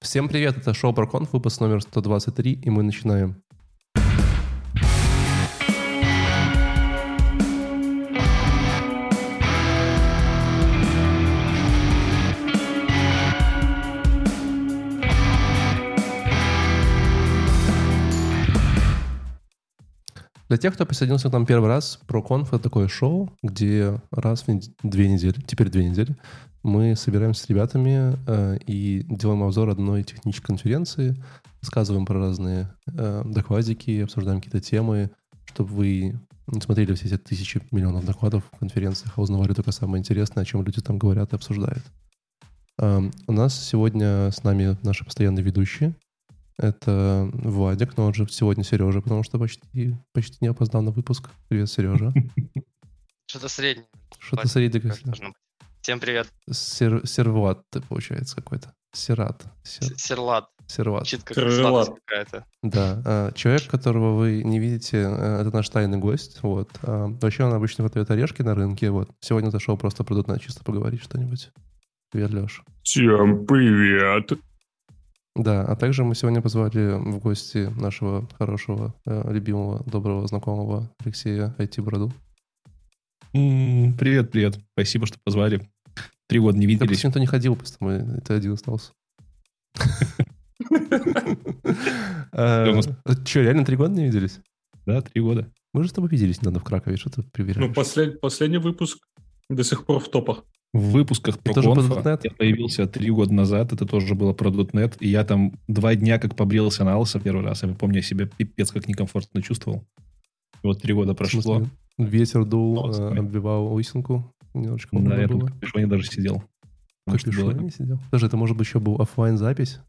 Всем привет, это шоу Проконф, выпуск номер 123, и мы начинаем. Для тех, кто присоединился к нам первый раз, ProConf — это такое шоу, где раз в нед- две недели, теперь две недели, мы собираемся с ребятами э, и делаем обзор одной технической конференции, рассказываем про разные э, докладики, обсуждаем какие-то темы, чтобы вы не смотрели все эти тысячи миллионов докладов в конференциях, а узнавали только самое интересное, о чем люди там говорят и обсуждают. Эм, у нас сегодня с нами наши постоянные ведущие. Это Владик, но он же сегодня Сережа, потому что почти, почти не опоздал на выпуск. Привет, Сережа. Что-то среднее. Что-то быть. Всем привет. Сер, серват ты, получается, какой-то. Серат. Сер- Серлат. серват. Чит как Серлат. сладость какая-то. Да. а, Человек, которого вы не видите, э, это наш тайный гость. Вот. А, Вообще он обычно готовит орешки на рынке. Вот. Сегодня зашел просто про .NET чисто поговорить что-нибудь. Привет, Леш. Всем привет. Да, а также мы сегодня позвали в гости нашего хорошего, э, любимого, доброго знакомого Алексея IT-бороду. Привет, привет. Спасибо, что позвали. Три года не Да виделись. просто никто не ходил, просто мы, ты один остался. Че, реально три года не виделись? Да, три года. Мы же с тобой виделись недавно в Кракове, что ты Ну, проверяешь? послед- последний выпуск до сих пор в топах. В выпусках про .NET? я появился три года назад. Это тоже было про .NET. И я там два дня как побрился на лысо первый раз. Я помню, я себя пипец как некомфортно чувствовал. И вот три года прошло. смысле, Ветер дул, Вот, э, смотри. обвивал лысинку. Немножечко Да, я там было. в капюшоне даже сидел. В что было- капюшоне сидел? Даже это может быть еще был оффлайн запись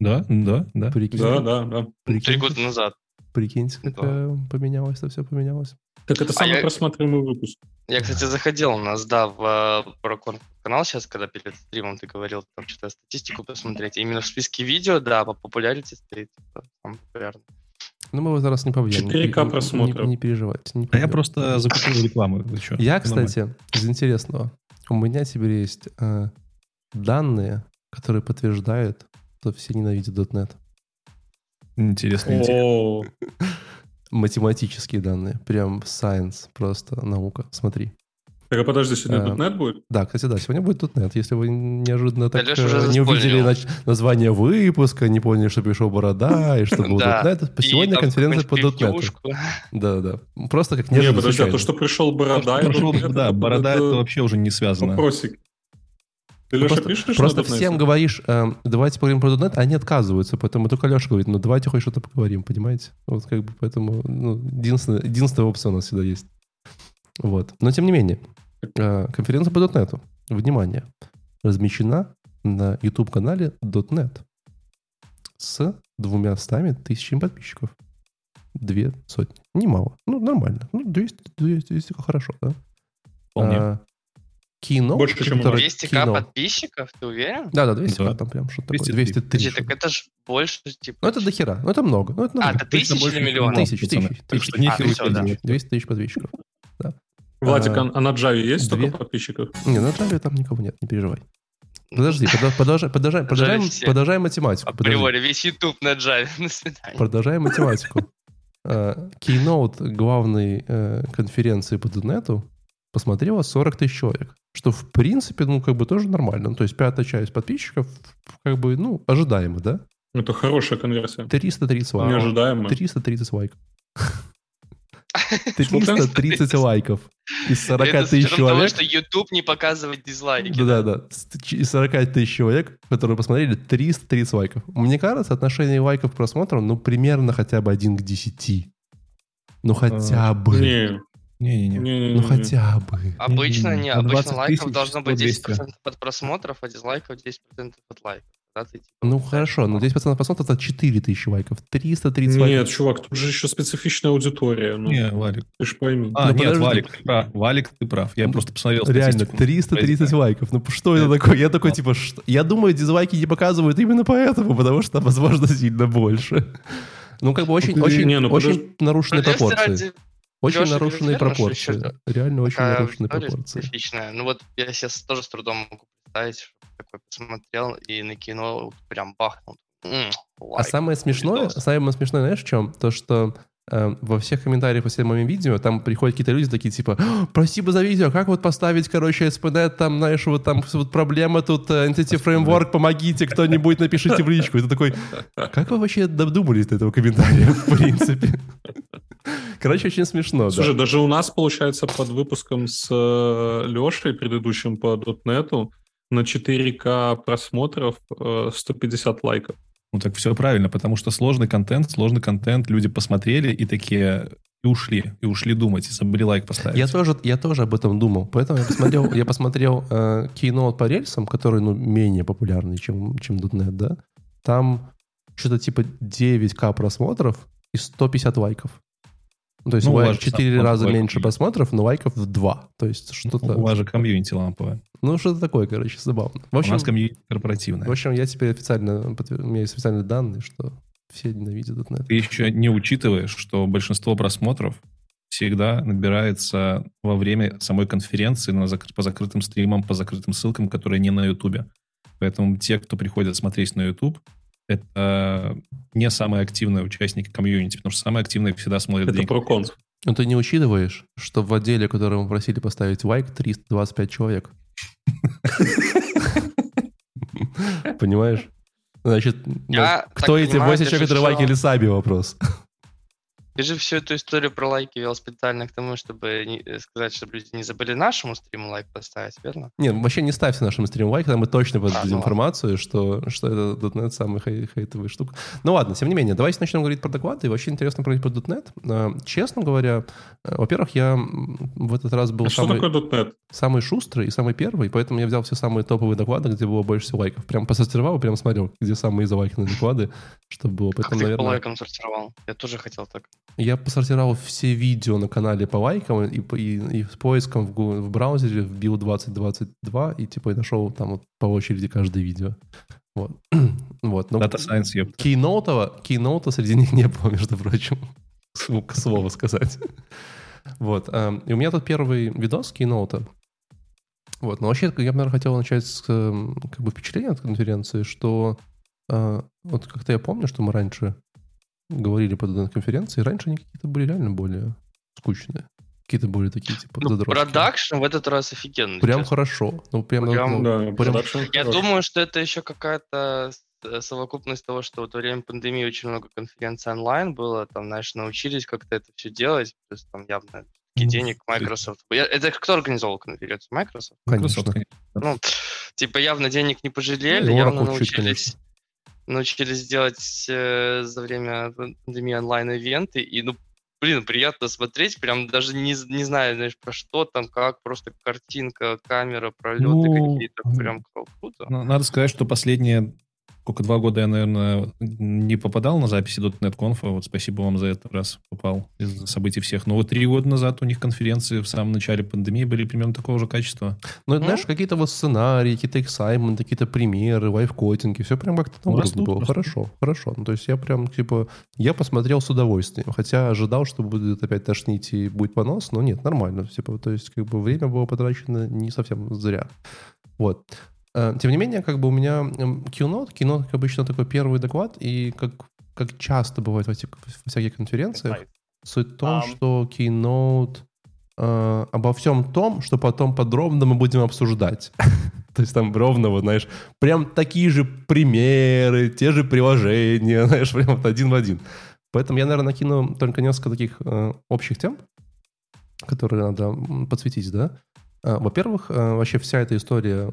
Да, да, да. Прикинь, Да, да, да. Три прикинь, года назад. прикиньте, какая поменялось, то все поменялось. Так это самый я- просматриваемый выпуск. Я, кстати, заходил у нас, да, в э, Прокон канал сейчас, когда перед стримом ты говорил, там что-то статистику посмотреть. Именно в списке видео, да, по популярности стоит, типа, самый популярный. Ну, мы его раз не повлияем. 4К не- не- просмотров. Не, не переживайте. не А я просто закупил рекламу. Чё? Я, кстати, из интересного. У меня теперь есть э, данные, которые подтверждают, что все ненавидят .NET. Интересно. интересно. Математические данные. Прям science, просто наука. Смотри. так а подожди, сегодня А, .NET будет? Да, кстати, да, сегодня будет .NET. Если вы неожиданно так э, уже не увидели название выпуска, не поняли, что пришел Борода, и что был. .NET, сегодня конференция по .NET. Да, да. Просто как Не, неожиданно подожди, а то, что пришел Борода... да, борода это вообще уже не связано. Вопросик. Ты, Леша, просто пишешь просто всем говоришь, эм, давайте поговорим про .NET, они отказываются, поэтому только Леша говорит, ну давайте хоть что-то поговорим, понимаете? Вот как бы поэтому ну, единственная, единственная опция у нас всегда есть. Вот. Но тем не менее, э, конференция по .NET, внимание, размещена на YouTube-канале .NET с двумя стами тысячами подписчиков. Две сотни. Немало. Ну, нормально. Ну, 200, 200, 200 хорошо, да? Вполне. А, Keynote, Больше, чем у который- 200к Keynote. подписчиков, ты уверен? Да, да, 200 Да. там прям что-то такое. 203. 203. Подожди, что-то. так это ж больше, типа... Ну, это до хера. Ну, это много. Ну, это А, нормально. это тысячи больше или миллионов, Тысяч, тысяч, тысяч. А, всё, да. делать. 200 тысяч подписчиков. Владик, А, а а на Java есть две. столько подписчиков? Не, на Java там никого нет, не переживай. Подожди, подо- продолжай, продолжай, продолжаем, все. продолжаем математику. Априори, весь YouTube на Java. До свидания. Продолжаем математику. Э, Keynote главной э, конференции по .NET посмотрело 40 тысяч человек. Что, в принципе, ну, как бы тоже нормально. Ну, то есть пятая часть подписчиков, как бы, ну, ожидаемо, да? Это хорошая конверсия. 330 лайков. Неожидаемо. 330 лайков. 330 лайков из 40 Это с тысяч человек. что YouTube не показывает дизлайки. Да-да-да. Из 40 тысяч человек, которые посмотрели, 330 лайков. Мне кажется, отношение лайков к просмотрам, ну, примерно хотя бы 1 к 10. Ну, хотя бы. Не, Не-не-не. не, не, Ну, не. хотя бы. Обычно не, На 20 обычно лайков должно быть 100-200. 10% от просмотров, а дизлайков 10% от лайков. Ты, типа, Ну, хорошо, но мало. 10% просмотров это 4 тысячи лайков. 330 Нет, лайков. чувак, тут же еще специфичная аудитория. Ну, Не, Валик. ты ж пойми. А, Ну, нет, подожди. Валик, ты прав. Валик, ты прав. Я Ну, просто посмотрел Реально, статистику. 330 лайков. Ну, что это такое? Я такой, типа, что? Я думаю, дизлайки не показывают именно поэтому, потому что, возможно, сильно больше. Ну, как бы очень, Ну, очень, не, ну, очень нарушенные Ну, если пропорции. ради Очень Лёша нарушенные что пропорции. ещё Реально очень нарушенные пропорции. специфичная. Ну вот я сейчас тоже с трудом могу представить, что такой посмотрел и на кино прям бахнул. М, А самое смешное, Видос. самое смешное, знаешь, в чем? То, что э, во всех комментариях после моим видео там приходят какие-то люди такие, типа, «А, спасибо за видео, как вот поставить, короче, SPNet, там, знаешь, вот там вот проблема тут, э, Entity Framework, помогите, кто-нибудь, напишите в личку. И ты такой, как вы вообще додумались до этого комментария, в принципе? Короче, очень смешно, Слушай, да. даже у нас, получается, под выпуском с Лешей, предыдущим по .NET, на 4К просмотров э, 150 лайков. Ну так все правильно, потому что сложный контент, сложный контент, люди посмотрели и такие и ушли, и ушли думать, и забыли лайк поставить. Я тоже, я тоже об этом думал. Поэтому я посмотрел, я посмотрел э, Keynote по рельсам, который ну, менее популярный, чем, чем .NET, да? Там что-то типа 9к просмотров и 150 лайков. Ну, То есть Ну, у вас в же 4 сам раза меньше просмотров, но лайков в 2. То есть что-то... У вас же комьюнити ламповое. Ну, что-то такое, короче, забавно. В У общем, нас комьюнити корпоративное. в общем, я теперь официально... подтвер- У меня есть официальные данные, что все ненавидят .NET. Ты еще не учитываешь, что большинство просмотров всегда набирается во время самой конференции на зак- по закрытым стримам, по закрытым ссылкам, которые не на Ютубе. Поэтому те, кто приходят смотреть на YouTube, это не самые активные участники комьюнити, потому что самые активные всегда смотрят Это про конф. Но ты не учитываешь, что в отделе, который мы просили поставить лайк, 325 человек. Понимаешь? Значит, кто эти понимаю, 8 ты человек, которые лайкали сами, вопрос. Ты же всю эту историю про лайки вел специально к тому, чтобы не- э, сказать, чтобы люди не забыли нашему стриму лайк поставить, верно? Нет, вообще не ставьте нашим стриму лайк, там мы точно А, подадим ну информацию, что, что это .NET самый хей- хейтовый штука. Ну ладно, тем не менее, давайте начнем говорить про доклады. И вообще интересно говорить про .NET. Э, Честно говоря, э, во-первых, я в этот раз был А что самый, такое .NET? самый шустрый и самый первый, поэтому я взял все самые топовые доклады, где было больше всего лайков. Прям посортировал, прям смотрел, где самые залайканные доклады, чтобы было. Как Поэтому, ты их по наверное, лайкам сортировал? Я тоже хотел так. Я посортировал все видео на канале по лайкам и, и, и с поиском в, в браузере вбил 2022 и типа и нашел там вот по очереди каждое видео. Вот. вот. Но Data Science, ёпта. кейноутова, кейноута среди них не было, между прочим. Слову сказать. Вот. эм, И у меня тут первый видос кейноута. Вот. Но вообще, я бы, наверное, хотел начать с эм, как бы впечатления от конференции, что э, вот как-то я помню, что мы раньше говорили по данной конференции, раньше они какие-то были реально более скучные. Какие-то более такие, типа, Ну, задротские. продакшн в этот раз офигенный. Прям честно. хорошо. Ну, прям, Прям, ну, Да, прям- Я думаю, что это еще какая-то э, совокупность того, что вот во время пандемии очень много конференций онлайн было, там, знаешь, научились как-то это все делать, то есть там явно и Ну, денег Microsoft. Я- Это кто организовал конференцию? Microsoft? конечно. Microsoft, конечно. Ну, типа явно денег не пожалели, Ну, явно Oracle чуть, научились, делать э, за время пандемии онлайн-ивенты, и, ну, блин, приятно смотреть, прям даже не, не знаю, знаешь, про что там, как, просто картинка, камера, пролеты Ну, какие-то, прям кру- круто. Ну, Надо сказать, что последние сколько, два года я, наверное, не попадал на записи .NET Conf, вот спасибо вам за этот раз попал из-за событий всех. Но вот три года назад у них конференции в самом начале пандемии были примерно такого же качества. Ну, знаешь, какие-то вот сценарии, какие-то эксайменты, какие-то примеры, лайфкодинги, все прям как-то там растут, было. растут. Хорошо, хорошо. Ну, то есть я прям, типа, я посмотрел с удовольствием, хотя ожидал, что будет опять тошнить и будет понос, но нет, нормально. Типа, то есть, как бы, время было потрачено не совсем зря. Вот. Э, Тем не менее, как бы у меня Keynote, Keynote, как обычно, такой первый доклад, и как, как часто бывает во, всех- во всяких конференциях, суть в том, Ам. что Keynote э, обо всем том, что потом подробно мы будем обсуждать. То есть там ровно, вот, знаешь, прям такие же примеры, те же приложения, знаешь, прям вот один в один. Поэтому я, наверное, накину только несколько таких э, общих тем, которые надо подсветить, да. Э, Во-первых, э, вообще вся эта история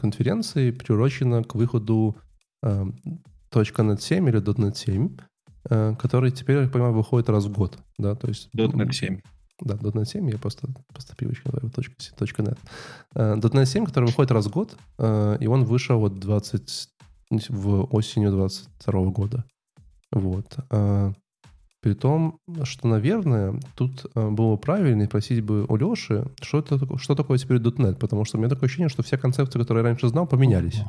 конференции приурочена к выходу э, .NET 7 или .NET 7, э, который теперь, я понимаю, выходит раз в год, да, то есть... .NET 7. Да, .NET 7, я просто точка, с- точка .NET. Э, .NET 7, который выходит раз в год, э, и он вышел вот 20, в осенью 22 года. Вот. При том, что, наверное, тут э, было правильно просить бы у Леши, что, это, что такое теперь .NET, потому что у меня такое ощущение, что все концепции, которые я раньше знал, поменялись.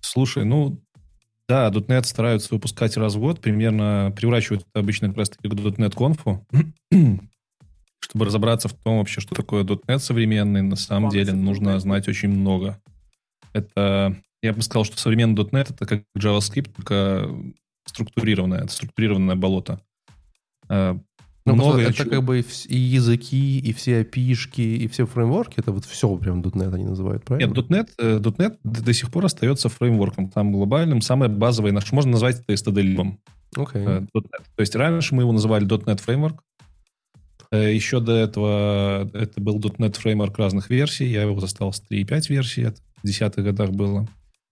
Слушай, ну, да, .NET стараются выпускать раз в год, примерно приурачивают это обычно как раз-таки к .NET Conf, чтобы разобраться в том вообще, что такое .NET современный. На самом деле нужно знать очень много. это, я бы сказал, что современный .NET это как JavaScript, только структурированное, это структурированное болото. Э, ну, много это чего... как бы и языки, и все API-шки, и все фреймворки, это вот все прям .NET они называют, правильно? Нет, .NET, э, .NET до сих пор остается фреймворком, там глобальным, самое базовое, можно назвать это std Okay. То есть раньше мы его называли .NET Framework, еще до этого это был .NET Framework разных версий, я его застал с 3.5 версии, это в десятых годах было.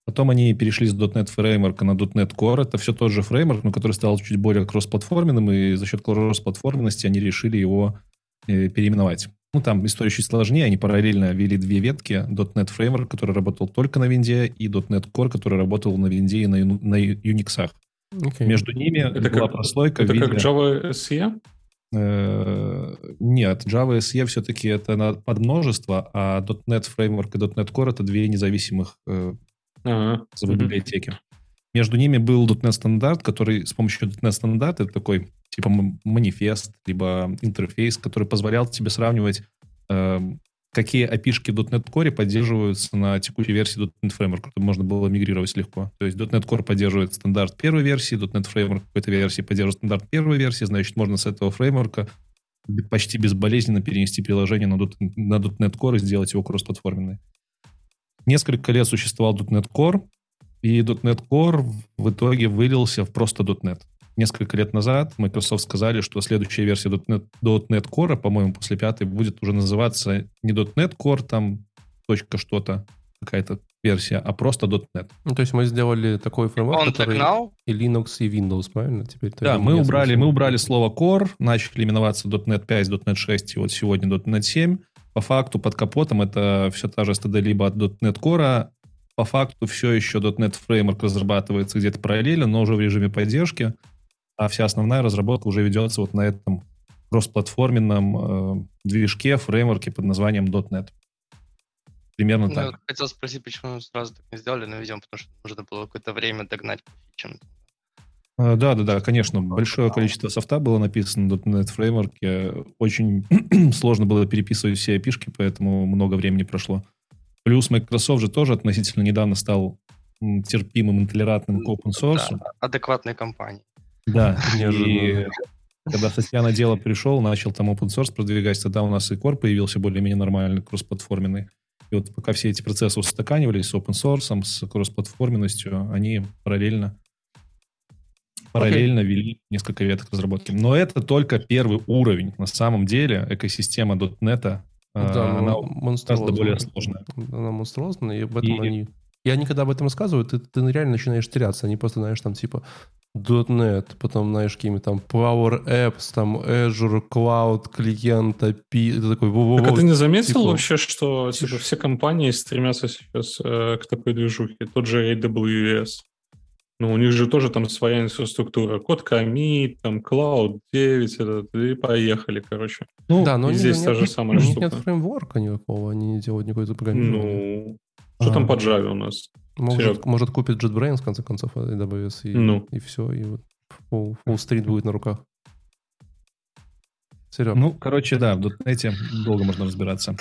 Потом они перешли с .NET Framework на .NET Core. Это все тот же фреймворк, но который стал чуть более кроссплатформенным, и за счет кроссплатформенности они решили его э, переименовать. Ну, там история чуть сложнее. Они параллельно ввели две ветки. .NET Framework, который работал только на винде, и .NET Core, который работал на винде и на, на Unix. Okay. Между ними это была как, прослойка Это как Java SE? Э, нет, Java SE все-таки это подмножество, а .NET Framework и .NET Core это две независимых ага. библиотеки. Между ними был .NET стандарт, который с помощью .NET стандарта, это такой типа манифест, либо интерфейс, который позволял тебе сравнивать, э, какие API-шки .NET Core поддерживаются на текущей версии .NET Framework, чтобы можно было мигрировать легко. То есть .NET Core поддерживает стандарт первой версии, .NET Framework какой-то версии поддерживает стандарт первой версии, значит, можно с этого фреймворка почти безболезненно перенести приложение на .NET Core и сделать его кроссплатформенной. Несколько лет существовал .NET Core, и .NET Core в итоге вылился в просто .NET. Несколько лет назад Microsoft сказали, что следующая версия .NET, .NET Core, по-моему, после пятой, будет уже называться не .NET Core, там точка что-то, какая-то версия, а просто .NET. Ну, то есть мы сделали такой фреймворк, Он который now? и Linux, и Windows, правильно? Теперь да, мы убрали, мы убрали слово Core, начали именоваться .NET 5, .NET 6, и вот сегодня .NET 7 по факту под капотом это все та же std либо от .NET Core, по факту все еще .NET Framework разрабатывается где-то параллельно, но уже в режиме поддержки, а вся основная разработка уже ведется вот на этом кроссплатформенном э, движке, фреймворке под названием .NET. Примерно ну, так. Хотел спросить, почему сразу так не сделали, но, видимо, потому что нужно было какое-то время догнать по фичам. А, да, да, да, конечно. Большое количество софта было написано в .NET фреймворке. Очень сложно было переписывать все API, поэтому много времени прошло. Плюс Microsoft же тоже относительно недавно стал терпимым, интолерантным к open source. Да, адекватной компанией. Да, и когда Сатья на дело пришел, начал там open source продвигать, тогда у нас и Core появился более-менее нормальный, кроссплатформенный. И вот пока все эти процессы устаканивались с open source, с кроссплатформенностью, они параллельно параллельно okay. вели несколько веток разработки. Но это только первый уровень. На самом деле экосистема .NET, да, а, она гораздо более сложная. Она монструозная, и об этом и... они... И они, когда об этом рассказывают, ты, ты реально начинаешь теряться. Они просто, знаешь, там типа .NET, потом, знаешь, какими там Power Apps, там Azure, Cloud, клиент, API. Ты такой, во -во -во, Так а ты не заметил типа, вообще, что типа, все компании стремятся сейчас э, к такой движухе? Тот же AWS. Ну, у них же тоже там своя инфраструктура. Код комит, там, Cloud 9, этот, и поехали, короче. Ну, да, но и здесь та же самая у них нет фреймворка никакого, они не делают никакой программирования. Ну, что а, там по Java у нас? Может, может купит JetBrains, в конце концов, AWS, и, ну. и все, и вот full, full street будет на руках. Серег. Ну, короче, да, в эти долго можно разбираться.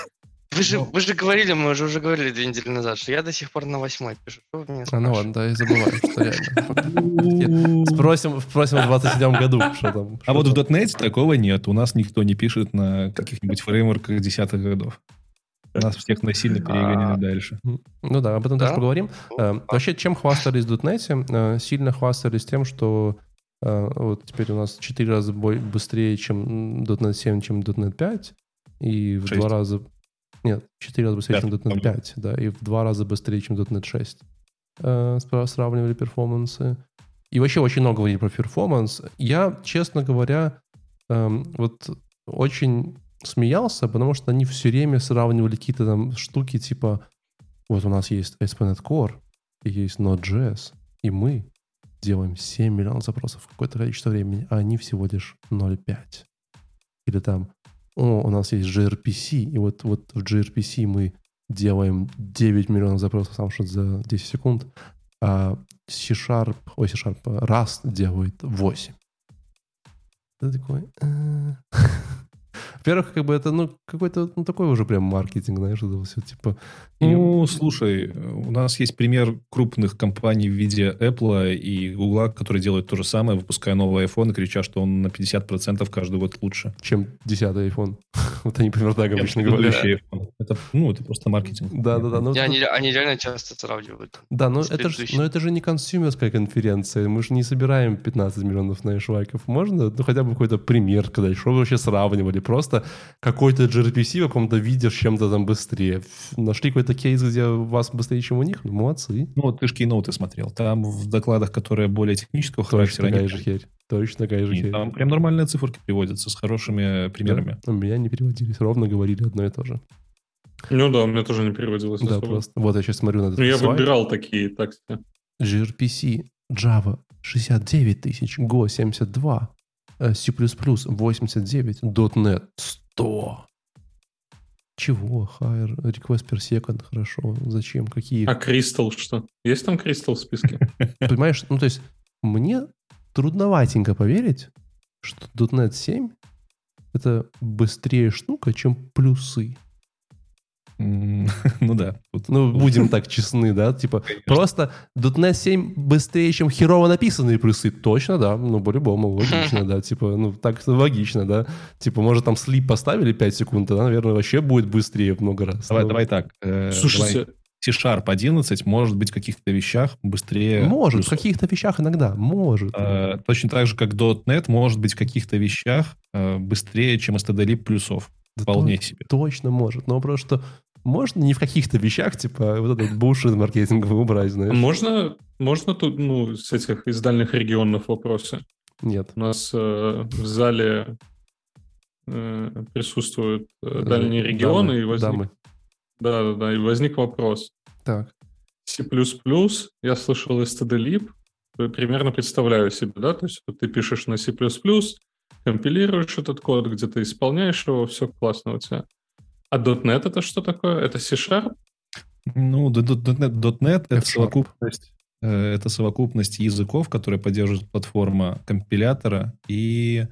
Вы же, вы же говорили, мы уже, уже говорили две недели назад, что я до сих пор на восьмой пишу. Что вы меня а, ну ладно, да, я забываю, что реально. Спросим, спросим в 27 году, что там. А вот в .NET такого нет. У нас никто не пишет на каких-нибудь фреймворках десятых годов. Нас всех насильно перегоняют а. дальше. Ну да, об этом тоже поговорим. Э, вообще, чем хвастались в .NET? Э, сильно хвастались тем, что э, вот теперь у нас в 4 раза быстрее, чем .NET 7, чем .NET 5. И в 2 раза нет, в 4 раза быстрее, чем .NET 5, да, и в 2 раза быстрее, чем .NET 6. Э, сравнивали перформансы. И вообще очень много говорили про перформанс. Я, честно говоря, эм, вот очень смеялся, потому что они все время сравнивали какие-то там штуки, типа, вот у нас есть ASP.NET Core, и есть Node.js, и мы делаем 7 миллионов запросов в какое-то количество времени, а они всего лишь 0,5. Или там о, у нас есть gRPC, и вот, вот в gRPC мы делаем 9 миллионов запросов сам что за 10 секунд, а C-Sharp, ой, C-Sharp, Rust делает 8. Ты такой... Во-первых, как бы это, ну, какой-то, ну, такой уже прям маркетинг, знаешь, это все, типа... и- Ну, слушай, у нас есть пример крупных компаний в виде Apple и Google, которые делают то же самое, выпуская новый iPhone и кричат, что он на 50% каждый год лучше. чем десятый iPhone. вот они примерно так обычно говорят. Это, ну, это просто маркетинг. Да-да-да. Ну, И они, они реально часто сравнивают. Да, но с это, ж, предыдущим. но это же не консюмерская конференция. Мы же не собираем 15 миллионов на лайков. Можно, ну, хотя бы какой-то пример сказать, что вы вообще сравнивали? Просто какой-то gRPC в каком-то виде с чем-то там быстрее. Нашли какой-то кейс, где вас быстрее, чем у них? Ну, молодцы. Ну, вот ты же кейноуты смотрел. Там в докладах, которые более технического Точно характера, такая они же херь. Точно такая же херь. там прям нормальные циферки приводятся с хорошими примерами. Да? У меня не переводились. Ровно говорили одно и то же. Ну да, у меня тоже не переводилось. Да, особо. просто. Вот я сейчас смотрю на этот Ну, я слайд. выбирал такие, так себе. gRPC, Java 69 тысяч, Go 72, э, C++ 89, .NET 100. Чего? Higher request per second, хорошо. Зачем? Какие? А Crystal что? Есть там Crystal в списке? Понимаешь, ну то есть мне трудноватенько поверить, что .NET 7 это быстрее штука, чем плюсы. Ну да. Ну, будем так честны, да? Типа, просто .NET 7 быстрее, чем херово написанные плюсы. Точно, да. Ну, по-любому, логично, да. Типа, ну, так логично, да. Типа, может, там слип поставили 5 секунд, тогда, наверное, вообще будет быстрее в много раз. Давай, Ну, давай так. э, давай. C-Sharp 11 может быть в каких-то вещах быстрее. Может, в каких-то вещах иногда, может. Э, Точно так же, как .NET может быть в каких-то вещах э, быстрее, чем stdlib плюсов. Да Вполне то- себе. Точно может. Но просто можно не в каких-то вещах, типа, вот этот бушит маркетинговый убрать, знаешь. можно, можно тут, ну, с этих из дальних регионов вопросы? Нет. У нас э, в зале э, присутствуют э, дальние регионы, Дамы, и возник, дамы. да, да, да, и возник вопрос. Так. C++, я слышал stdlib, э, примерно представляю себе, да, то есть вот ты пишешь на C++, компилируешь этот код, где-то исполняешь его, все классно у тебя. А .NET это что такое? Это C-Sharp? Ну, .NET, .NET это совокупность, э, это совокупность языков, которые поддерживает платформа компилятора и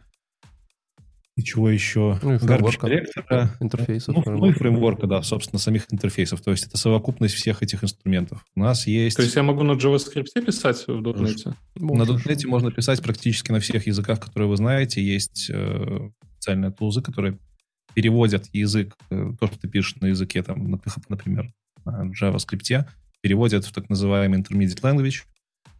и чего еще? Ну и коллектора. Интерфейсов. Ну, ну и фреймворка. да, собственно, самих интерфейсов. То есть это совокупность всех этих инструментов. У нас есть... То есть я могу на JavaScript писать в .NET? На. .NET можно писать практически на всех языках, которые вы знаете. Есть э, специальные тулзы, которые переводят язык, э, то, что ты пишешь на языке, там, например, на JavaScript, переводят в так называемый intermediate language,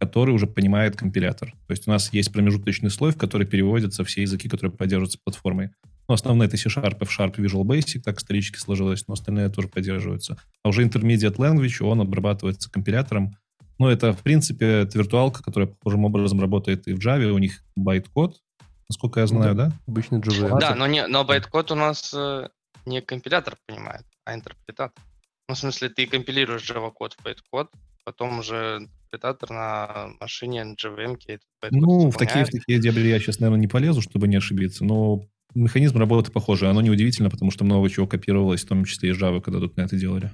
который уже понимает компилятор. То есть у нас есть промежуточный слой, в который переводятся все языки, которые поддерживаются платформой. Ну, основные это C-Sharp, F-Sharp, Visual Basic, так исторически сложилось, но остальные тоже поддерживаются. А уже intermediate language, он обрабатывается компилятором, ну, это, в принципе, это виртуалка, которая похожим образом работает и в Java. У них байт-код, насколько я знаю, да? Обычный JVM. Да, но, не, но байткод у нас э, не компилятор понимает, а интерпретатор. Ну, в смысле, ты компилируешь Java-код в байткод, потом уже интерпретатор на машине JVM этот байткод Ну, в такие, в такие дебри я сейчас, наверное, не полезу, чтобы не ошибиться, но механизм работы похожий. Оно неудивительно, потому что много чего копировалось, в том числе и Java, когда тут на это делали.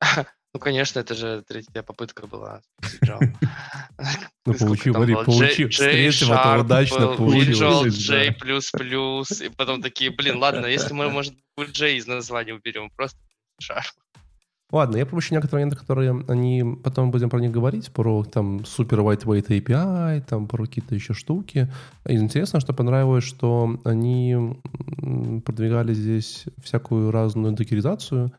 Ну, конечно, это же третья попытка была. Ну, получил, смотри, получил. С третьего удачно. Visual J++, и потом такие, блин, ладно, если мы, может, J из названия уберем, просто Sharp. Ладно, я пропущу некоторые моменты, которые они потом будем про них говорить, про там супер lightweight API, там про какие-то еще штуки. И Интересно, что понравилось, что они продвигали здесь всякую разную докеризацию.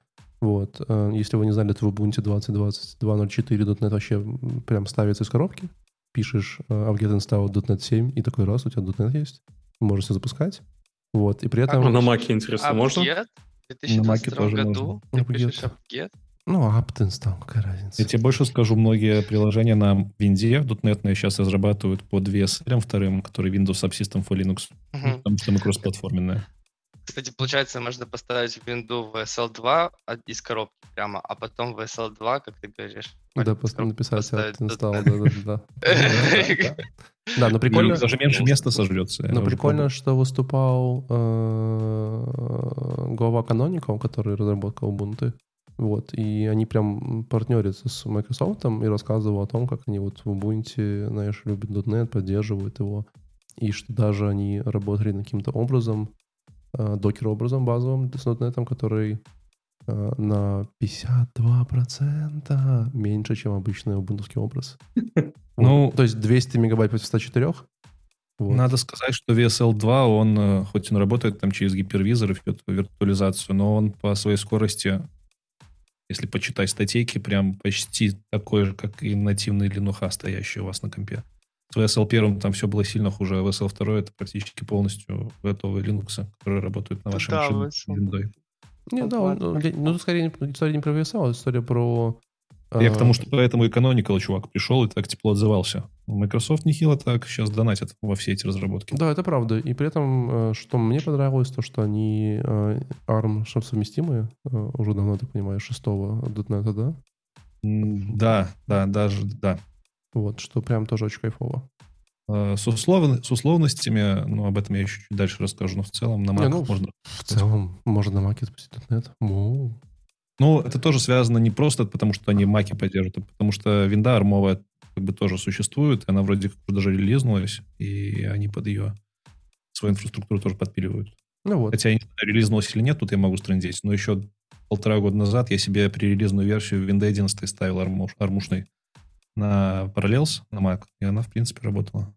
Вот. Э, Если вы не знали, то в Ubuntu 2022.04 .NET вообще м, прям ставится из коробки. Пишешь э, apt install .NET 7, и такой раз у тебя .NET есть. Можешь все запускать. Вот. И при этом... А на Маке интересно, можно? Apt-get в На Маке 2022 тоже году можно. ты пишешь Apt-get. apt-get. Ну, apt install, какая разница. Я тебе больше скажу, многие приложения на винде .NET сейчас разрабатывают под VSL вторым, который Windows Subsystem for Linux, Мгм. потому что мы кроссплатформенные. Кстати, получается, можно поставить винду в SL2 от- из коробки прямо, а потом в SL2, как ты говоришь. Да, просто написать install, .NET. да, да, да. Да, но прикольно, даже меньше места сожрется. Я но прикольно, что выступал э, Гова Canonical, который разработка Ubuntu. Вот, и они прям партнерятся с Microsoft и рассказывал о том, как они вот в Ubuntu, знаешь, любят .NET, поддерживают его, и что даже они работали каким-то образом, докер-образом базовым с .NET, который э, на 52% меньше, чем обычный убунтовский образ. Ну, То есть 200 мегабайт против 104. Вот. Надо сказать, что VSL 2, он, э, хоть он работает там через гипервизор и виртуализацию, но он по своей скорости, если почитать статейки, прям почти такой же, как и нативный Linux, стоящий у вас на компе. С VSL 1 там все было сильно хуже, а VSL 2 это практически полностью готовые Linux, которые работают на вашей Да, машине. Не, да, он- я- ну, тут скорее не- история не про VSL, а история про... Я э, к тому, что поэтому и Canonical чувак пришел и так тепло отзывался. Microsoft нехило так сейчас донатят во все эти разработки. Да, это правда. И при этом, э, что мне понравилось, то, что они э, ARM совместимые, э, уже давно, так понимаю, шестого .NET, да? Да, да, даже, да. Вот, что прям тоже очень кайфово. Э, С, условно- с условностями, ну, об этом я еще чуть дальше расскажу, но в целом на Mac ну, можно... В целом, можно на Mac запустить .NET. Воу. Ну, это тоже связано не просто потому, что они маки поддерживают, а потому что винда армовая как бы тоже существует, и она вроде как даже релизнулась, и они под ее свою инфраструктуру тоже подпиливают. Ну вот. Хотя я не знаю, релизнулась или нет, тут я могу стрендеть, но еще полтора года назад я себе пререлизную версию Windows 11 ставил армуш- армушной на Parallels, на Mac, и она, в принципе, работала.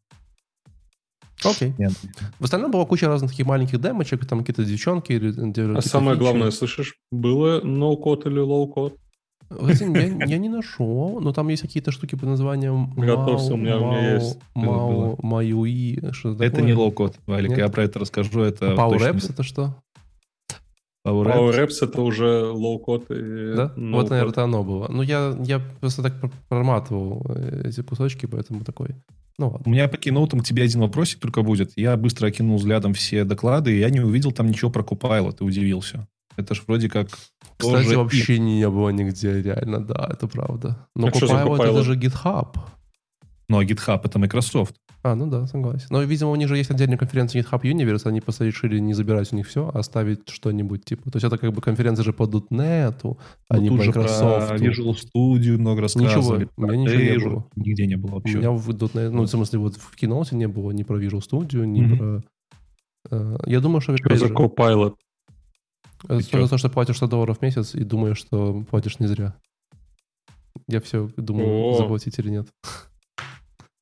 Окей. Нет. В остальном была куча разных таких маленьких демочек, там какие-то девчонки. или- А самое фичи. главное, слышишь, было no-код или? Кстати, я, я не нашел, но там есть какие-то штуки под названием Готовься, у меня- у меня есть. MAU, MAUI, что такое. Это не low-code, Валик, Нет? я про это расскажу. Это Power точно Apps это что? Power Apps. Power Apps это уже low-code и Да? no-code. Вот, наверное, это оно было. Ну, я, я просто так пр- проматывал э, эти кусочки, поэтому такой. Ну У ладно. меня по keynote ам к тебе один вопросик только будет. Я быстро окинул взглядом все доклады, и я не увидел там ничего про Copilot, и удивился. Это ж вроде как... Кстати, тоже вообще не было нигде, реально, да, это правда. Но А Copilot это же GitHub. Ну, а GitHub это Microsoft. А, ну да, согласен. Но, видимо, у них же есть отдельная конференция GitHub Universe, они просто решили не забирать у них все, а оставить что-нибудь типа. То есть это как бы конференция же по .NET, а не Ну, по тут же про Microsoft. Visual Studio много рассказывали. у меня про ничего не было. Нигде не было У вообще. меня в .NET, ну, в смысле, вот в Keynote не было ни про Visual Studio, ни Мгм. про... э, Я думаю, что Что за Copilot? это то, что платишь 100 долларов в месяц и думаешь, что платишь не зря. Я все думаю, заплатить или нет.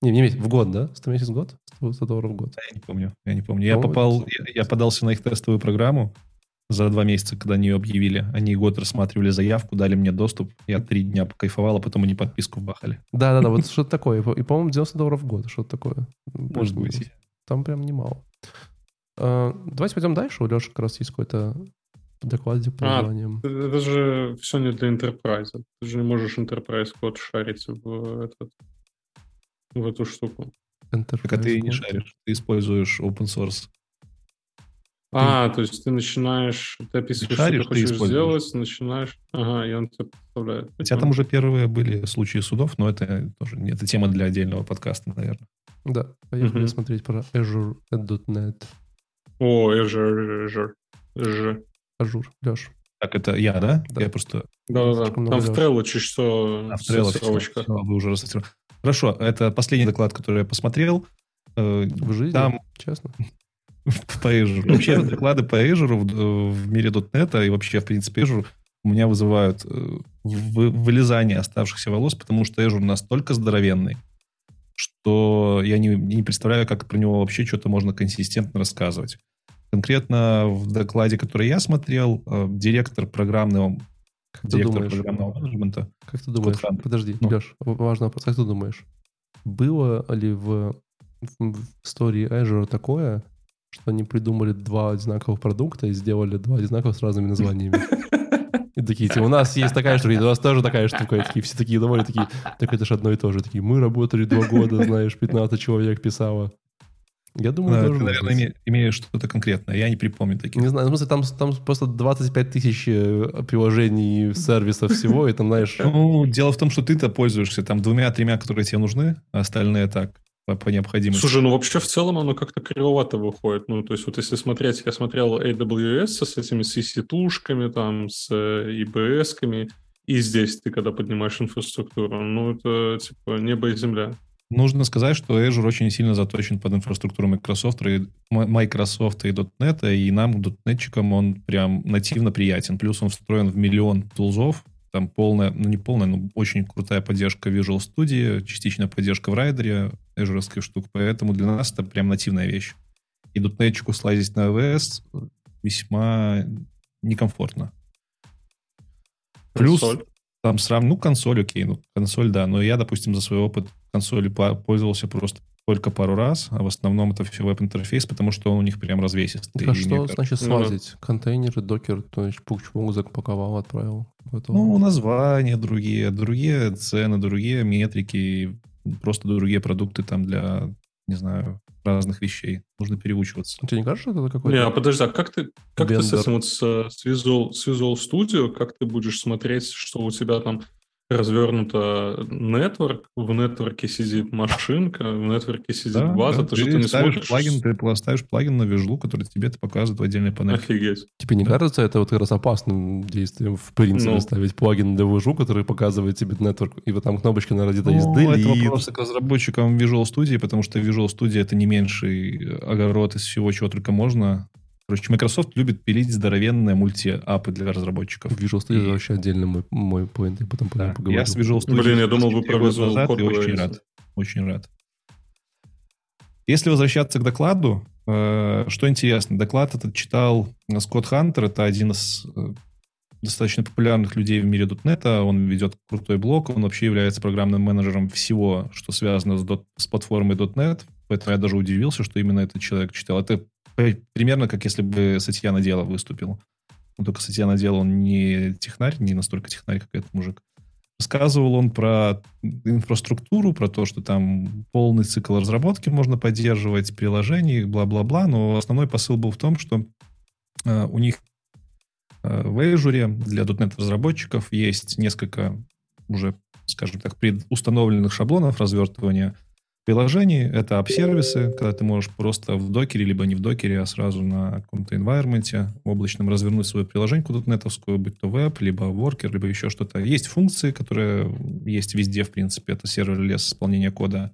Не, не месяц, в год, да? 100 месяц в год? 100 100 долларов в год. Я не помню. Я не помню. Я Ну, попал, я, я подался на их тестовую программу за два месяца, когда они ее объявили. Они год рассматривали заявку, дали мне доступ. Я три дня покайфовал, а потом они подписку вбахали. Да-да-да, вот что-то такое. И, по-моему, 90 долларов в год, что-то такое. Может быть. Там прям немало. А, Давайте пойдем дальше. У Леши как раз есть какой-то докладик под А. Это же все не для Enterprise. Ты же не можешь Enterprise код шарить в, этот, в эту штуку. Enterprise Так а ты и не шаришь. Ты используешь open source. А, то есть ты начинаешь, ты описываешь, шаришь, что ты ты хочешь сделать, начинаешь, ага, и он тебе представляет. Хотя там уже первые были случаи судов, но это тоже не это тема для отдельного подкаста, наверное. Да, поехали Мгм. смотреть про Azure.net. О, Azure, Azure, Azure. Azure. Леш. Так, это я, да? Да. Я просто... Да-да-да. Там в. Trello чуть что А, в Trello строчка. всё, вы уже рассортировали. Хорошо, это последний доклад, который я посмотрел. Э, В жизни? Там Честно? по Azure. Вообще доклады по Azure в, мире .NET и вообще, в принципе, Azure у меня вызывают э, вы- вылезание оставшихся волос, потому что Azure настолько здоровенный, что я не, не представляю, как про него вообще что-то можно консистентно рассказывать. Конкретно в докладе, который я смотрел, э, директор программного, Как ты думаешь? программного менеджмента Как ты думаешь? Хант. Подожди, Ну. Леш, важный вопрос. Как ты думаешь, было ли в, в, истории Azure такое, что они придумали два одинаковых продукта и сделали два одинаковых с разными названиями? И такие, типа, у нас есть такая штука, у нас тоже такая штука. И такие, все такие довольны, такие, так это же одно и то же. Такие, мы работали два года, знаешь, 15 человек писало. Я думаю, Э, тоже ты, наверное, име- имеешь что-то конкретное. Я не припомню таких. Не знаю, в смысле, там, там просто 25 тысяч э, приложений, сервисов всего, и там, знаешь... Ну, дело в том, что ты-то пользуешься там двумя-тремя, которые тебе нужны, а остальные так, по, по необходимости. Слушай, ну вообще в целом оно как-то кривовато выходит. Ну, то есть вот если смотреть, я смотрел AWS с этими CC-тушками, там, с э, EBS-ками, и здесь ты, когда поднимаешь инфраструктуру, ну, это типа небо и земля. Нужно сказать, что Azure очень сильно заточен под инфраструктуру Microsoft и, Microsoft и .NET, и нам, .NET, он прям нативно приятен. Плюс он встроен в миллион тулзов, там полная, ну не полная, но очень крутая поддержка Visual Studio, частичная поддержка в райдере, Azure штук, поэтому для нас это прям нативная вещь. И .NET слазить на AWS весьма некомфортно. Плюс консоль. там срам, ну консоль, окей, ну консоль, да, но я, допустим, за свой опыт консоли пользовался просто только пару раз, а в основном это все веб-интерфейс, потому что он у них прям развесистый. Так а что значит слазить? Ну, Контейнеры, докер, то есть пук-чпук запаковал, отправил? Готово. Ну, названия другие, другие цены, другие метрики, просто другие продукты там для, не знаю, разных вещей. Нужно переучиваться. Тебе не кажется, это какой-то... Не, а подожди, а как ты, как ты с этим вот с, с, Visual, с Visual Studio, как ты будешь смотреть, что у тебя там развернуто network, в нетворке сидит машинка, в нетворке сидит да, база, да. ты, ты что-то не смотришь? Плагин, ты поставишь плагин на вижлу, который тебе это показывает в отдельной панели. Офигеть. Тебе не да. кажется это вот как раз опасным действием, в принципе, ну. ставить плагин на вижу, который показывает тебе нетворк, и вот там кнопочка, наверное, где-то есть ну, Это вопрос к разработчикам Visual Studio, потому что Visual Studio это не меньший огород из всего, чего только можно. Короче, Microsoft любит пилить здоровенные мульти-апы для разработчиков. Visual Studio и... вообще отдельно мой, мой поинт, я потом да, поговорю. Я с Visual Studio Блин, я думал, вы про Visual Code очень рад. Очень рад. Если возвращаться к докладу, э, что интересно, доклад этот читал Скотт Хантер, это один из э, достаточно популярных людей в мире .NET, он ведет крутой блог, он вообще является программным менеджером всего, что связано с, с платформой .NET, поэтому я даже удивился, что именно этот человек читал. Это примерно как если бы Сатья Надела выступил. Но только Сатья Надела, он не технарь, не настолько технарь, как этот мужик. Рассказывал он про инфраструктуру, про то, что там полный цикл разработки можно поддерживать, приложений, бла-бла-бла, но основной посыл был в том, что э, у них э, в Azure для .NET разработчиков есть несколько уже, скажем так, предустановленных шаблонов развертывания – приложений. Это app-сервисы, когда ты можешь просто в докере, либо не в докере, а сразу на каком-то environment облачном развернуть свое приложение куда-то нетовскую, будь то веб, либо worker, либо еще что-то. Есть функции, которые есть везде, в принципе. Это сервер лес исполнения кода,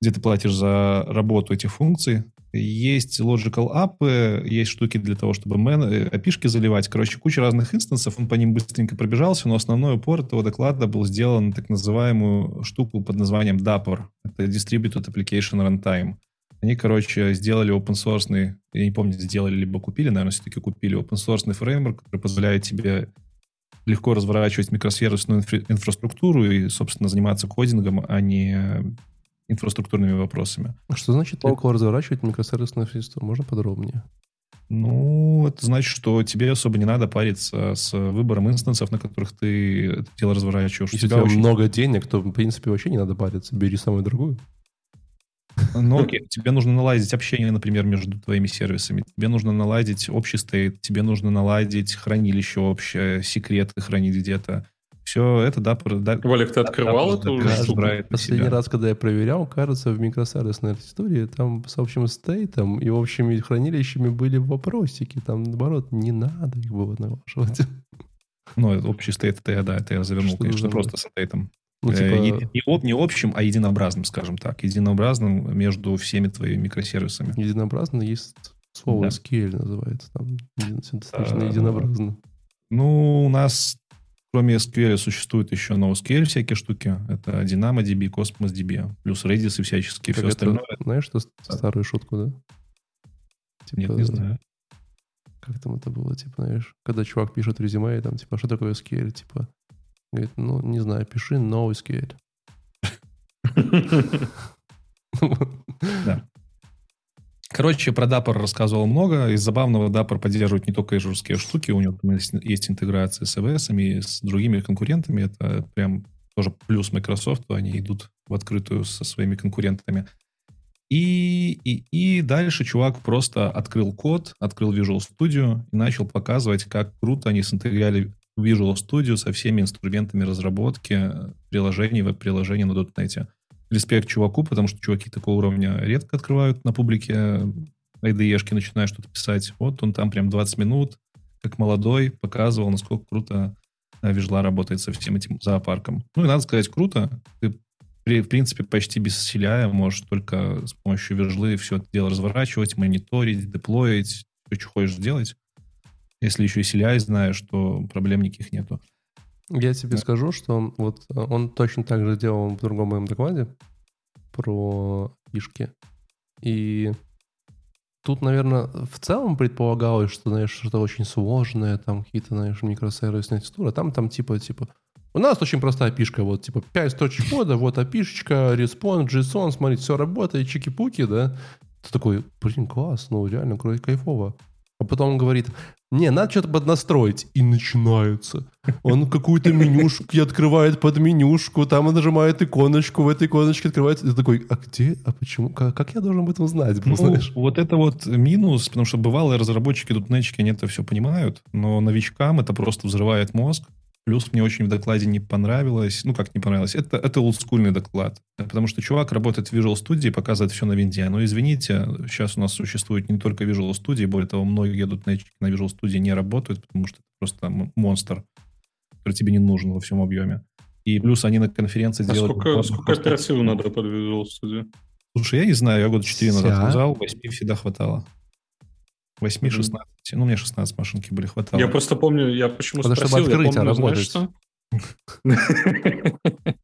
где ты платишь за работу этих функций. Есть logical app, есть штуки для того, чтобы мен, api заливать. Короче, куча разных инстансов, он по ним быстренько пробежался, но основной упор этого доклада был сделан на так называемую штуку под названием DAPR. Это Distributed Application Runtime. Они, короче, сделали open source, я не помню, сделали либо купили, наверное, все-таки купили open source фреймворк, который позволяет тебе легко разворачивать микросервисную инфра- инфраструктуру и, собственно, заниматься кодингом, а не инфраструктурными вопросами. А что значит легко разворачивать микросервисное средство? Можно подробнее? Ну, это значит, что тебе особо не надо париться с выбором инстансов, на которых ты это дело разворачиваешь. Если у тебя очень... много денег, то, в принципе, вообще не надо париться. Бери самую дорогую. Ну, окей, тебе нужно наладить общение, например, между твоими сервисами. Тебе нужно наладить общий стейт, тебе нужно наладить хранилище общее, секреты хранить где-то. Все это, да... да Валик, ты открывал да, эту штуку? Последний раз, когда я проверял, кажется, в микросервисной архитектуре там с общим стейтом и общими хранилищами были вопросики. Там, наоборот, не надо их было наглашивать. Ну, общий стейт, это я, да, это я завернул, что конечно, просто с стейтом. Ну, э, типа... не, не общим, а единообразным, скажем так. Единообразным между всеми твоими микросервисами. Единообразно есть слово да. SQL называется. Там достаточно а, единообразно. Ну, у нас Кроме SQL существует еще NoSQL всякие штуки. Это DynamoDB, CosmosDB, плюс Redis и всяческие. Как все это, остальное. Знаешь, что старую шутку, да? Типа, Нет, не знаю. Как там это было? Типа, знаешь, когда чувак пишет резюме, и там, типа, что такое SQL? Типа, говорит, ну, не знаю, пиши NoSQL. Да. Короче, про Dapper рассказывал много. Из забавного Dapper поддерживает не только жесткие штуки, у него есть интеграция с AWS и с другими конкурентами. Это прям тоже плюс Microsoft, они идут в открытую со своими конкурентами. И, и, и дальше чувак просто открыл код, открыл Visual Studio и начал показывать, как круто они синтегрировали Visual Studio со всеми инструментами разработки приложений, веб-приложений на .NET респект чуваку, потому что чуваки такого уровня редко открывают на публике IDE-шки, начинают что-то писать. Вот он там прям 20 минут, как молодой, показывал, насколько круто Вижла работает со всем этим зоопарком. Ну и надо сказать, круто. Ты в принципе, почти без CLI можешь только с помощью вержлы все это дело разворачивать, мониторить, деплоить, все, что хочешь делать. Если еще и CLI знаешь, то проблем никаких нету. Я тебе Да. скажу, что вот э, он точно так же делал в другом моем докладе про фишки. И тут, наверное, в целом предполагалось, что, знаешь, что-то очень сложное, там какие-то, знаешь, микросервисные текстуры. Там, там типа, типа, у нас очень простая пишка, вот, типа, 5 строчек кода, вот опишечка, респон, JSON, смотрите, все работает, чики-пуки, да. Ты такой, блин, класс, ну, реально кай- кайфово. А потом он говорит, не, надо что-то поднастроить. И начинается. Он какую-то менюшку открывает под менюшку, там он нажимает иконочку, в этой иконочке открывается. И ты такой, а где, а почему, как, как я должен об этом знать? был, Ну, знаешь? вот это вот минус, потому что бывалые разработчики, дутнетчики, они это все понимают, но новичкам это просто взрывает мозг. Плюс мне очень в докладе не понравилось, ну как не понравилось, это, это олдскульный доклад, потому что чувак работает в Visual Studio, показывает все на винде. Но извините, сейчас у нас существует не только Visual Studio, более того, многие дутнетчики на Visual Studio не работают, потому что это просто монстр, который тебе не нужен во всем объеме. И плюс они на конференции А делают... сколько, просто- сколько оперативы надо под Visual Studio? Слушай, я не знаю, я года 4 назад сказал, 8 всегда хватало. 8-16. Ну, у меня 16 машинки были, хватало. Я просто помню, я почему чтобы спросил, я открыть, а помню, знаешь работать. что?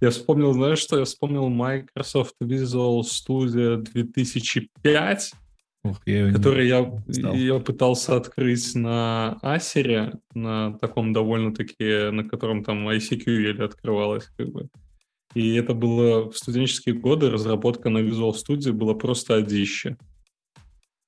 Я вспомнил, знаешь что? Я вспомнил Microsoft Visual Studio 2005, Ух, я её не- который я, я пытался открыть на Асере, на таком довольно-таки, на котором там ICQ еле открывалось, как бы. И это было в студенческие годы, разработка на Visual Studio была просто адище.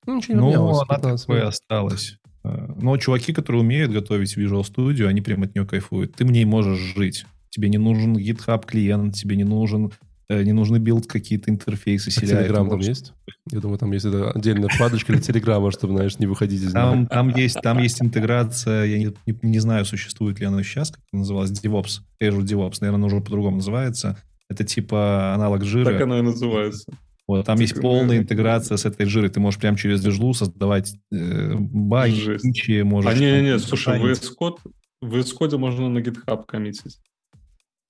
Ну, ничего не Ну, поменялось. она 15 такое минут. осталась. Э, Но чуваки, которые умеют готовить Visual Studio, они прям от нее кайфуют. Ты в ней можешь жить. Тебе не нужен GitHub клиент, тебе не нужен э, не нужны build какие-то интерфейсы. А. Телеграм там можешь- есть? Я думаю, там есть это отдельная вкладочка для Телеграма, чтобы, знаешь, не выходить из него. Там, там, есть, там есть интеграция, я не, не- не знаю, существует ли она сейчас, как она называлась, DevOps, Azure DevOps, наверное, она уже по-другому называется. Это типа аналог жира. Так оно и называется. Вот, там есть полная э, интеграция с этой жирой. Ты можешь прямо через Visual создавать э, баги, фичи, можешь... А не-не-не, слушай. VS Code, в VS Code можно на GitHub коммитить.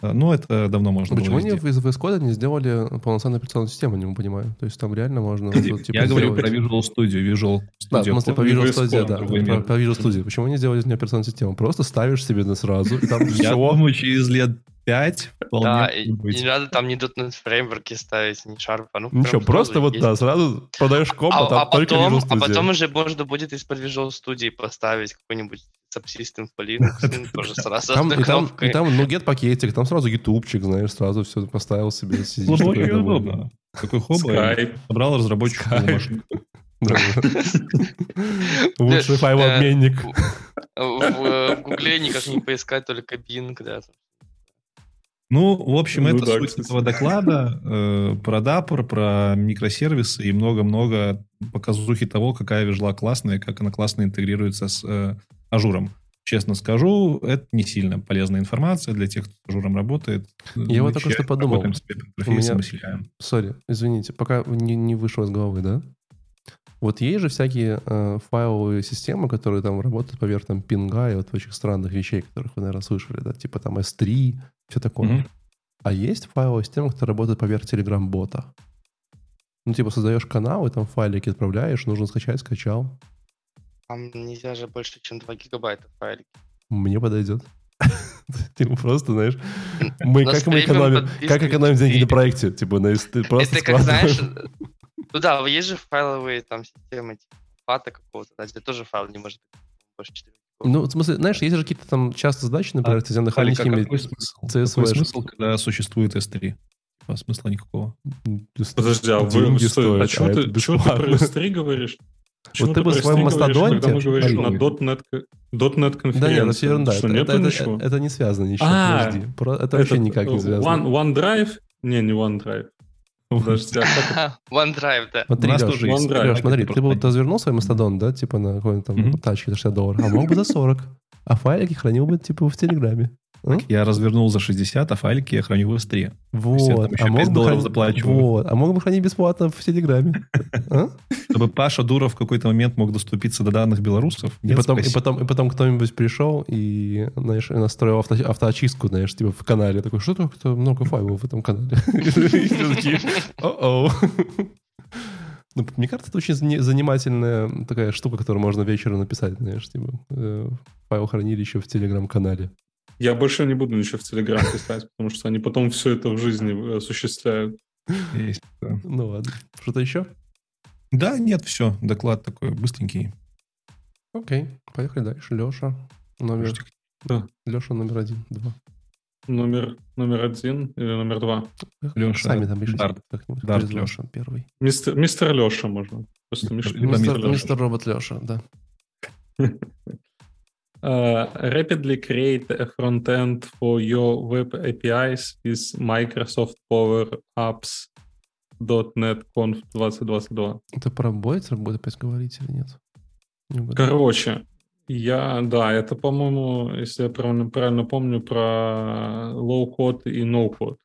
А, Ну, это давно можно Почему было они из VS Code не сделали полноценную операционную систему, не понимаю. То есть там реально можно... вот, типа, Я говорю про Visual Studio. Visual Да, в Studio смысле, по не Visual Studio, да. по Visual Studio. Почему они сделали из нее операционную систему? Просто ставишь себе на сразу, и там Я все. думаю, через лет пять вполне Да, и, и не надо там не .NET фреймворки ставить, не Sharp, а ну Ничего, просто вот, есть. да, сразу подаешь комп, а, А, там а только потом, Visual а Studio. потом уже можно будет из-под Visual Studio поставить какой-нибудь subsystem по Linux, ну, тоже сразу Там, и там, и там, ну, get пакетик, там сразу ютубчик, знаешь, сразу все поставил себе. сидишь очень удобно. Такой Skype. собрал машинку. Да. Лучший файлообменник. В, в- в Гугле никак не поискать, только Bing, да. Ну, в общем, Ну это да, суть кстати. этого доклада э, про Dapper, про микросервисы и много-много показухи того, какая вижла классная, и как она классно интегрируется с э, Azure ом. Честно скажу, это не сильно полезная информация для тех, кто с Azure ом работает. Я вот только что подумал. работаем с веб-интерфейсом У меня- и CLI. Sorry, извините, пока не, не вышло из головы, да? Вот есть же всякие э, файловые системы, которые там работают поверх там пинга и вот очень странных вещей, которых вы, наверное, слышали, да? Типа там S3, все такое. Мгм. А есть файловая система, которая работает поверх Telegram-бота? Ну, типа, создаешь канал, и там файлики отправляешь, нужно скачать, скачал. Там нельзя же больше, чем 2 гигабайта файлик. Мне подойдет. Типа просто, знаешь, мы как мы экономим, как экономим деньги на проекте, типа на S3 просто Это как, знаешь. Ну да, есть же файловые там системы, типа фата какого-то, да, где тоже файл не может быть больше 4 Ну, в смысле, знаешь, есть же какие-то там часто задачи, например, Алик, хранить а ими какой смысл? CSV. Какой смысл, когда существует S3? Типа, Смысла никакого. Подожди, а вы стой, а чего а ты, это чего ты про бесплатно. S3 говоришь? Почему ты бы в своем S3 говоришь, мастодонте- Когда мы на .NET, .NET конференции. Да нет, ну это ерунда. Что, это, нету это- ничего? это- это не связано ничего, А, подожди. Про- это вообще никак не э, связано. One, OneDrive? Не, не OneDrive. А OneDrive, да. Смотри, У нас Лёш, тоже есть. OneDrive. Лёш, смотри, ты бы вот развернул свой мастодон, да, типа на какой-нибудь там тачке за 60 долларов, а мог бы за 40. А файлики хранил бы, типа, в Телеграме. А? Я развернул за 60, а файлики я храню в S3. я Вот. А мог 5 бы долларов храни- заплачиваю. Вот. А мог бы хранить бесплатно в Телеграме. А? Чтобы Паша Дуров в какой-то момент мог доступиться до данных белорусов. И потом, и потом, и потом кто-нибудь пришел и, знаешь, настроил авто, автоочистку, знаешь, типа в канале. Такой, что так много файлов в этом канале? «О-оу». Ну, мне кажется, это очень зани- занимательная такая штука, которую можно вечером написать, знаешь, типа э, файл хранилища в телеграм-канале. Я больше не буду ничего в Телеграм писать, потому что они потом все это в жизни э, осуществляют. Есть, да. Ну ладно. Что-то еще? Да, нет, все. Доклад такой быстренький. Окей, поехали дальше. Леша. Номер... Да. Леша номер один, два. Номер, номер один или номер два? Леша, Сами там решите. Дарт. как-нибудь. Дарт Леша. Первый. Мистер, мистер Леша можно. Просто мистер Мистер, Леша. мистер робот Леша, да. Uh, rapidly create a front end for your web APIs with Microsoft Power Apps .NET Conf 2022. Это про Бойтер будет опять говорить или нет? Короче, я, да, это, по-моему, если я правильно, правильно помню, про low-code и no-code.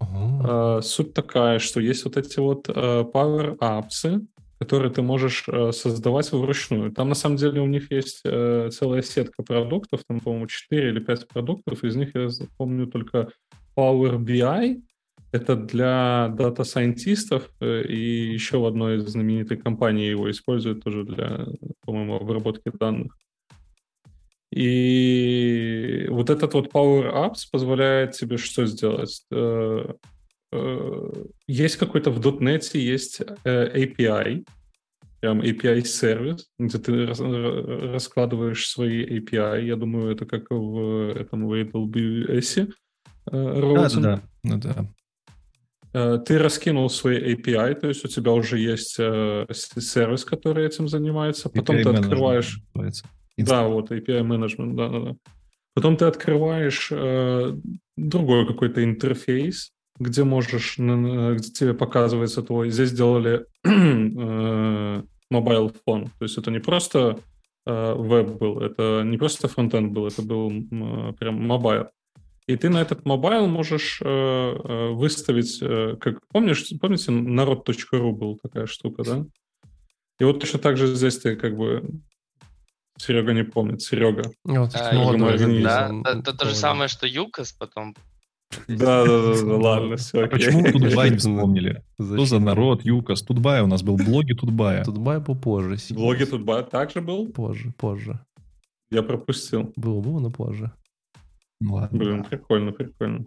Ага. Э, Суть такая, что есть вот эти вот э, Power Apps, которые ты можешь э, создавать вручную. Там, на самом деле, у них есть э, целая сетка продуктов, там, по-моему, 4 или 5 продуктов, из них я помню только Power BI, это для дата-сайентистов, э, и еще в одной знаменитой компании его используют тоже для, по-моему, обработки данных. И вот этот вот Power Apps позволяет тебе что сделать? Э, Есть какой-то в .NET есть э, API, прям API-сервис, где ты раскладываешь свои API. Я думаю, это как в этом в AWS. э, Да, да, да. Да. Ты раскинул свои API, то есть у тебя уже есть сервис, который этим занимается. Потом API ты открываешь... Да, вот API менеджмент, да, да, да. Потом ты открываешь э, другой какой-то интерфейс, где можешь, где тебе показывается твой. Здесь сделали э, mobile phone, то есть это не просто э, веб был, это не просто фронтенд был, это был э, прям mobile. И ты на этот mobile можешь выставить, как помнишь, помните, народ.ру был такая штука, да? И вот точно так же здесь ты как бы Серега не помнит, Серега. Вот, А, ну, разобьюсь, Да, это он то же самое, что uCoz потом. Да, да, да, да, ладно, все. А почему мы Тутбай не вспомнили? Что за народ, uCoz? Тутбай у нас был, блоги Тутбая. Тутбай был позже. Блоги тут ба- также был? Позже, позже. Я пропустил. Был, был, но позже. Ладно. Блин, прикольно, прикольно.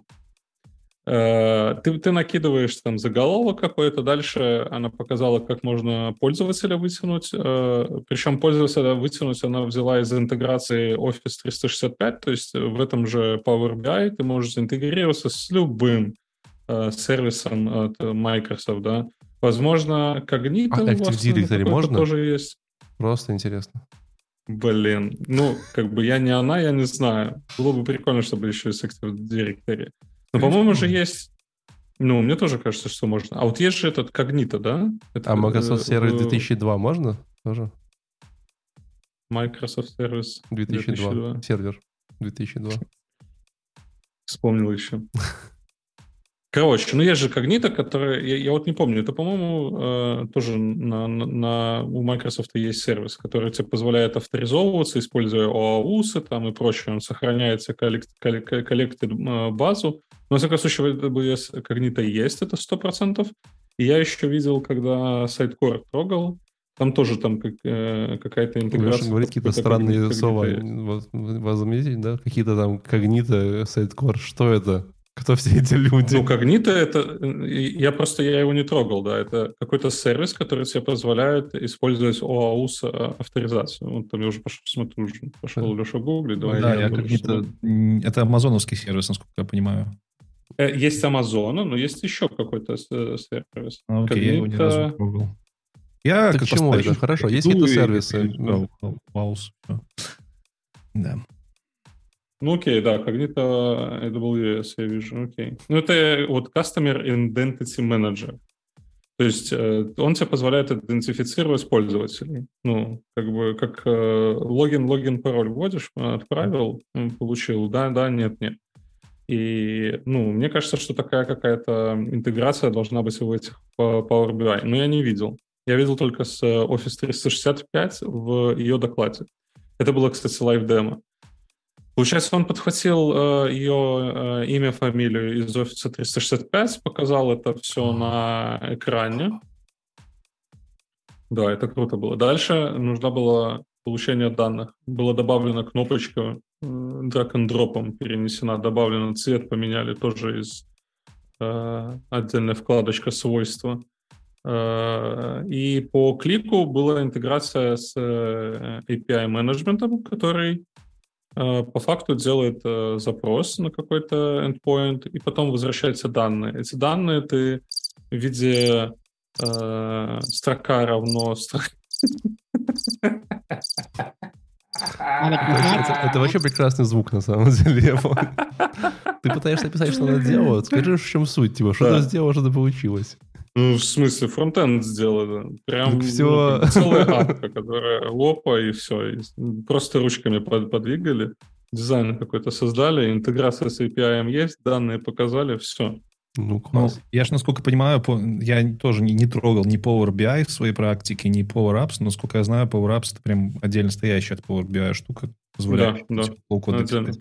Э, Ты, ты накидываешь там заголовок какой-то, дальше она показала, как можно пользователя вытянуть. Э, Причем пользователя вытянуть она взяла из интеграции Office 365, то есть в этом же Power BI ты можешь интегрироваться с любым э, сервисом от Microsoft, да. Возможно, Cognito А Active Directory можно? тоже есть. Просто интересно. Блин, ну, как бы я не она, я не знаю. Было бы прикольно, чтобы еще и с Active Directory. Но, по-моему, же есть... Ну, мне тоже кажется, что можно. А вот есть же этот Cognito, да? Это, А Microsoft э, Service э, 2002 можно? Тоже? Microsoft Service 2002. 2002. Сервер 2002. Вспомнил еще. Короче, ну есть же Cognito, который... Я, я вот не помню, это, по-моему, э, тоже на, на- на- у Microsoft есть сервис, который тебе позволяет авторизовываться, используя OAuth там и прочее. Он сохраняет себе коллект, коллек- коллектед э, базу. Но, во всяком случае, в AWS Cognito есть, это 100%. И я еще видел, когда Sitecore трогал, там тоже там как, э, какая-то интеграция. Леша говорит какие-то странные Cognito слова. вас заметили, да? Какие-то там когнито, сайткор. Что это? Кто все эти люди? Ну, Cognito это... э, Я просто я его не трогал, да. Это какой-то сервис, который тебе позволяет использовать OAuth э, авторизацию. Вот там я уже пошел, смотрю, уже пошел Леша гуглить. Давай Да, я я м, Это амазоновский сервис, насколько я понимаю. Э, Есть Amazon, но есть еще какой-то сервис. А, окей, я его разу не Cognito- пробовал. Я Так почему это? Хорошо, есть какие-то сервисы. Ваус, всё. Да. Ну, окей, да, Cognito AWS я вижу, окей. Ну, это вот Customer Identity Manager. То есть э, он тебе позволяет идентифицировать пользователей. Ну, как бы как э, логин, логин, пароль вводишь, отправил, получил, да, да, нет, нет. И, ну, мне кажется, что такая какая-то интеграция должна быть в этих Power BI. Но я не видел. Я видел только с Office 365 в ее докладе. Это было, кстати, live-demo. Получается, он подхватил э, ее э, имя, фамилию из офиса 365, показал это все на экране. Да, это круто было. Дальше нужно было получение данных. Была добавлена кнопочка drag and drop ом перенесена, добавлен цвет, поменяли тоже из э, отдельная вкладочка свойства. Э, и по клику была интеграция с э, API менеджментом, который по факту делает э, запрос на какой-то endpoint, и потом возвращаются данные. Эти данные ты в виде э, строка равно строка. Это, это вообще прекрасный звук, на самом деле. Ты пытаешься описать, что она делает. Скажи, в чем суть, типа, что ты сделал, что-то получилось. Ну, в смысле, фронтенд сделали. Прям Так ну, целая апка, которая лопа и все. И просто ручками под- подвигали, дизайн какой-то создали, интеграция с API есть, данные показали, все. Ну, Ну, класс. я же, насколько понимаю, по- я тоже не, не трогал ни Power BI в своей практике, ни Power Apps, но, насколько я знаю, Power Apps это прям отдельно стоящая от Power BI штука, позволяющая Да, да. написать.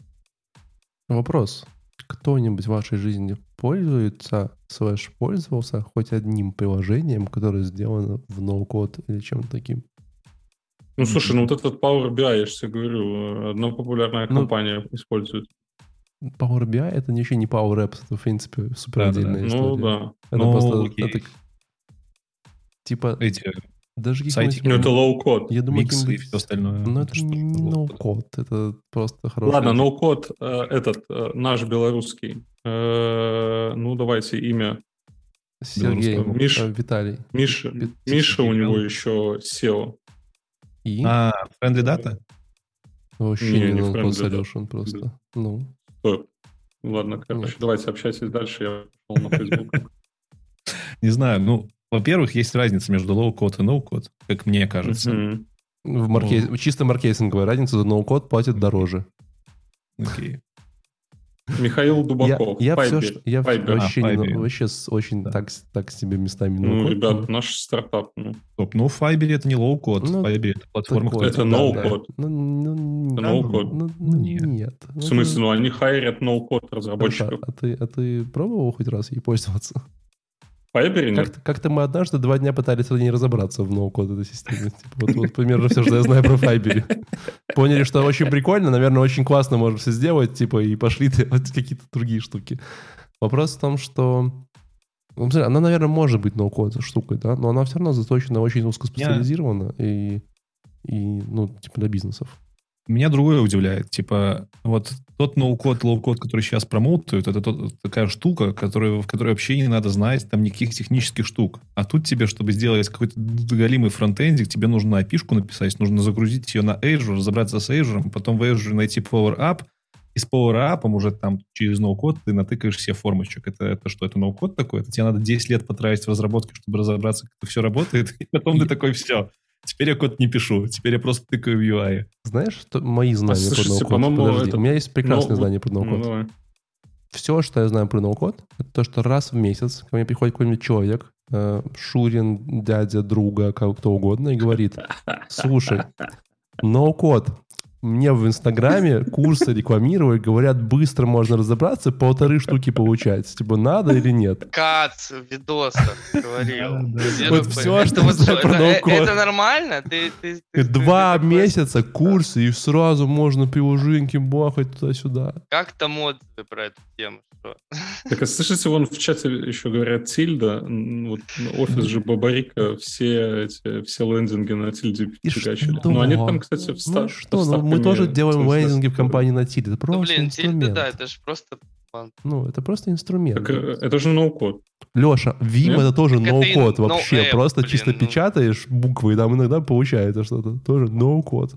Вопрос. Кто-нибудь в вашей жизни пользуется, слэш пользовался хоть одним приложением, которое сделано в ноу-код или чем-то таким? Ну, слушай, ну вот этот Power BI, я же тебе говорю, одна популярная Ну, компания использует. Power BI — это вообще не Power Apps, это, в принципе, супер отдельная Ну, история. да. Это Ну, просто... окей. это типа, Эти даже сайтики, Ну, это low-code. Я думаю, миксы и все остальное. Ну, это что не low-code. ноу-код, это просто хороший... Ладно, ноу-код э, этот, э, наш белорусский. Э, Ну, давайте имя. Сергей, белорусского. Миш- Виталий. Миша, Пи- Миша у него еще SEO. И А, Friendly Data? вообще не, не не friendly, solution просто. Ну, Стоп. Ладно, короче, Нет. давайте общайтесь дальше, я пошел на Facebook. Не знаю, ну, во-первых, есть разница между low-code и no-code, как мне кажется. Мгм. в марке... чисто маркетинговая разница, за ноу-код платят дороже. Окей. Михаил Я, Дубаков. я, Fiverr. все, я Fiverr. вообще, А, не- вообще с- очень Да. так, так себе местами Ну, ноу-код. ребят, наш стартап. Ну, Стоп, ну, в Fiverr это не low-code, Ну, в Fiverr это платформа, которая... Это да, no-code. да. Ну, ну, Это да, no-code. ну, Ну, нет. нет. в смысле, ну они хайрят ноу-код Хорошо, разработчиков. а ты, а ты пробовал хоть раз ей пользоваться? Fiverr нет? Как-то, как-то мы однажды два дня пытались в ней разобраться в ноу-код этой системе. Типа, вот, вот примерно все, что я знаю про Fiverr. Поняли, что очень прикольно, наверное, очень классно можно все сделать, типа, и пошли делать какие-то другие штуки. Вопрос в том, что ну, она, наверное, может быть no-code штукой, да, но она все равно заточена очень узкоспециализирована и, и, ну, типа, для бизнесов. Меня другое удивляет. Типа, вот тот no-code, low-code, который сейчас промоутают, это тот- такая штука, которая, в которой вообще не надо знать там никаких технических штук. А тут тебе, чтобы сделать какой-то галимый фронтендик, тебе нужно API шку написать, нужно загрузить ее на Azure, разобраться с Azure, потом в Azure найти Power App, и с Power Up уже там через ноу-код ты натыкаешь все формочек. Это, это что, это ноу-код такой? Это тебе надо 10 лет потратить в разработке, чтобы разобраться, как это все работает, и потом ты такой, все, теперь я код не пишу, теперь я просто тыкаю в UI. Знаешь, что мои знания слушайте, про ноу-код? Подожди, это- у меня есть прекрасные Ну, знания про Ну, ноу-код. давай. все, что я знаю про ноу-код, это то, что раз в месяц ко мне приходит какой-нибудь человек, э, Шурин, дядя, друга, кто угодно, и говорит, слушай, ноу-код, мне в Инстаграме курсы рекламируют, говорят, быстро можно разобраться, полторы штуки получается. Типа, надо или нет? Кац в видосах говорил. Все Вот это что это- нормально? Два месяца курсы, и сразу можно приложеньки бахать туда-сюда. Как там отзывы про эту тему? Так, а слышите, вон в чате еще говорят Тильда, вот офис же Бабарика, все эти, все лендинги на Тильде И фигачили. что? Ну, они там, кстати, вста- что, ну, мы тоже делаем лендинги в компании на Тильде. Это Ну, просто блин, Тильда, инструмент. да, это же просто... Ну, это просто инструмент. Так, э, это же no-code. Леша, Vim Нет? это тоже no-code вообще. Просто блин, чисто ну. печатаешь буквы, и там иногда получается что-то. Тоже no-code.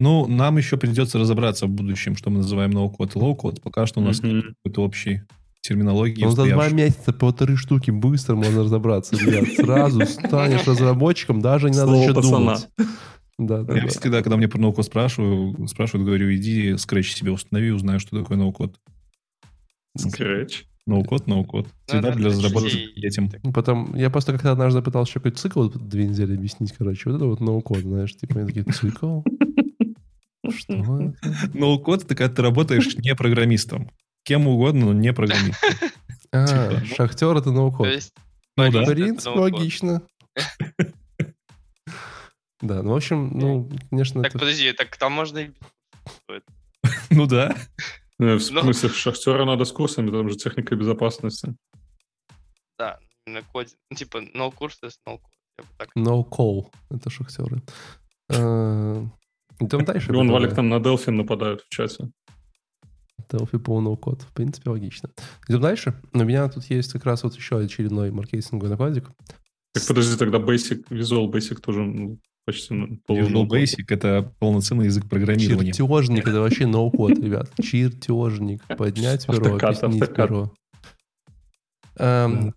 Ну, нам еще придется разобраться в будущем, что мы называем no-code и low-code. Пока что у нас Мгм. нет какой-то общей терминологии. Ну, за два месяца полторы штуки быстро можно разобраться, ребят. Сразу станешь разработчиком, даже не надо Слово еще пацана. думать. Да, да, Я да. всегда, когда мне про ноу-код спрашивают, спрашивают, говорю, иди скретч себе установи, узнаю, что такое ноу-код. Scratch. Ноу-код, ноу-код. Всегда Ну, для это разработки детям. Потом, я просто как-то однажды пытался еще какой-то цикл вот две недели объяснить, короче. Вот это вот ноу-код, знаешь, типа, я такие, цикл? Что это? Ноу-код это когда ты работаешь не программистом. Кем угодно, но не программистом. А, Типа. шахтер это То ноу-код. есть, Ну да. В принципе, логично. Да, ну, в общем, ну, конечно, Так, это... подожди, так там можно и... Ну да. Ну, В Ну. смысле, шахтера надо с курсами, там же техника безопасности. Да, на коде. Ну, типа, no курс, то есть no так... No call. Это шахтеры. Э, Идем дальше. Вон предлагаю. Валик там на Delphi нападают в чате. Delphi по no код. В принципе, логично. Идем дальше. У меня тут есть как раз вот еще очередной маркетинговый накладик. Так подожди, тогда Basic, Visual Basic тоже почти ну, Visual полу- Basic — это полноценный язык программирования. Чертежник, это вообще no код, ребят. Чертежник. Поднять перо, объяснить перо. Эм,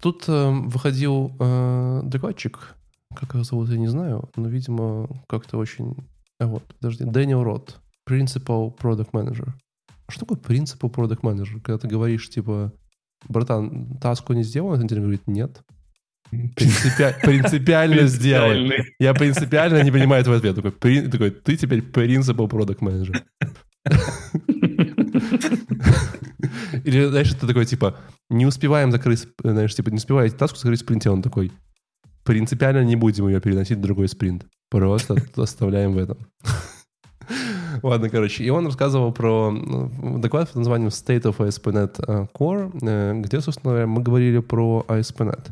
Тут эм, выходил э, докладчик, как его зовут, я не знаю, но, видимо, как-то очень... А вот, подожди, Дэниел Рот, Principal Product Manager. А Что такое Principal Product Manager? Когда ты говоришь, типа, братан, таску не сделан, он тебе говорит, нет. Принципи- Принципиально сделай. Я принципиально не понимаю твой ответ. Такой, «При- такой, ты теперь Principal Product Manager. Или, знаешь, ты такой, типа, не успеваем закрыть, знаешь, типа, не успеваете таску закрыть в спринте, он такой, принципиально не будем ее переносить в другой спринт. Просто оставляем в этом. Ладно, короче. И он рассказывал про ну, доклад под названием State of ASP.NET э, Core, э, где, собственно говоря, мы говорили про ASP.NET.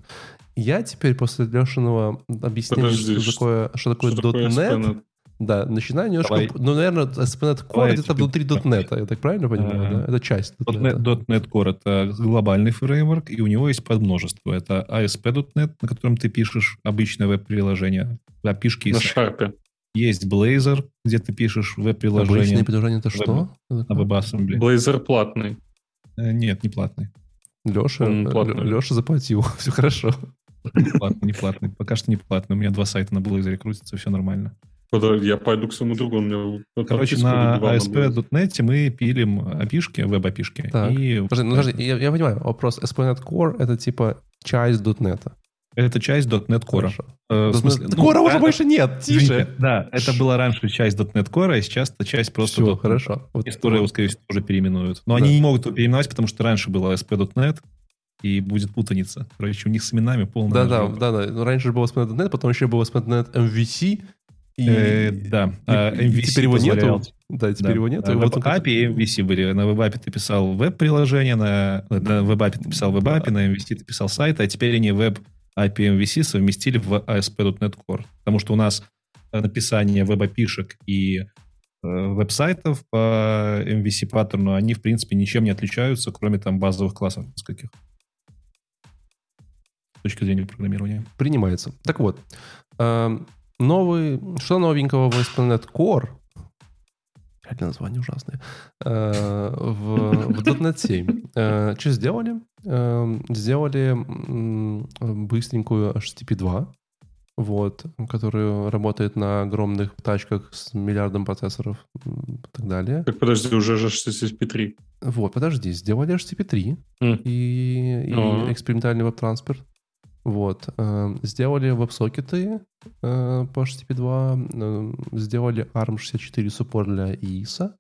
Я теперь после Лешиного объяснения, Подожди, что такое, что такое Что такое .NET, да, начинаю немножко... Давай. Ну, наверное, ASP.NET Core Давай где-то внутри .NET, я так правильно понимаю, Ага. да? Это часть .NET, .NET. .NET Core — это глобальный фреймворк, и у него есть подмножество. Это ASP.NET, на котором ты пишешь обычное веб-приложение, API-шки. На шарпе. Есть Blazor, где ты пишешь веб-приложение приложения это что? на WebAssembly. Blazor платный. Э, Нет, не платный. Леша. Леша заплатил, все хорошо. Платный, не платный. Пока что не платный. У меня два сайта на Blazor крутятся, все нормально. Я пойду к своему другу, у меня... вот Короче, на. ASP.NET мы пилим API-шки, веб-API-шки. Так. И Подожди, ну, подожди, я, я понимаю, вопрос ASP.NET Core это типа часть .NET. это часть .NET Core. Э, в смысле, ну, Core уже а- больше нет, Извините, тише. Да, это была раньше часть .NET Core, а сейчас это часть просто Все, .NET. хорошо. Вот, И скоро его, скорее всего, тоже переименуют. Но Да. они не могут его переименовать, потому что раньше было ASP.NET, и будет путаница. Короче, у них с именами полная Да, да, жопа. да, да. Ну, Раньше же было ASP.NET, потом еще было ASP.NET MVC. И, Э, да. и- А, и MVC теперь его позволял- нету. Да, теперь Да. его нету. На и вот WebApp и MVC были. На WebApp ты писал веб-приложение, на, на WebApp ты писал WebApp, на MVC ты писал сайт, а теперь они Web API и MVC совместили в ASP.NET Core. Потому что у нас написание веб-апишек и э, веб-сайтов по MVC паттерну, они, в принципе, ничем не отличаются, кроме там базовых классов нескольких. С точки зрения программирования. принимается. Так вот, эм, новый, что новенького в ASP.NET Core, реально название ужасное, э, в, в .NET 7. Э, Что сделали? Сделали быстренькую HTTP 2, вот, которая работает на огромных тачках с миллиардом процессоров и так далее. Так подожди, уже же HTTP3. Вот, подожди, сделали HTTP 3 М. и, и Ага. экспериментальный веб-транспорт. Вот. э, Сделали веб-сокеты э, по HTTP 2, э, сделали ARM64 суппорт для IIS.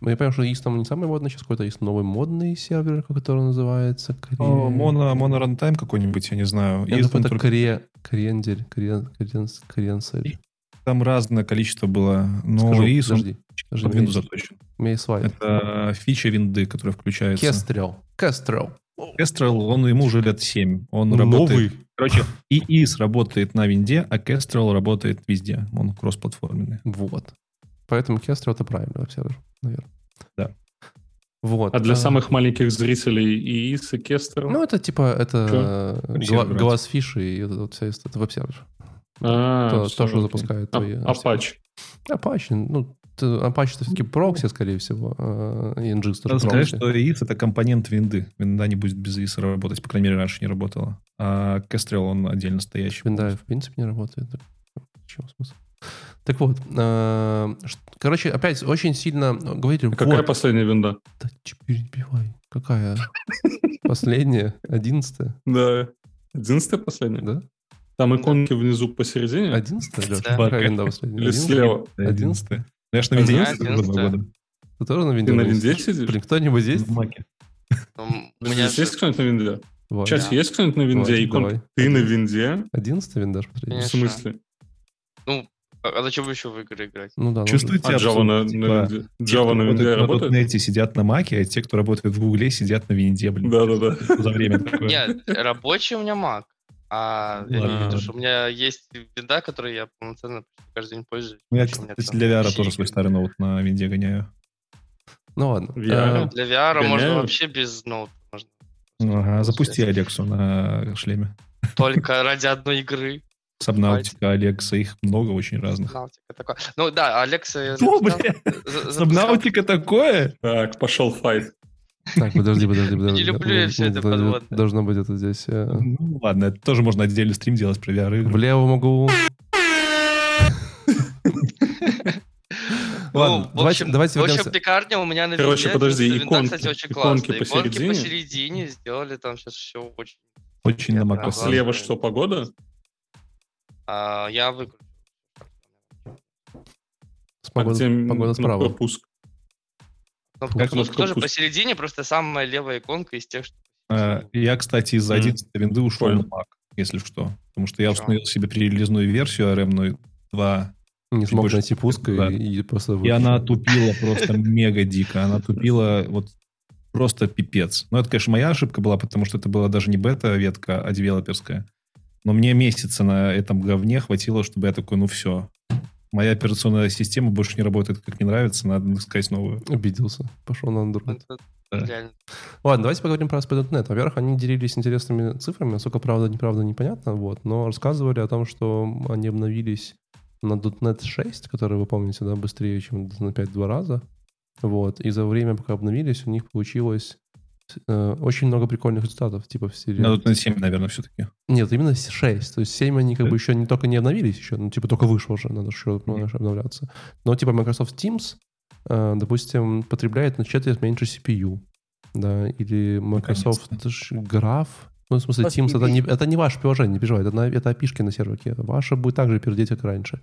Я понимаю, что IIS там не самый модный, сейчас какой-то есть новый модный сервер, который называется... Кре- О, Моно, моно рантайм какой-нибудь, я не знаю. Я думаю, он это только- Кре... Крендель, Крен... Кренс- Кренсель. Там разное количество было. Но Скажу, он подожди. подожди, под Windows заточен. У меня есть слайд. Это фича винды, которая включается. Кестрел. Кестрел. Kestrel, он ему уже лет 7. Он Новый. работает... Короче, ИИС работает на винде, а Kestrel работает везде. Он кроссплатформенный. Вот. Поэтому Кестрел это правильный веб-сервер, наверное. Да. Вот. А для э, самых маленьких зрителей и ИС, и Кестер? Ну, это типа, это гла- и это вот вся это веб-сервер. А, то, всё, то, что окей. запускает А- твои... Apache. Apache, ну, Apache все-таки прокси, скорее всего. а Nginx тоже Надо сказать, что EIF — это компонент винды. Винда не будет без EIF работать, по крайней мере, раньше не работала. А Kestrel, он отдельно стоящий. Винда в принципе не работает. Чем смысл? Так вот, а, ш- короче, опять очень сильно говорили, А Какая вот, последняя винда? да че перебивай, какая? Последняя, одиннадцатая, Да. Одиннадцатая последняя? да? Там иконки внизу посередине? Одиннадцатая, Леша? Да. Какая винда последняя? Или Одиннадцатая? слева? Одиннадцатая? Ну, Я ж на два одиннадцатая. года. Ты тоже на винде? Ты на винде сидишь? Блин, кто-нибудь здесь? В Маке. Ну, У меня же- есть кто-нибудь на винде? Вот. Да. есть кто-нибудь на винде? Икон-. Ты на винде? Одиннадцатая винда же последняя? В смысле? Ну, а а зачем еще в игры играть? Ну да. ну, Чувствуете А Java на, на Типа, Java на винде работает на? .NET, сидят на Маке, а те, кто работает в Гугле, сидят на винде, блин. Да-да-да. За время такое. Нет, рабочий у меня Mac. А я виду, что у меня есть винда, которой я полноценно каждый день пользуюсь. Я, кстати, для VR тоже свой старый ноут на винде гоняю. Ну ладно. VR. А, Для VR можно Гоняю. вообще без ноута. Можно. Ага, запусти Alyx'у на шлеме. Только ради одной игры. Сабнаутика, Alyx'а, их много очень разных. Сабнаутика такое. Ну да, Alyx'а Что, запускал- бля? за- запускал. Сабнаутика такое? Так, пошел файт. Так, подожди, подожди, подожди. люблю я всё это подводное. Должно быть это здесь. э, Ну, ладно, это тоже можно отдельный стрим делать про VR. В левом углу. Ладно, Ну, в давайте, общем- давайте В общем, пекарня у меня на Короче, винде. подожди, Винда, иконки- кстати, очень иконки классные. Иконки посередине? посередине сделали там сейчас все очень... Очень на Классно. слева что, погода? А, я выключил. С А Погода, где погода справа. пуск? Кнопка пуск кнопка тоже посередине, просто самая левая иконка из тех, что... А, Я, кстати, из-за Мгм. 11 винды ушел Понял. на Mac, если что. Потому что я установил себе пререлизную версию RM 2, Не Чуть смог больше найти пуск и, да. и просто и выключил. она тупила просто мега дико. Она тупила вот просто пипец. Но это, конечно, моя ошибка была, потому что это была даже не бета-ветка, а девелоперская. Но мне месяца на этом говне хватило, чтобы я такой, ну все. Моя операционная система больше не работает, как мне нравится, надо искать новую. Обиделся. Пошел на Android. Да. реально. Ладно, давайте поговорим про ASP.NET. Во-первых, они делились интересными цифрами, насколько правда, неправда, непонятно, вот, но рассказывали о том, что они обновились на .NET 6, который, вы помните, да, быстрее, чем .NET 5 в два раза, вот, и за время, пока обновились, у них получилось очень много прикольных результатов, типа в стиле... На .NET 7, наверное, все-таки. Нет, именно 6. То есть 7 они как Да? бы еще не только не обновились еще, ну, типа только вышло уже, надо еще ну, Мгм. обновляться. Но типа Microsoft Teams, э, допустим, потребляет на четверть меньше CPU. Да, или Microsoft Graph. Ну, в смысле, Teams это не, это не ваше приложение, не переживай, это, на- это опишки на серверке. Ваше будет также пердеть, как раньше.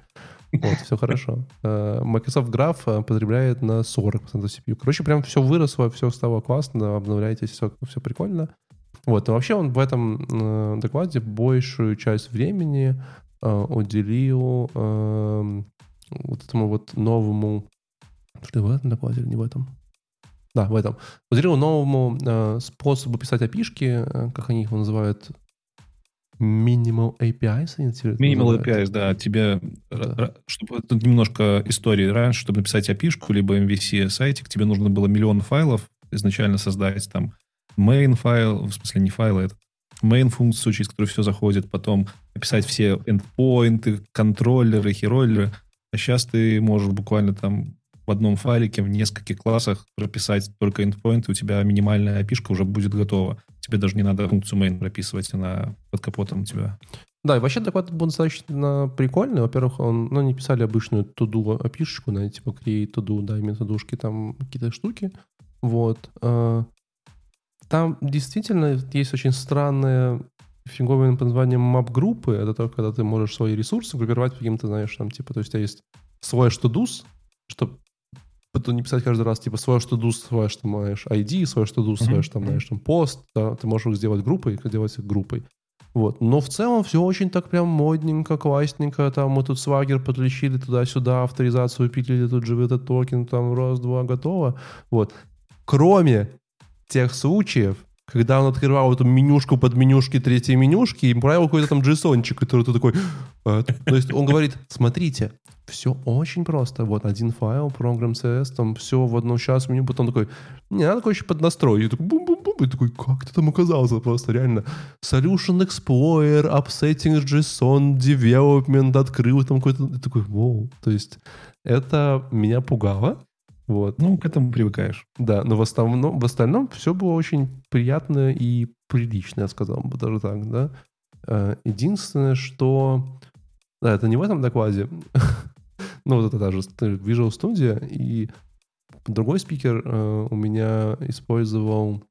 Вот, все хорошо. Э, Microsoft Graph э, потребляет на 40% CPU. Короче, прям все выросло, все стало классно, обновляйтесь, все, все прикольно. Вот, но вообще он в этом э, докладе большую часть времени уделил э, вот этому вот новому... Что в этом докладе или не в этом? Да, в этом. Уделил новому э, способу писать опишки, э, как они его называют, Minimal APIs? это Minimal? APIs, да, тебе, Да. чтобы тут немножко истории. Раньше, чтобы написать API-шку, либо MVC сайтик, тебе нужно было миллион файлов изначально создать, там, main файл, в смысле не файл, а этот main функцию, через которую все заходит, потом описать все endpoinты, контроллеры, хероллеры. А сейчас ты можешь буквально там в одном файлике, в нескольких классах прописать только endpoint, и у тебя минимальная API уже будет готова. Тебе даже не надо функцию main прописывать, она под капотом у тебя. Да, и вообще доклад был достаточно прикольный. Во-первых, он, ну, они писали обычную туду опишечку, на типа create туду, да, именно тудушки, там какие-то штуки. Вот. А, Там действительно есть очень странное фиговое названием map-группы. Это то, когда ты можешь свои ресурсы группировать каким-то, знаешь, там, типа, то есть у тебя есть свой to-dos, чтобы не писать каждый раз, типа, свой to-do, свой, что знаешь, ID, свой to-do, свой, Мгм. там, знаешь, там, пост, да, ты можешь их сделать группой, делать их группой. Вот. Но в целом все очень так прям модненько, классненько. Там мы тут свагер подлечили туда-сюда, авторизацию пилили, тут же этот токен, там раз-два, готово. Вот. Кроме тех случаев, когда он открывал эту менюшку под менюшки третьей менюшки и правил какой-то там джейсончик, который ты такой... «А, То есть он говорит, смотрите, все очень просто. Вот один файл, программ CS, там все в одном сейчас меню, потом такой, не, надо еще поднастроить. И такой, бум-бум-бум, и такой, как ты там оказался? Просто реально. Solution Explorer, Upsetting JSON, Development, открыл там какой-то... Такой, вау. То есть Это меня пугало. Вот. Ну, к этому привыкаешь. Да, но в основном, в остальном все было очень приятно и прилично, я сказал бы даже так, да. Э, единственное, что... Да, это не в этом докладе. ну, вот это даже Visual Studio, и другой спикер э, у меня использовал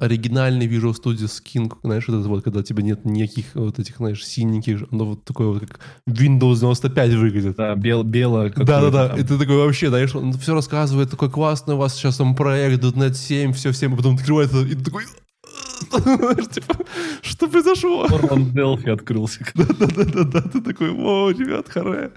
оригинальный Visual Studio скин, знаешь, это вот, когда у тебя нет никаких вот этих, знаешь, синеньких, оно вот такое вот, как Windows 95 выглядит. Да, бел, белое. Да-да-да, и ты такой вообще, знаешь, он все рассказывает, такой классный у вас сейчас там проект .NET 7, все, всем, потом открывается, и ты такой... Типа, что произошло? Орланд Делфи открылся. Да-да-да, ты такой, о, ребят, харе.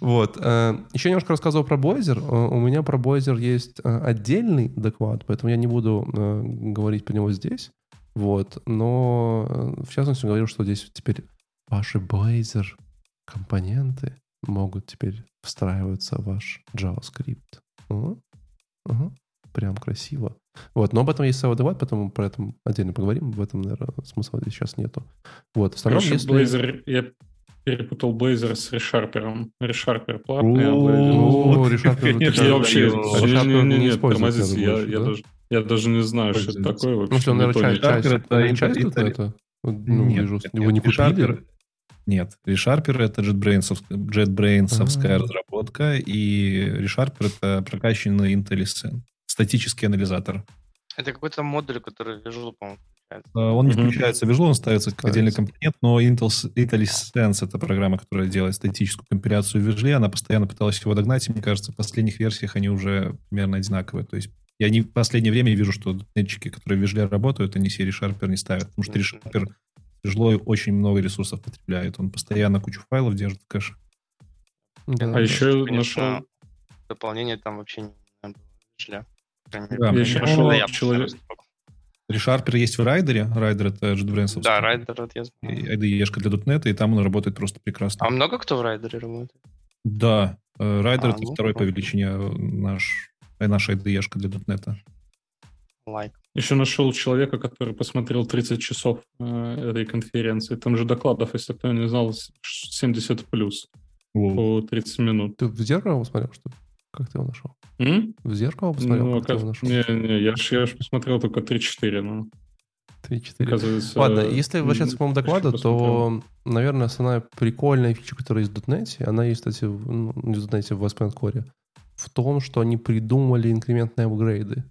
Вот. Э, Еще немножко рассказывал про Blazor. Э, у меня про Blazor есть э, отдельный доклад, поэтому я не буду говорить про него здесь. Вот. Но в частности говорил, что здесь теперь ваши Blazor компоненты могут теперь встраиваться в ваш JavaScript. Угу. Угу. Прям красиво. Вот, но об этом есть целый доклад, поэтому про это отдельно поговорим. В этом, наверное, смысла здесь сейчас нету. Вот, в Хорошо, если... Blazor, я перепутал Blazor с ReSharper. ReSharper платный, а Blazor... ReSharper... Я вообще... Нет, тормозите, я даже не знаю, что это такое вообще. Ну, наверное, часть это... Ну, вижу, его не купили. Нет, ReSharper — это JetBrains, JetBrains разработка, и ReSharper — это прокачанный Intel статический анализатор. Это какой-то модуль, который Visual, по-моему, он не включается в Visual, он ставится как отдельный компонент, но Intel, IntelliSense — это программа, которая делает статическую компиляцию в Visual, она постоянно пыталась его догнать, и мне кажется, в последних версиях они уже примерно одинаковые. То есть я не в последнее время вижу, что нетчики, которые в Visual работают, они себе ReSharper не ставят, потому что ReSharper Visual очень много ресурсов потребляет, он постоянно кучу файлов держит в кэше. Да, а еще нашел... Дополнение там вообще не было Да, я еще нашел человек... ReSharper есть в Райдере. Райдер — это JetBrains. Да, Райдер это я знаю. IDE для .NET, и там он работает просто прекрасно. А много кто в Райдере работает? Да. Райдер а, — это ну, второй по величине наш, э, наша IDE для .NET. Лайк. Еще нашел человека, который посмотрел 30 часов э, этой конференции. Там же докладов, если кто не знал, 70 плюс по 30 минут. Ты в зеркало смотрел, что ли? Как ты его нашел? М? В зеркало посмотрел, ну, как, как ты его нашел? Не, не, я же я ж посмотрел только 3-4, ну. 3-4. Ладно, если возвращаться к моему докладу, то, наверное, основная прикольная фича, которая есть в .NET, она есть, кстати, в, ну, не в .NET, в ASP.NET Core, в том, что они придумали инкрементные апгрейды.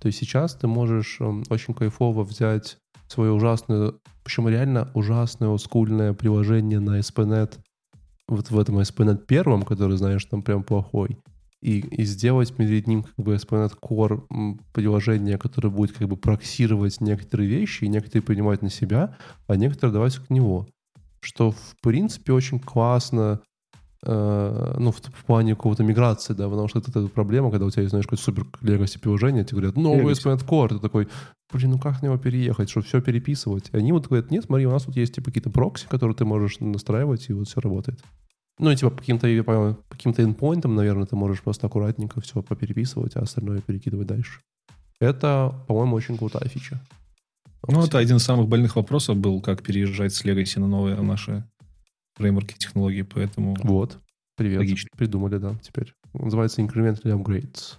То есть сейчас ты можешь эм, очень кайфово взять свое ужасное, причем реально ужасное, скульное приложение на ASP.NET, вот в этом ASP.NET первом, который, знаешь, там прям плохой, и, и сделать перед ним как бы ASP.NET Core приложение, которое будет как бы проксировать некоторые вещи и некоторые принимать на себя, а некоторые давать к него. Что, в принципе, очень классно э, ну, в, в плане какого-то миграции, да, потому что это, это проблема, когда у тебя есть, знаешь, какое-то супер legacy приложение, тебе говорят, новый ASP.NET Core, ты такой, блин, ну как на него переехать, чтобы все переписывать? И они вот говорят, нет, смотри, у нас тут есть типа какие-то прокси, которые ты можешь настраивать, и вот все работает. Ну, типа, по каким-то, по каким-то endpointам, наверное, ты можешь просто аккуратненько все попереписывать, а остальное перекидывать дальше. Это, по-моему, очень крутая фича. Ну, это один из самых больных вопросов был, как переезжать с Legacy на новые наши фреймворки технологии, поэтому... Вот, привет. Логично. Придумали, да, теперь. Называется Incremental Upgrades.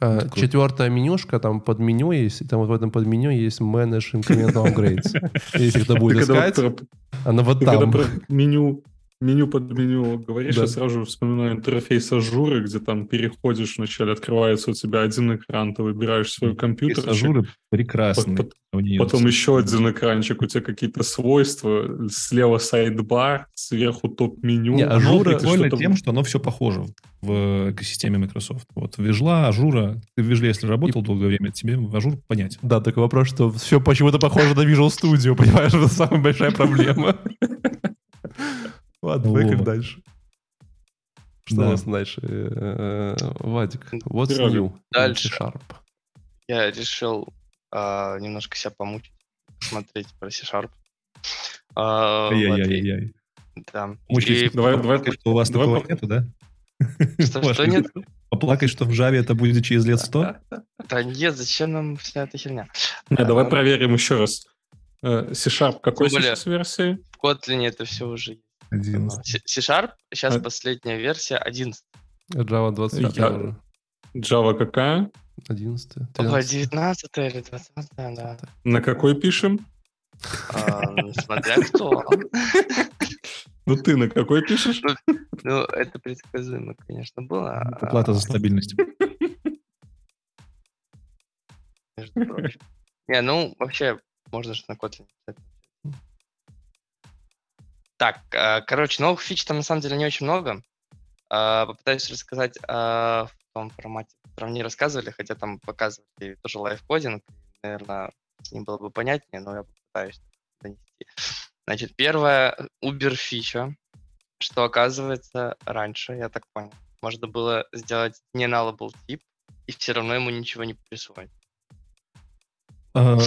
А. Четвертая менюшка, там под меню есть, и там вот в этом под меню есть Manage Incremental Upgrades. Если кто будет искать, она вот там. меню меню под меню говоришь, да. я сразу вспоминаю интерфейс ажуры, где там переходишь вначале, открывается у тебя один экран, ты выбираешь свой компьютер. Ажуры прекрасный. Под, потом еще один экранчик, у тебя какие-то свойства, слева сайдбар, сверху топ-меню. Не, Azure'а прикольно тем, что оно все похоже в экосистеме Microsoft. Вот Вижла, Azure'а, ты в Вижле, если работал долгое время, тебе Azure понять. Да, такой вопрос, что все почему-то похоже на Visual Studio, понимаешь, это самая большая проблема. Ладно, поехали дальше. Что да. у нас дальше? Э, Вадик, what's new? Дальше. C Sharp. Я решил а, немножко себя помучить, посмотреть про C-Sharp. А, Ай-яй-яй-яй. Да. Мучить, и... давай, давай, что у вас давай такого нету, да? Что, что нет? Поплакать, что в Java это будет через лет сто? Да нет, зачем нам вся эта херня? Не, давай проверим еще раз. Э, C-Sharp какой сейчас версии? В Kotlin это все уже есть. 11. C-Sharp, сейчас А- последняя версия 11. Java 25 Я-. Java какая? 11 Ого, 13. 19 или 20 да. На какой пишем? А, Смотря кто. Ну ты на какой пишешь? Ну, это предсказуемо, конечно, было. а, Плата за стабильность. между прочим. Не, ну, вообще, можно же на Kotlin писать. Так, а, короче, новых фич там на самом деле не очень много. А, Попытаюсь рассказать а, в том формате, в котором не рассказывали, хотя там показывали тоже лайфкодинг. Наверное, с ним было бы понятнее, но я попытаюсь донести. Значит, первая Uber фича, что оказывается раньше, я так понял, можно было сделать не nullable тип, и все равно ему ничего не присвоить. А,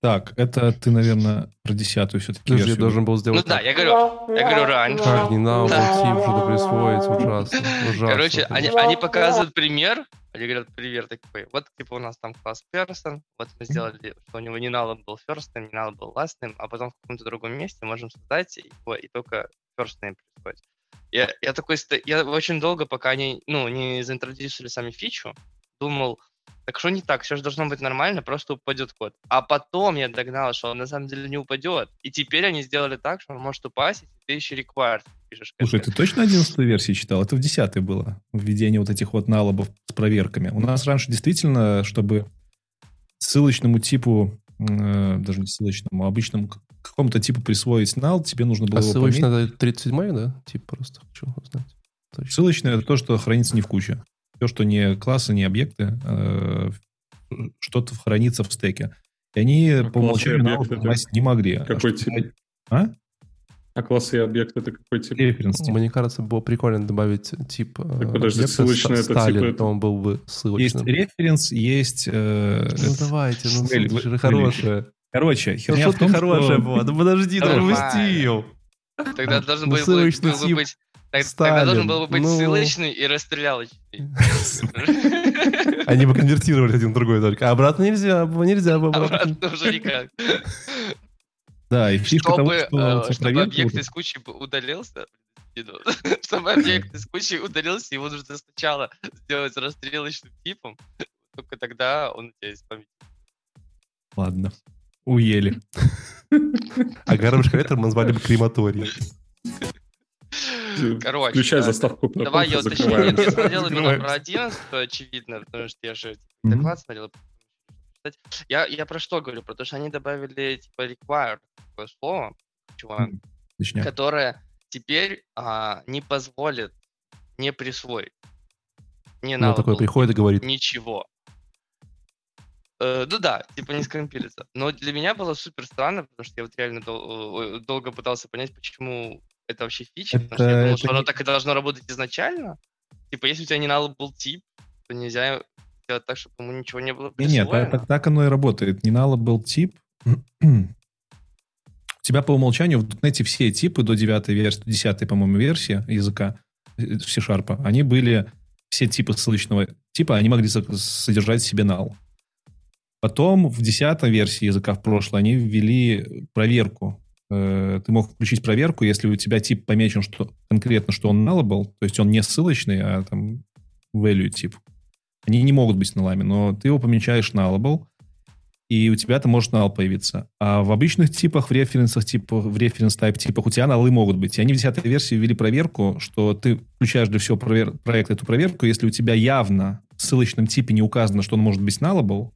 Так, это ты, наверное, про десятую все-таки я должен был Ну сделать да, так. я говорю, я говорю раньше. Как не надо Да. тип что-то присвоить, ужасно. ужасно. Короче, они, они показывают пример, они говорят, пример такой, вот типа у нас там класс person, вот мы сделали, что у него не null был first name, не null был last name, а потом в каком-то другом месте можем создать его и только first name присвоить. Я, я такой, я очень долго, пока они, ну, не заинтродюсили сами фичу, думал, так что не так, все же должно быть нормально, просто упадет код. А потом я догнал, что он на самом деле не упадет. И теперь они сделали так, что он может упасть, если ты еще required пишешь. Слушай, ты точно 11 версии читал? Это в 10 было, введение вот этих вот налобов с проверками. У нас раньше действительно, чтобы ссылочному типу, э, даже не ссылочному, а обычному какому-то типу присвоить нал, тебе нужно было А пометить. это 37 да? Тип просто хочу узнать. Точно. Ссылочное это то, что хранится не в куче. Все, что не классы, не объекты, э, что-то хранится в стеке. И они А по умолчанию объекты это не могли. А какой что- тип? А? А классы и объекты это какой тип? Референс тип. Мне кажется, было прикольно добавить тип э, Так, подожди, объекта ссылочный это Сталин, типа это- то он был бы Есть ссылочным. референс, есть... э, Ну это- давайте, ну Вэль- слушай, Вэль- хорошая. Короче, Ну, херня в шутка том, хорошая что... была. Да подожди, ты пропустил. Тогда должен Ну, был, тип быть... так- Сталин, Тогда должен был бы быть ну. ссылочный и расстрелялочный. Они бы конвертировали один в другой только. А обратно нельзя, нельзя было. Обратно уже никак. Да, и фишка того, Чтобы, что э, чтобы объект из кучи бы удалился, чтобы объект из кучи удалился, его нужно сначала сделать расстрелочным типом, только тогда он у тебя из памяти. Ладно, уели. А collector мы назвали бы крематорий. Короче, Включай да, заставку про Давай я уточню. Нет, я смотрел именно про 11, очевидно, потому что я же доклад смотрел. читать. Я, я про что говорю? Про то, что они добавили типа required такое слово, чувак, М, Точняк. которое теперь а, не позволит не присвоить. Не Ну, такой приходит и говорит, ничего. Э, ну да, типа не скомпилится. Но для меня было супер странно, потому что я вот реально дол- э, долго пытался понять, почему это вообще фича. потому что я Это- думал, это что оно так и должно работать изначально. Типа, если у тебя не null был тип, то нельзя сделать так, чтобы ему ничего не было Не, Нет, присвоено. так, так оно и работает. Не надо был тип. У тебя по умолчанию в .NET все типы до 9 версии, 10, по-моему, версии языка э, C-Sharp, они были, все типы ссылочного типа, они могли со- содержать в себе null. Потом в 10 версии языка в прошлой они ввели проверку. Э, Ты мог включить проверку, если у тебя тип помечен что, конкретно, что он nullable, то есть он не ссылочный, а там value тип. Они не могут быть нулами, но ты его помечаешь nullable, и у тебя там может null появиться. А в обычных типах, в референсах, типа, в референс type типах у тебя null могут быть. И они в 10 версии ввели проверку, что ты включаешь для всего провер- проекта эту проверку, если у тебя явно в ссылочном типе не указано, что он может быть nullable,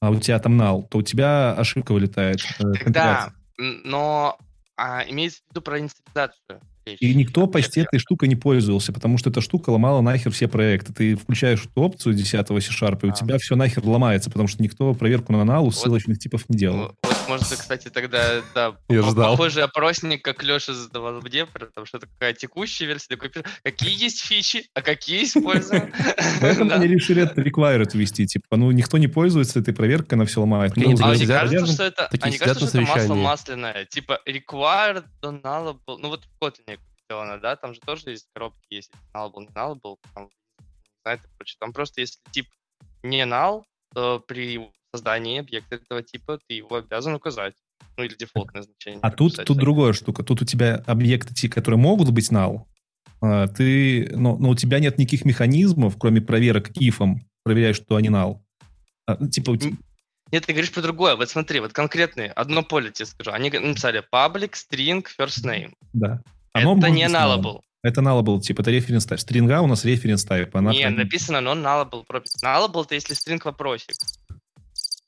а у тебя там null, то у тебя ошибка вылетает. э, Да, но а, имеется в виду про инициализацию. И никто почти этой штукой не пользовался, потому что эта штука ломала нахер все проекты. Ты включаешь эту опцию 10 C-Sharp, и у А. тебя все нахер ломается, потому что никто проверку на нал у ссылочных типов не делал. Вот, вот, может, кстати, тогда, да, Я ждал. похожий опросник, как Леша задавал мне, потому что такая текущая версия, какие есть фичи, а какие используем. Поэтому они решили это required ввести. Типа, ну, никто не пользуется этой проверкой, она все ломает. Ну, не А вот мне кажется, что это, а что это масло масляное. Типа required. Ну вот в Kotlin сделано, да? Там же тоже есть коробки, есть nullable, не nullable. Там, не знаю, и прочее. Там просто если тип не null, то при создании объекта этого типа ты его обязан указать. ну или дефолтное значение. А тут, тут другая штука. Тут у тебя объекты, которые могут быть null, а, ты, но, но у тебя нет никаких механизмов, кроме проверок ифом, проверяешь, что они null. А, типа, нет, ты говоришь про другое. Вот смотри, вот конкретные, одно поле тебе скажу. Они написали public string first name. Да. Оно это не nullable. Это nullable, типа, это reference type. Стринга у нас reference type. Она не, написано non-nullable. Nullable это если стринг вопросик.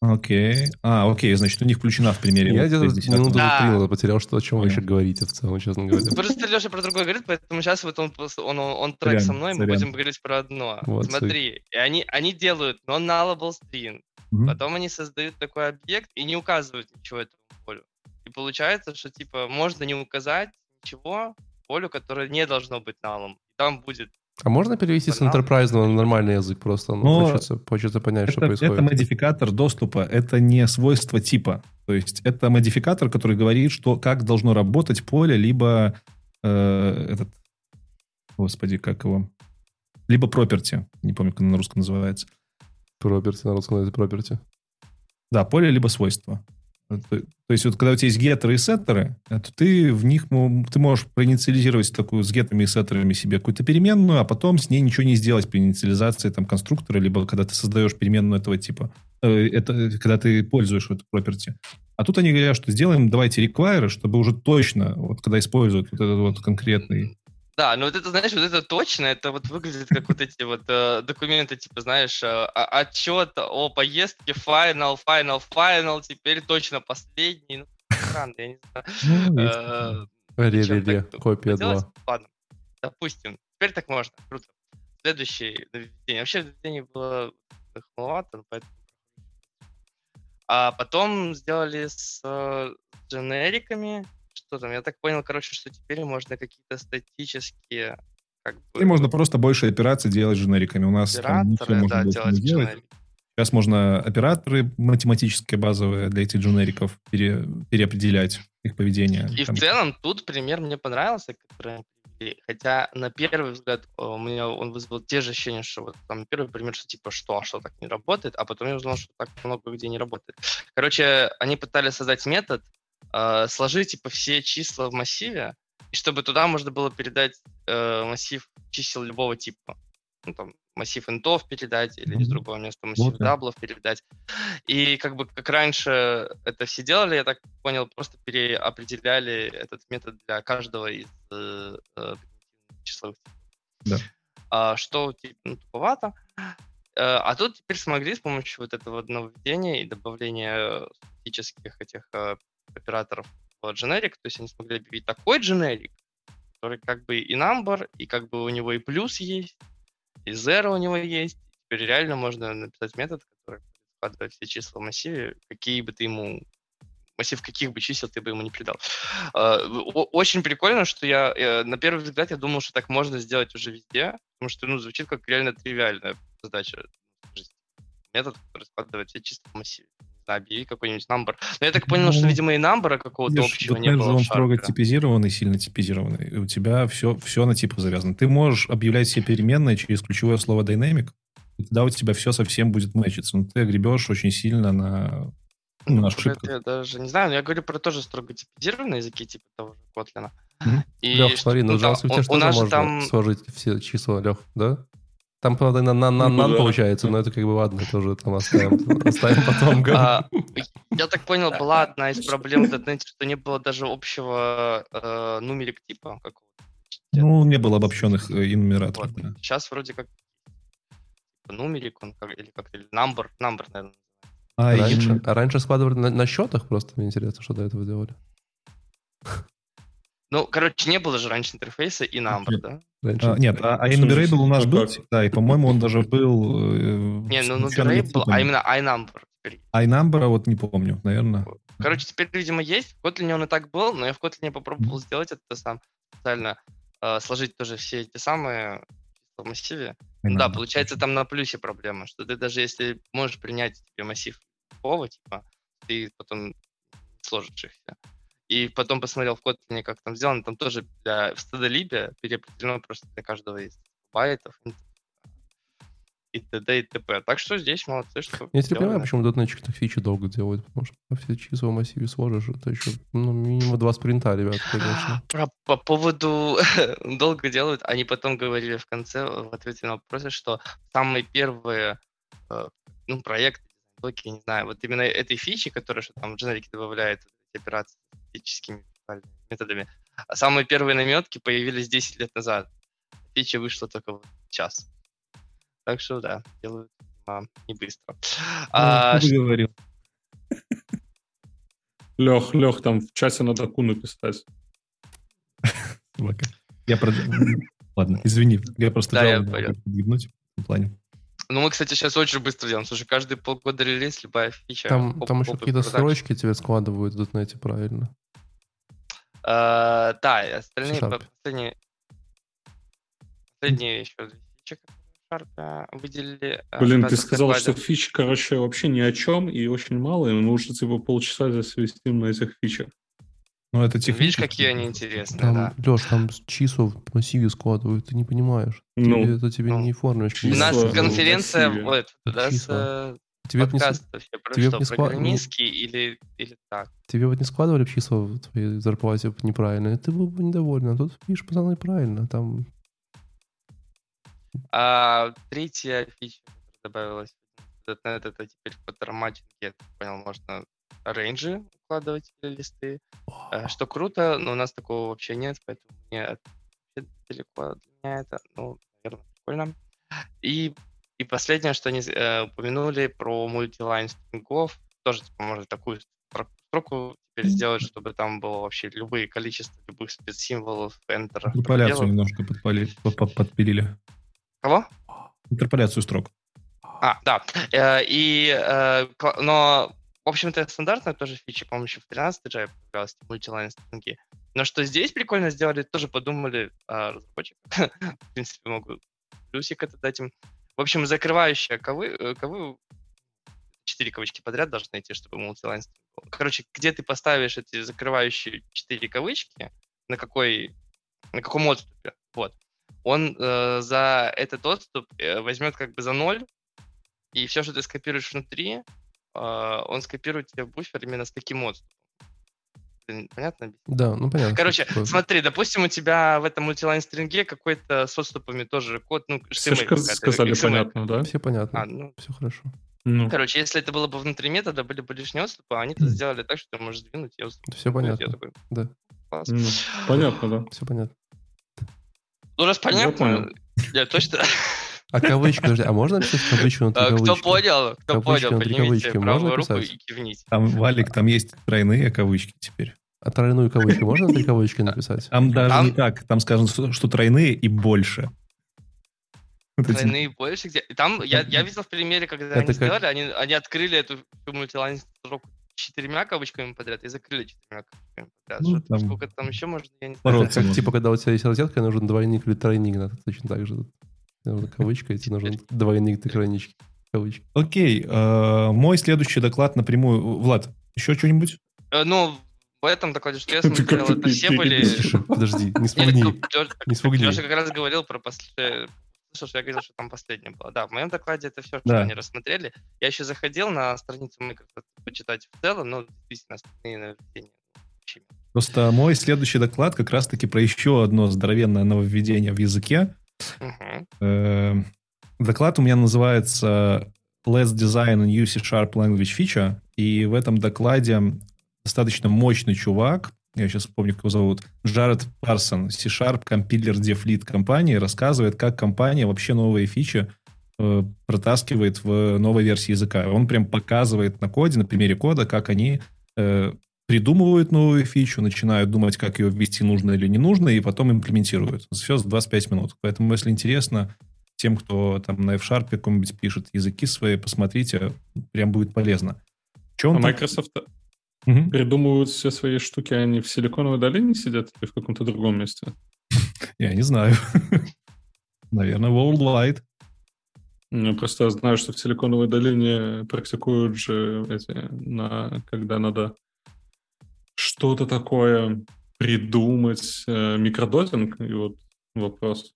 Окей. А, окей, значит, у них включена в примере. Я где-то минуту да. потерял, что, о чем вы еще говорите в целом, честно говоря. Просто Леша про другое говорит, поэтому сейчас вот он, он, он трек со мной, мы будем говорить про одно. Вот, Смотри, и они, они делают non-nullable string, потом они создают такой объект и не указывают ничего этому полю. И получается, что, типа, можно не указать ничего полю, которое не должно быть налом. И там будет а можно перевести с Enterprise на нормальный язык просто? Ну, Но хочется, хочется понять, это, что происходит. Это модификатор доступа, это не свойство типа. То есть это модификатор, который говорит, что как должно работать поле, либо э, этот, господи, как его, либо property, не помню, как на русском называется. Property, на русском это property. Да, поле либо свойство. То есть вот когда у тебя есть геттеры и сеттеры, то ты в них ты можешь проинициализировать такую с геттерами и сеттерами себе какую-то переменную, а потом с ней ничего не сделать при инициализации там конструктора, либо когда ты создаешь переменную этого типа, э, это когда ты пользуешь эту property. А тут они говорят, что сделаем, давайте require, чтобы уже точно, вот когда используют вот этот вот конкретный да, ну вот это, знаешь, вот это точно, это вот выглядит как вот эти вот э, документы, типа, знаешь, э, отчет о поездке, final, final, final, теперь точно последний. Ну, странно, я не знаю. Ре-ре-ре, э, копия 2. Ладно, допустим, теперь так можно, круто. Следующее нововведение. Вообще нововведение было маловато, поэтому... А потом сделали с э, дженериками, что там, я так понял, короче, что теперь можно какие-то статические как бы... И можно просто больше операций делать дженериками. У нас операторы, да, делать, делать. Сейчас можно операторы математические базовые для этих дженериков пере, переопределять их поведение. И там. в целом тут пример мне понравился, который Хотя на первый взгляд у меня он вызвал те же ощущения, что вот там первый пример, что типа что, а что так не работает, а потом я узнал, что так много где не работает. Короче, они пытались создать метод, э, сложить типа все числа в массиве, и чтобы туда можно было передать э, массив чисел любого типа. Ну, там, массив интов передать или из другого места массив вот, даблов передать. И как бы как раньше это все делали, я так понял, просто переопределяли этот метод для каждого из э, э, числовых типов. Да. А, что типа, ну, туповато. Э, а тут теперь смогли с помощью вот этого нововведения и добавления статических этих э, операторов generic, то есть они смогли объявить такой generic, который как бы и number, и как бы у него и плюс есть, и zero у него есть. Теперь реально можно написать метод, который складывает все числа в массиве, какие бы ты ему массив каких бы чисел ты бы ему не придал. А, очень прикольно, что я, я на первый взгляд я думал, что так можно сделать уже везде, потому что ну, звучит как реально тривиальная задача. Метод, который складывает все числа в массиве объяви какой-нибудь number. Но я так понял, ну, что, видимо, и number какого-то видишь, общего не было. он строго типизированный, сильно типизированный. И у тебя все, все на типы завязано. Ты можешь объявлять все переменные через ключевое слово dynamic, и тогда у тебя все совсем будет мэчиться. Но ты гребешь очень сильно на, ну, на ошибках. Я даже не знаю, но я говорю про тоже строго типизированные языки, типа того же Kotlin. Mm-hmm. И, Лех, смотри, ну, ну у, у нас можно там... сложить все числа, Лех, да? Там, правда, на, на, на, да. получается, но это как бы ладно, тоже там оставим, оставим потом. А, я так понял, была одна из проблем в .NET, что не было даже общего э, нумерик типа какого-то. Ну, не было обобщенных э, инумераторов. Вот. Да. Сейчас вроде как типа, нумерик, он как, или как-то, или number, number, наверное. А, раньше, а раньше складывали на, на счетах просто, мне интересно, что до этого делали. Ну, короче, не было же раньше интерфейса и number, да? Раньше. А, нет, а, а INumberable у нас был да, и, по-моему, он даже был... Э, не, ну, Numberable, а именно iNumber. iNumber, вот не помню, наверное. Короче, теперь, видимо, есть. В Kotlin он и так был, но я в Kotlin попробовал сделать это сам специально, э, сложить тоже все эти самые в массиве. Ну, да, получается, там на плюсе проблема, что ты даже если можешь принять тебе массив такого, типа, ты потом сложишь их все. И потом посмотрел в Kotlin, как там сделано. Там тоже для, в стадолибе переопределено просто для каждого из байтов. и т.д. и т.п. Так что здесь молодцы, что Я теперь понимаю, почему дотнетчик так фичи долго делает, потому что по все число массиве сложишь, это еще ну, минимум два спринта, ребят, конечно. Про, по поводу долго делают, они потом говорили в конце в ответе на вопросы, что самые первые э, ну, проекты, блоки, не знаю, вот именно этой фичи, которая что там в дженерике добавляет эти операции виртуальными методами, а самые первые наметки появились 10 лет назад. Фича вышла только вот сейчас. Так что да, делают а, не быстро. А, Ну, ты говорил. Лех, Лех, там в чате надо ку написать. Собака. Я про... Ладно, извини. Я просто Да, я подъебнуть в плане. Ну, мы, кстати, сейчас очень быстро делаем. Слушай, каждые полгода релиз, любая фича. Там, оп, там еще какие-то строчки тебе складывают в дотнете, правильно. А, Да, остальные C-Sharp. по- последние... Последние еще две фичи, Sharp выделили. а, Блин, ты сказал, что докладе. фич, короче, вообще ни о чем и очень мало, и мы уже типа полчаса здесь висим на этих фичах. Ну, это Видишь, технически. какие они интересные, Там, да. Леш, там с чисел в массиве складывают, ты не понимаешь. Ну, Тебе- это тебе ну, не формишь. числа У нас конференция вот, да, с Числа. э, Тебе бы не. Я про тебе что, не склад- программистский или, или так? тебе вот не складывали числа в твоей зарплате неправильно, и ты был бы недоволен. А тут, видишь, пацаны, правильно. Там А третья фича, которая добавилась .NET, это теперь в pattern matching'е, я так понял, можно рейнджи укладывать или листы. Э, Что круто, но у нас такого вообще нет, поэтому мне вообще далеко для меня это, ну, наверное, прикольно. И последнее, что они э, упомянули про multiline string'ов, тоже типа, можно такую стро- строку теперь сделать, чтобы там было вообще любые количество любых спецсимволов, enter, Интерполяцию немножко подпали- по- по- подпилили. Кого? Интерполяцию строк. А, да. Э, И, э, но, в общем-то, стандартная тоже фича, по-моему, еще в 13 Java появилась, мультилайн стринги. Но что здесь прикольно сделали, тоже подумали о разработчиках. В принципе, могу плюсик это дать им. Общем, закрывающая ковы, э, ковы четыре кавычки подряд должны идти, чтобы мультилайн был. Короче, где ты поставишь эти закрывающие четыре кавычки, на какой, на каком отступе, вот, он э, за этот отступ э, возьмет как бы за ноль, и все, что ты скопируешь внутри, э, он скопирует тебе в буфер именно с таким отступом. Понятно? Да, ну понятно. Короче, Такое. смотри, допустим, у тебя в этом мультилайн стринге какой-то с отступами тоже код, ну, Все сказали XML. понятно, да? Все понятно. А, ну, Все хорошо. Ну, короче, если это было бы внутри метода, были бы лишние отступы, а они это сделали так, что ты можешь сдвинуть и отступ. Все будет. Я понятно. такой, Да, класс. ну, понятно, да. все понятно. Ну, раз понятно, понял. я точно... А кавычки, подожди, а можно написать кавычку на три А, Кто кавычки? понял, кто Кавычки понял, поднимите кавычки можно правую руку писать? и кивните. Там, Валик, там есть тройные кавычки теперь. А тройную кавычку можно три кавычки написать? Там даже Там- не так. Там сказано, что, тройные и больше. Тройные больше где. И там я, я видел в примере, когда Это они как- сделали, они, они открыли эту мультилайн строку четырьмя кавычками подряд и закрыли четырьмя кавычками подряд. Ну, там- Сколько там еще можно, я не знаю. Как, типа, когда у тебя есть розетка, и нужен двойник или тройник, надо точно так же. Кавычка, и тебе нужен двойник, ты тройнички. Кавычки. Окей, э, мой следующий доклад напрямую. Влад, еще что-нибудь? Э, Ну, в этом докладе, что я смотрел, это все были... подожди, не спугни. ну, Не спугни. Лёша как раз говорил про последнее... Слышал, что я говорил, что там последнее было. Да, в моем докладе это все, что они рассмотрели. Я еще заходил на страницу Microsoft почитать в целом, но действительно остальные нововведения Просто мой следующий доклад как раз-таки про еще одно здоровенное нововведение в языке. Э, Доклад у меня называется Let's Design a New C-Sharp Language Feature. И в этом докладе достаточно мощный чувак, я сейчас помню, как его зовут, Джаред Парсон, C-Sharp компилер DevLead компании, рассказывает, как компания вообще новые фичи э, протаскивает в новой версии языка. Он прям показывает на коде, на примере кода, как они э, придумывают новую фичу, начинают думать, как ее ввести нужно или не нужно, и потом имплементируют. Все за 25 минут. Поэтому, если интересно, тем, кто там на F-Sharp каком-нибудь пишет языки свои, посмотрите, прям будет полезно. Че А Microsoft Мгм. придумывают все свои штуки, они в Силиконовой долине сидят или в каком-то другом месте? Я не знаю. Наверное, worldwide. Я просто знаю, что в Силиконовой долине практикуют же эти, на, когда надо что-то такое придумать, э, микродозинг, и вот вопрос.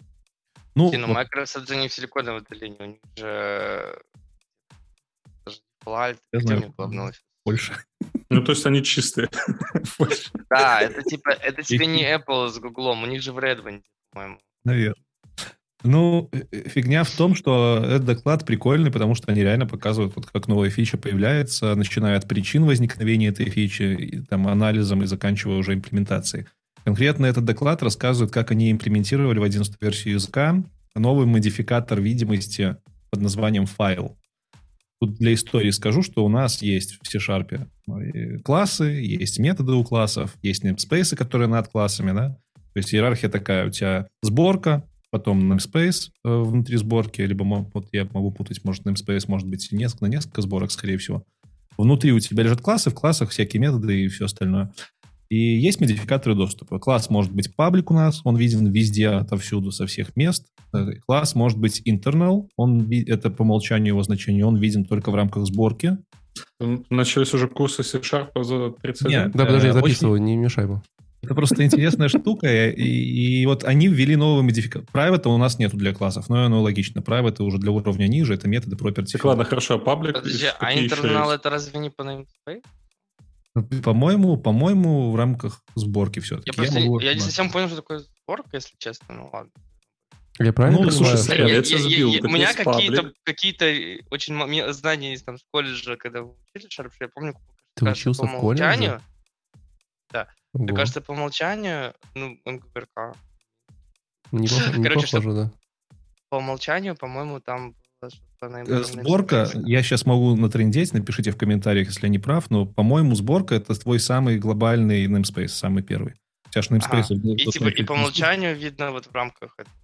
Ну, ну вот... Microsoft же не в силиконовой долине, у них же даже Palo где знаю. у них главный? Польша. Ну, то есть они чистые. Да, это типа, это тебе не Apple с Google, у них же в Redmond, по-моему. Наверное. Ну, э, э, фигня в том, что этот доклад прикольный, потому что они реально показывают, вот как новая фича появляется, начиная от причин возникновения этой фичи, и, там, анализом и заканчивая уже имплементацией. Конкретно этот доклад рассказывает, как они имплементировали в 11 версию языка новый модификатор видимости под названием файл. Тут для истории скажу, что у нас есть в C-Sharp э, классы, есть методы у классов, есть namespace, которые над классами, да? То есть иерархия такая, у тебя сборка, потом namespace э, внутри сборки, либо вот я могу путать, может namespace может быть несколько, на несколько сборок, скорее всего. Внутри у тебя лежат классы, в классах всякие методы и все остальное. И есть модификаторы доступа. Класс может быть паблик у нас, он виден везде, отовсюду, со всех мест. Э, класс может быть internal, он, это по умолчанию его значение, он виден только в рамках сборки. Начались уже курсы C-Sharp за 30 Нет, Да, подожди, я э, записываю, очень... не мешай ему. Это просто интересная штука, и, и вот они ввели новый модификатор. Private у нас нету для классов, но оно логично. Private уже для уровня ниже, это методы property. Так, ладно, хорошо, паблик. Подожди, а internal это разве не по namespace? По-моему, по-моему, в рамках сборки все-таки. Я, просто, я, я не совсем понял, что такое сборка, если честно, ну ладно. Я правильно ну, слушай, смотри, я, я, я, я, у меня какие-то какие очень знания из там, с колледжа, когда вы учили Sharp, я помню, Ты учился в колледже? Да. Мне кажется, по умолчанию, ну, МГБРК. Не, не Короче, похоже, да. По умолчанию, по-моему, там Э, сборка, я сейчас могу натрендеть, напишите в комментариях, если я не прав, но, по-моему, сборка — это твой самый глобальный namespace, самый первый. У тебя же namespace... Ага. И, типа, и по умолчанию видно вот в рамках этого.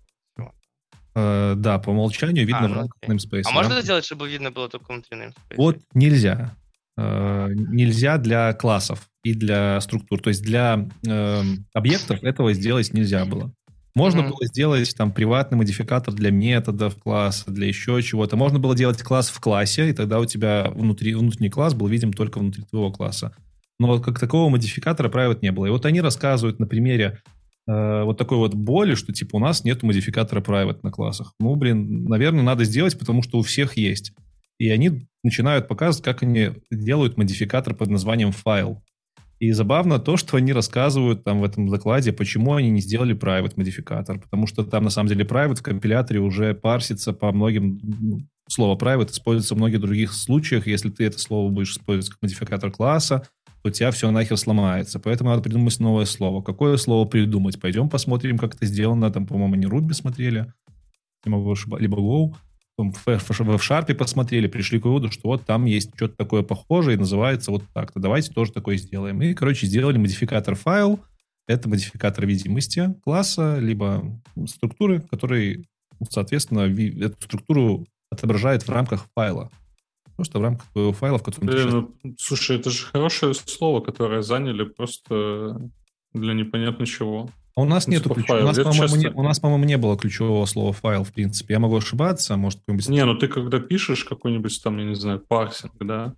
Uh, да, по умолчанию видно а, в рамках окей. namespace. А можно сделать, чтобы видно было только внутри namespace? Вот нельзя. Uh, нельзя для классов и для структур. То есть для uh, объектов этого сделать нельзя было. Можно mm-hmm. было сделать там приватный модификатор для методов класса, для еще чего-то. Можно было делать класс в классе, и тогда у тебя внутри, внутренний класс был видим только внутри твоего класса. Но как такого модификатора private не было. И вот они рассказывают на примере э, вот такой вот боли, что типа у нас нет модификатора private на классах. Ну, блин, наверное, надо сделать, потому что у всех есть. И они начинают показывать, как они делают модификатор под названием файл. И забавно то, что они рассказывают там в этом докладе, почему они не сделали private модификатор. Потому что там на самом деле private в компиляторе уже парсится по многим... Ну, слово private используется в многих других случаях. Если ты это слово будешь использовать как модификатор класса, то у тебя все нахер сломается. Поэтому надо придумать новое слово. Какое слово придумать? Пойдем посмотрим, как это сделано. Там, по-моему, не Ruby смотрели. Не могу ошибаться. Либо Go в Шарпе посмотрели, пришли к выводу, что вот там есть что-то такое похожее и называется вот так-то. Давайте тоже такое сделаем. И, короче, сделали модификатор файл. Это модификатор видимости класса, либо структуры, который, соответственно, эту структуру отображает в рамках файла. Просто в рамках твоего файла, в котором Блин, ты сейчас... ну, Слушай, это же хорошее слово, которое заняли просто для непонятно чего. А у нас ну, нету типа ключ... у, нас, по-моему, не... у нас, по-моему, не было ключевого слова файл, в принципе. Я могу ошибаться, может, какой-нибудь... Не, ну ты когда пишешь какой-нибудь там, я не знаю, парсинг, да,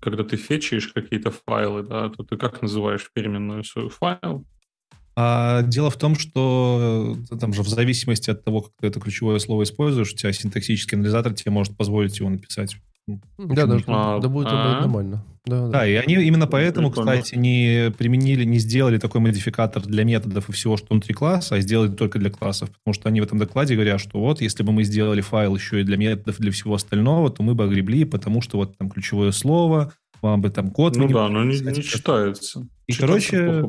когда ты фетчишь какие-то файлы, да, то ты как называешь переменную свою файл? А дело в том, что э, там же в зависимости от того, как ты это ключевое слово используешь, у тебя синтаксический анализатор тебе может позволить его написать да, да, а, да будет а, нормально. Да, да. да, и они именно поэтому, Прикольно. кстати, не применили, не сделали такой модификатор для методов и всего, что внутри класса, а сделали только для классов. Потому что они в этом докладе говорят, что вот, если бы мы сделали файл еще и для методов, для всего остального, то мы бы огребли, потому что вот там ключевое слово, вам бы там код... Ну да, но не, не читается. И, короче,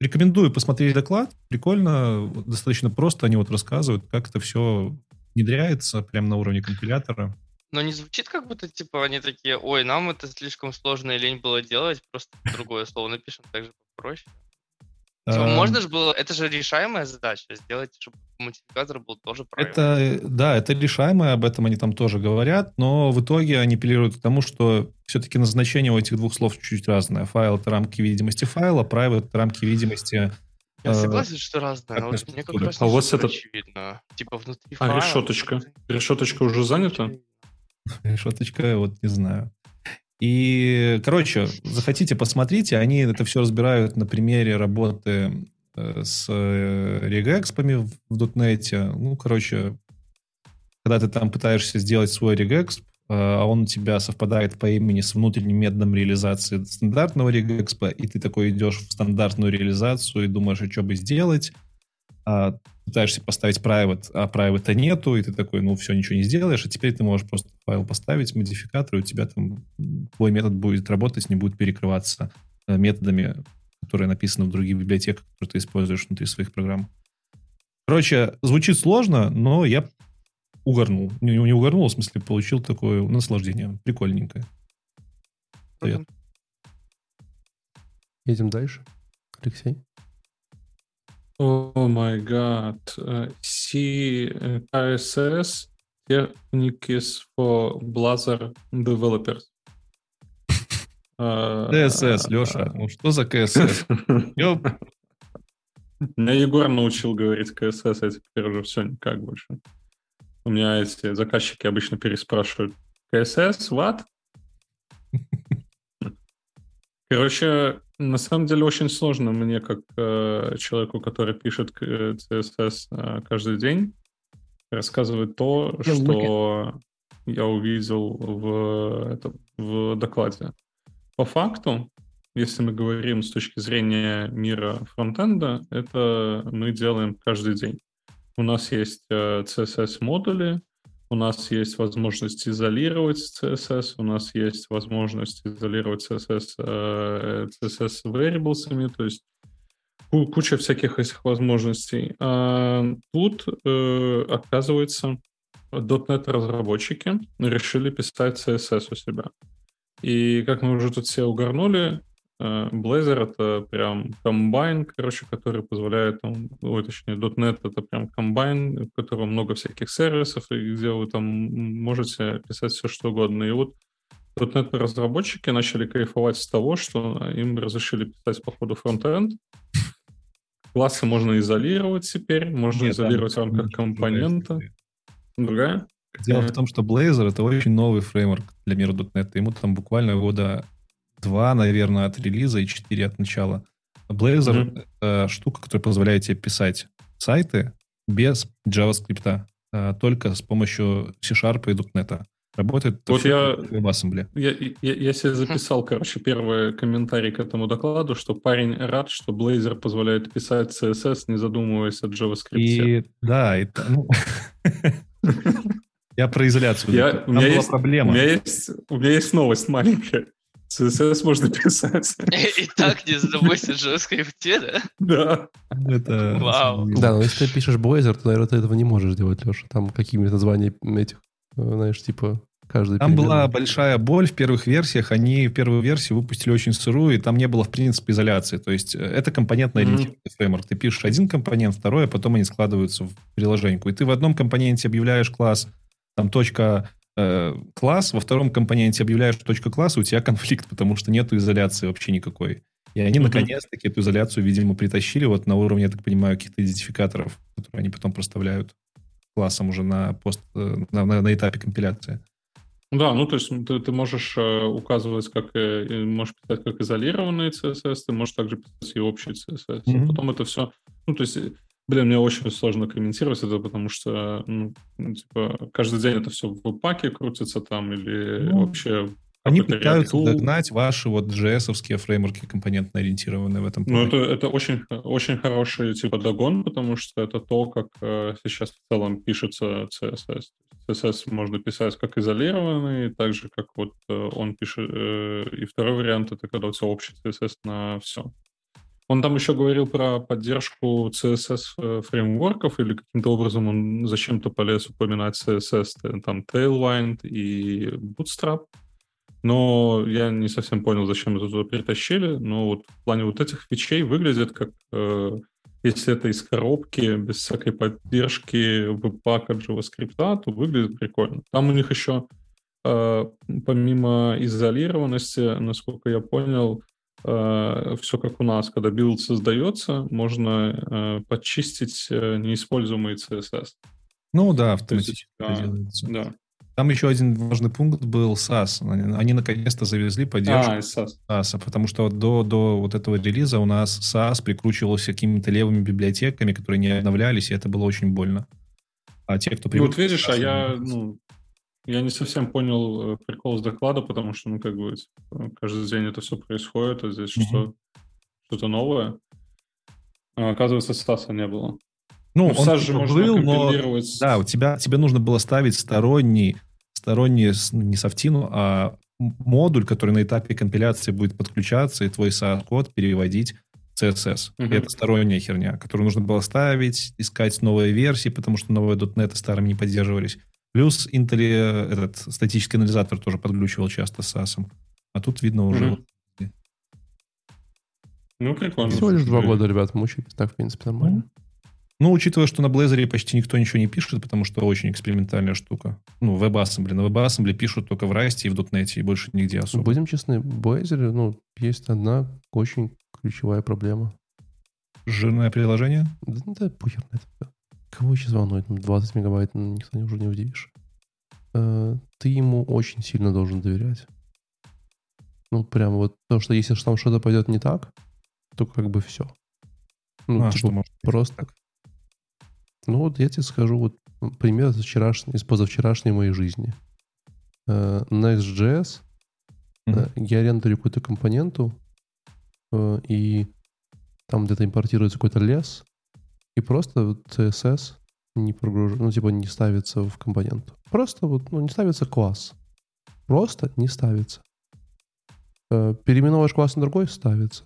рекомендую посмотреть доклад. Прикольно, достаточно просто они вот рассказывают, как это все внедряется прямо на уровне компилятора. Но не звучит как будто, типа, они такие, ой, нам это слишком сложно и лень было делать, просто другое слово напишем так же попроще. Типа, можно же было, это же решаемая задача, сделать, чтобы мультипликатор был тоже правильный. Это, да, это решаемое, об этом они там тоже говорят, но в итоге они апеллируют к тому, что все-таки назначение у этих двух слов чуть-чуть разное. Файл — это рамки видимости файла, private — это рамки видимости я э, согласен, что разное, но вот мне как раз а у вас это очевидно. Типа внутри А файла, решеточка? Решеточка уже занята? Решеточка, вот не знаю. И, короче, захотите, посмотрите. Они это все разбирают на примере работы э, с регэкспами в .NET. Ну, короче, когда ты там пытаешься сделать свой регэксп, а он у тебя совпадает по имени с внутренним методом реализации стандартного регэкспа, и ты такой идешь в стандартную реализацию и думаешь, а что бы сделать, а пытаешься поставить private, а private нету, и ты такой, ну все, ничего не сделаешь, а теперь ты можешь просто файл поставить, модификатор, и у тебя там твой метод будет работать, не будет перекрываться э, методами, которые написаны в других библиотеках, которые ты используешь внутри своих программ. Короче, звучит сложно, но я угорнул. Не, не угорнул, в смысле, получил такое наслаждение. Прикольненькое. Привет. Едем дальше. Алексей? О май гад. CSS Techniques for Blazor Developers. CSS, Леша. Ну что за CSS? Меня Егор научил говорить CSS, а теперь уже все никак больше. У меня эти заказчики обычно переспрашивают CSS, what? Короче, на самом деле очень сложно мне, как э, человеку, который пишет CSS э, каждый день, рассказывать то, я что я увидел в, это, в докладе. По факту, если мы говорим с точки зрения мира фронтенда, это мы делаем каждый день. У нас есть э, CSS-модули, у нас есть возможность изолировать CSS, у нас есть возможность изолировать CSS, э, CSS variables, то есть куча всяких этих возможностей. А тут, э, оказывается, .NET-разработчики решили писать CSS у себя. И как мы уже тут все угорнули, Э, Blazor — это прям комбайн, короче, который позволяет, там, ой, точнее, .NET — это прям комбайн, в котором много всяких сервисов, и где вы там можете писать все, что угодно. И вот .NET-разработчики начали кайфовать с того, что им разрешили писать по ходу фронтенд. Классы можно изолировать теперь, можно Нет, изолировать в рамках компонента. Другая? Дело в том, что Blazor — это очень новый фреймворк для мира .NET. Ему там буквально года два, наверное, от релиза и четыре от начала. Blazor mm-hmm. — это штука, которая позволяет тебе писать сайты без JavaScript, а только с помощью C-Sharp и .NET. Работает вот я, в Assembly. Я, я, я себе записал, короче, первый комментарий к этому докладу, что парень рад, что Blazor позволяет писать CSS, не задумываясь о JavaScript. И, да, и, ну, я про изоляцию. Я, у, меня есть, проблема. У, меня есть, у меня есть новость маленькая. CSS можно писать. И так не задумайся JavaScript, да? Да. Это... Вау. Да, но если ты пишешь Blazor, то, наверное, ты этого не можешь делать, Леша. Там какими названиями этих, э, знаешь, типа каждый Там была большая боль в первых версиях. Они в первую версию выпустили очень сырую, и там не было, в принципе, изоляции. То есть э, это компонентный ориентированный mm-hmm. фреймворк. Ты пишешь один компонент, второй, а потом они складываются в приложеньку. И ты в одном компоненте объявляешь класс, там точка Э, класс, во втором компоненте объявляешь точка класса, у тебя конфликт, потому что нету изоляции вообще никакой. И они, mm-hmm. наконец-таки, эту изоляцию, видимо, притащили вот на уровне, я так понимаю, каких-то идентификаторов, которые они потом проставляют классом уже на, пост, э, на, на, на этапе компиляции. Да, ну то есть ты, ты можешь э, указывать, как э, можешь писать как изолированный CSS, ты можешь также писать и общий CSS. Mm-hmm. потом это все, ну то есть Блин, мне очень сложно комментировать это, потому что, ну, ну типа, каждый день это все в паке крутится там или ну, вообще... Они пытаются ряду. догнать ваши вот JS-овские фреймворки компонентно ориентированные в этом плане. Ну, это, это очень, очень хороший типа догон, потому что это то, как э, сейчас в целом пишется CSS. CSS можно писать как изолированный, так же, как вот э, он пишет... Э, и второй вариант — это когда у тебя общий CSS на все. Он там еще говорил про поддержку CSS э, фреймворков или каким-то образом он зачем-то полез упоминать CSS, э, там Tailwind и Bootstrap. Но я не совсем понял, зачем это туда перетащили. Но вот в плане вот этих фичей выглядит как, э, если это из коробки, без всякой поддержки веб-пака JavaScript, то выглядит прикольно. Там у них еще э, помимо изолированности, насколько я понял, э, все как у нас, когда билд создается, можно э, подчистить э, неиспользуемый CSS. Ну да, автоматически есть, да, делается. Да. Там еще один важный пункт был SASS. Они, наконец-то завезли поддержку а, SASS. SASS, потому что до, до вот этого релиза у нас SASS прикручивался какими-то левыми библиотеками, которые не обновлялись, и это было очень больно. А те, кто Ну, привык... вот видишь, а я, ну, я не совсем понял э, прикол с доклада, потому что, ну, как бы, типа, каждый день это все происходит, а здесь Мгм. что, что-то новое. А, оказывается, стаса не было. Ну, Ну, SAS типа же можно был, но Да, у тебя, тебе нужно было ставить сторонний, сторонний, ну, не софтину, а модуль, который на этапе компиляции будет подключаться, и твой SaaS-код переводить CSS. И это сторонняя херня, которую нужно было ставить, искать новые версии, потому что новые .NET старыми не поддерживались. Плюс Intel этот статический анализатор тоже подключивал часто с SAS. А тут видно уже... Мгм. Ну, прикольно. Всего лишь два года, ребят, мучились. Так, в принципе, нормально. Ну, учитывая, что на Blazor почти никто ничего не пишет, потому что очень экспериментальная штука. Ну, WebAssembly. На WebAssembly пишут только в Rust и в .NET, и больше нигде особо. Будем честны, в Blazor, ну, есть одна очень ключевая проблема. Жирное приложение? Да, ну, да похер на это. Кого сейчас волнует? Ну, 20 мегабайт ну, никто не- уже не удивишь. Э, Ты ему очень сильно должен доверять. Ну, прям вот то, что если там что-то пойдет не так, то как бы все. Ну, а, типа, что может просто так? Ну вот я тебе скажу вот пример из, вчерашней, из позавчерашней моей жизни. Э, Next.js, э, я рендерю какую-то компоненту, и там где-то импортируется какой-то лес, и просто CSS не прогружен, ну типа не ставится в компоненту. Просто вот, ну не ставится класс. Просто не ставится. Э, Переименовываешь класс на другой, ставится.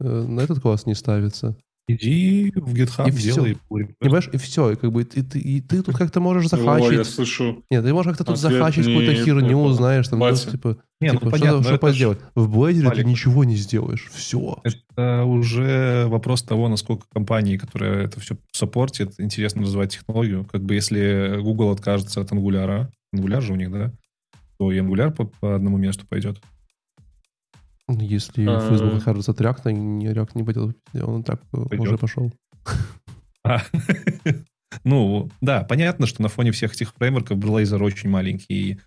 Э, На этот класс не ставится. Иди в GitHub, И делай request. Понимаешь, и все, и как бы и ты, и ты тут как-то можешь О, я захачить. слышу. Нет, ты можешь как-то тут Ответ захачить какую-то не херню, этого. знаешь, там, ну, типа, Не, ну типа, понятно, что, что поделать? В Blazor ты ничего не сделаешь. Все. Это уже вопрос того, насколько компании, которые это все саппортит, интересно развивать технологию. Как бы если Google откажется от Angular, Angular же у них, да, то и Angular по, по одному месту пойдет. Если А. Facebook откажется от React, React не пойдет, он так э, Пойдет. уже пошел. А, Ну, да, понятно, что на фоне всех этих фреймворков Blazor очень маленький, и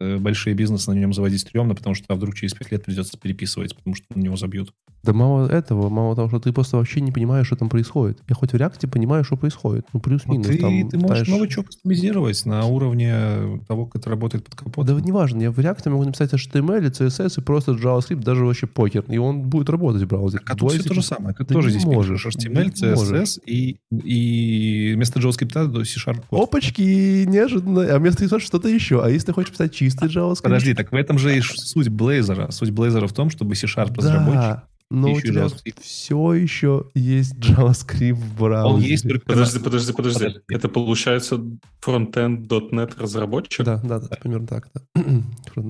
э, большие бизнесы на нем заводить стрёмно, потому что а вдруг через 5 лет придется переписывать, потому что на него забьют. Да мало этого, мало того, что ты просто вообще не понимаешь, что там происходит. Я хоть в React понимаю, что происходит. Ну, Ну, плюс-минус. ты, там, ты можешь знаешь, много чего кастомизировать на уровне того, как это работает под капотом. Да вот неважно, я в React могу написать HTML, CSS и просто JavaScript, даже вообще покер, и он будет работать в браузере. А тут все Blazor- то же самое. Ты ты тоже здесь можешь, HTML, CSS можешь. и, и вместо JavaScript C-Sharp. Опачки, неожиданно. А вместо этого что-то еще. А если ты хочешь писать чистый JavaScript? Подожди, так в этом же и суть Blazor. Суть Blazor в том, чтобы C-Sharp разработчик, Да, но у еще тебя JavaScript. все еще есть JavaScript в браузере. он есть только... Подожди, подожди, подожди. Подожди. Это получается фронтенд.net разработчик? Да, да, да, примерно так. Да.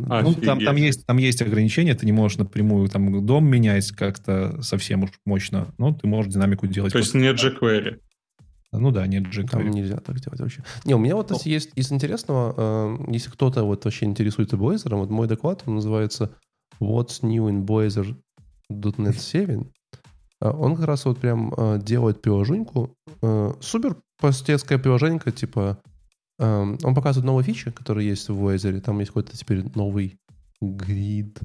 А, Ну, там, там, есть, там есть ограничения, ты не можешь напрямую там дом менять как-то совсем уж мощно, но ты можешь динамику делать. То есть просто- не jQuery. Ну да, нет Там jQuery. нельзя так делать вообще. Не, у меня вот если есть из интересного, э, если кто-то вот вообще интересуется Blazor, вот мой доклад, он называется What's New in Blazor .NET 7. А Он как раз вот прям э, делает приложеньку. э, Супер простецкая приложенька, типа он показывает новые фичи, которые есть в Blazor. Там есть какой-то теперь новый грид.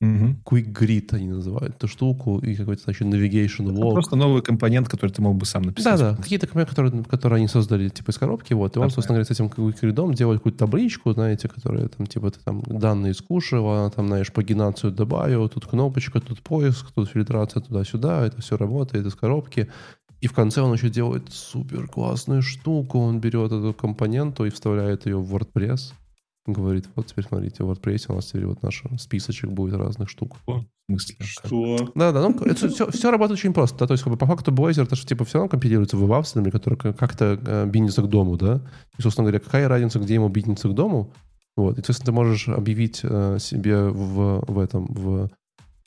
Мгм. Quick Grid они называют эту штуку, и какой-то, значит, Navigation Это Walk. просто новый компонент, который ты мог бы сам написать. Да, да, какие-то компоненты, которые, которые они создали, типа, из коробки, вот, и он, собственно говоря, с этим кридом делает какую-то табличку, знаете, которая там, типа, ты там данные скушала, там, знаешь, пагинацию добавил, тут кнопочка, тут поиск, тут фильтрация туда-сюда, это все работает из коробки. И в конце он еще делает супер классную штуку, он берет эту компоненту и вставляет ее в WordPress, говорит, вот теперь смотрите, в WordPress у нас теперь вот наш списочек будет разных штук. В смысле? Что? Да, да, ну, это все, все работает очень просто. Да, то есть, как бы, по факту, Blazor, это же, типа, все равно компилируется в веб который как- как-то э, бинится к дому, да? И, собственно говоря, какая разница, где ему биниться к дому? Вот. И, соответственно, ты можешь объявить э, себе в, в этом, в, э,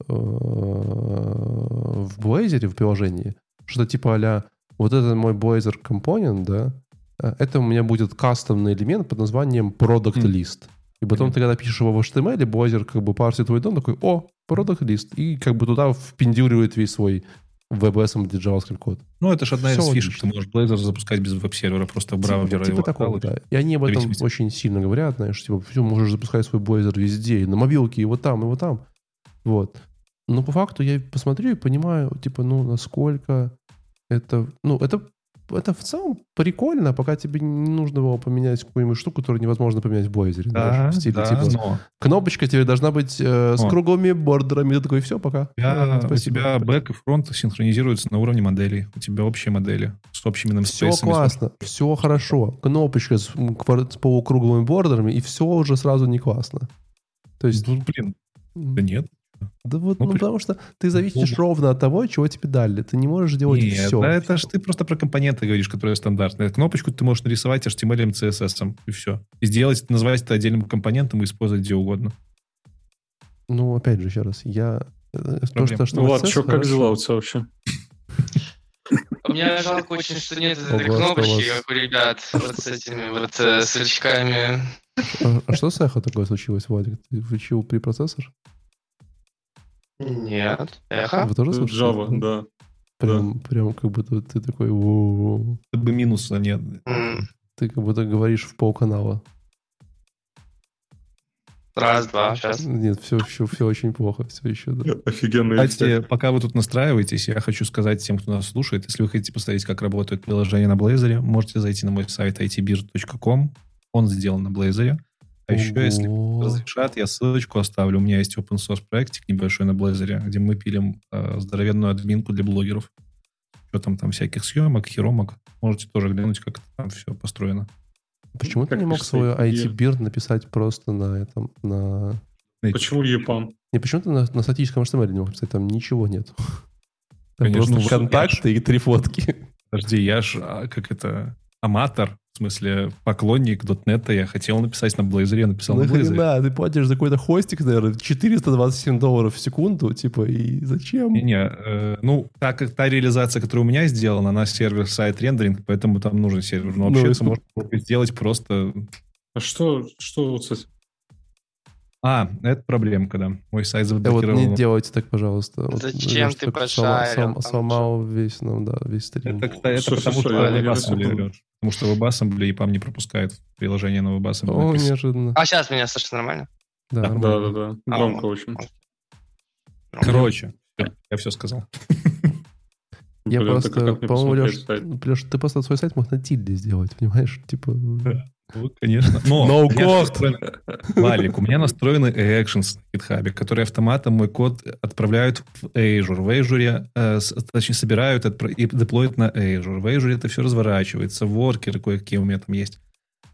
в Blazor, в приложении, что типа а вот это мой Blazor компонент, да, это у меня будет кастомный элемент под названием Product Мгм. List. И потом ты, когда пишешь его в HTML, Blazor как бы парсит твой дом, такой, о, Product List, и как бы туда впендюривает весь свой WebAssembly JavaScript код. Ну, это же одна Всё из фишек. логично. Ты можешь Blazor запускать без веб-сервера, просто в браузере Типа, типа такого, да. И они об этом очень сильно говорят, знаешь, типа, все, можешь запускать свой Blazor везде, и на мобилке, и вот там, и вот там. Вот. Но по факту я посмотрю и понимаю, типа, ну, насколько это... Ну, это это в целом прикольно, пока тебе не нужно его поменять какую-нибудь штуку, которую невозможно поменять в Blazor. Да, в стиле, да, типа, но кнопочка тебе должна быть э, с О. круглыми бордерами. Ты такой, все, пока. тебя, Э, у тебя бэк и фронт синхронизируются на уровне моделей. У тебя общие модели с общими Все namespace'ами, с классно, все хорошо. Кнопочка с, с полукруглыми бордерами, и все уже сразу не классно. То есть, Ну, блин, да нет. Да вот, ну, ну, при- потому что ты зависишь Удобно. ровно от того, чего тебе дали. Ты не можешь делать Нет, все. да это ж ты просто про компоненты говоришь, которые стандартные. Кнопочку ты можешь нарисовать HTML и CSS, и все. И сделать, назвать это отдельным компонентом и использовать где угодно. Ну, опять же, еще раз, я... э, То, Проблем. что, что Ну ладно, что, как дела у тебя вообще? У меня жалко очень, что нет этой кнопочки, как у ребят, вот с этими вот э, сверчками. А, а что с эхо такое случилось, Владик? Ты включил препроцессор? Нет. Эхо? Вы тоже Э, слышите? Java, да. Прям, прям как будто ты такой... «Воу». Это бы минуса нет. Ты как будто говоришь в полканала. Раз, два, сейчас. Нет, все, все, все очень плохо. Все еще, да. Офигенный Кстати, эффект. пока вы тут настраиваетесь, я хочу сказать тем, кто нас слушает, если вы хотите посмотреть, как работает приложение на Blazor, можете зайти на мой сайт itbir.com. Он сделан на Blazor. А еще, если разрешат, я ссылочку оставлю. У меня есть open source проектик небольшой на Blazor, где мы пилим э, здоровенную админку для блогеров. Что там, там всяких съемок, херомок. Можете тоже глянуть, как там все построено. Почему ты Как не мог IT-бир? IT-бирд написать просто на этом, на... Почему EPAM? Не, почему ты на, на статическом HTML не мог написать? Там ничего нет. Там Конечно, просто ну, контакты и три фотки. Подожди, я ж, а, как это, аматор, в смысле, поклонник .NET, я хотел написать на Blazor, я написал на Blazor. Нахрена? Ты платишь за какой-то хостик, наверное, 427 долларов в секунду, типа, и зачем? Не-не, э, ну, так как та реализация, которая у меня сделана, она сервер-сайт рендеринг, поэтому там нужен сервер. Но Ну, вообще и это сколько- можно сделать просто... А что, что вот с этим? А, это проблемка, да. Мой сайт Да вот заблокировал. не делайте так, пожалуйста. Вот, Зачем Лёш, ты пошарил там Сломал весь, ну да, весь стрим. Это, кстати, это Всё, потому что я-. Лёш. Потому что WebAssembly и PAM не пропускает приложение на WebAssembly. О, неожиданно. А сейчас меня слышно нормально? Да, Да, нормально. да, да. А, Громко очень. Короче, я все сказал. Я Блин, просто, по-моему, Леш? Леш, ты просто свой сайт мог на тильде сделать, понимаешь? Типа... Ну, конечно. Но No у меня code. настроен- Валик, у меня настроены actions на GitHub, которые автоматом мой код отправляют в Azure. В Azure, э, точнее, собирают и деплоят на Azure. В Azure это все разворачивается, воркеры кое-какие у меня там есть.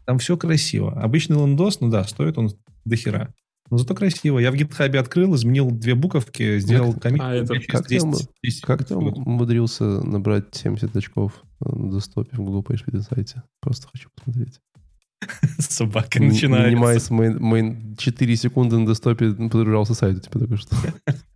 Там все красиво. Обычный лендос, ну да, стоит он до хера. Но зато красиво. Я в GitHub открыл, изменил две буковки, сделал Как- комит. а, это как через там- 10 10 Как ты умудрился набрать 70 очков на десктопе в Google PageSpeed сайте? Просто хочу посмотреть. Собака начинается. Минимайз main, main 4 секунды на десктопе подгружался сайт у тебя только что.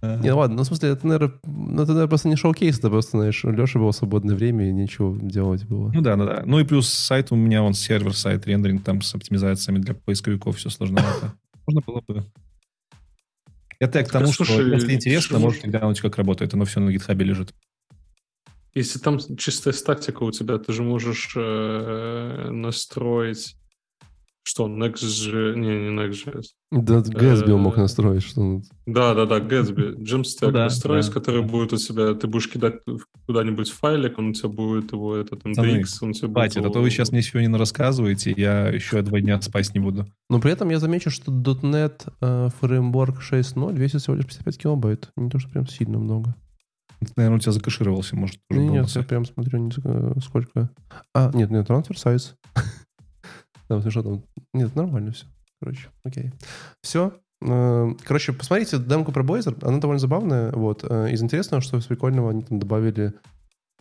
Не, ну ладно, ну в смысле, это, наверное, ну, это, наверное, просто не шоу-кейс, это просто, знаешь, у Леши было свободное время и нечего делать было. Ну да, да, да. Ну и плюс сайт у меня, он сервер-сайт, рендеринг там с оптимизациями для поисковиков, все сложновато. Можно было бы... Это я к тому, что если интересно, можете глянуть, как работает. Оно все на гитхабе лежит. Если там чистая статика у тебя, ты же можешь э, настроить что, Next.js, не, не Next.js. Да, Gatsby он мог Э, настроить, что Да, да, да, Gatsby. Jamstack да, настроить, да, который да. будет у тебя, ты будешь кидать в- куда-нибудь файлик, он у тебя будет его, этот MDX, он у тебя будет... Хватит, а то вы сейчас мне сегодня рассказываете, я еще два дня спать не буду. Но при этом я замечу, что .NET э, Framework 6.0 весит всего лишь 55 килобайт. Не то, что прям сильно много. Это, наверное, у тебя закашировался, может, был нет, на я прям смотрю, не знаю, сколько. А, нет, нет, transfer size. Там, что там? Нет, нормально все. Короче, окей. Все. Короче, посмотрите демку про Blazor. Она довольно забавная. Вот. Э, Из интересного, что из прикольного, они там добавили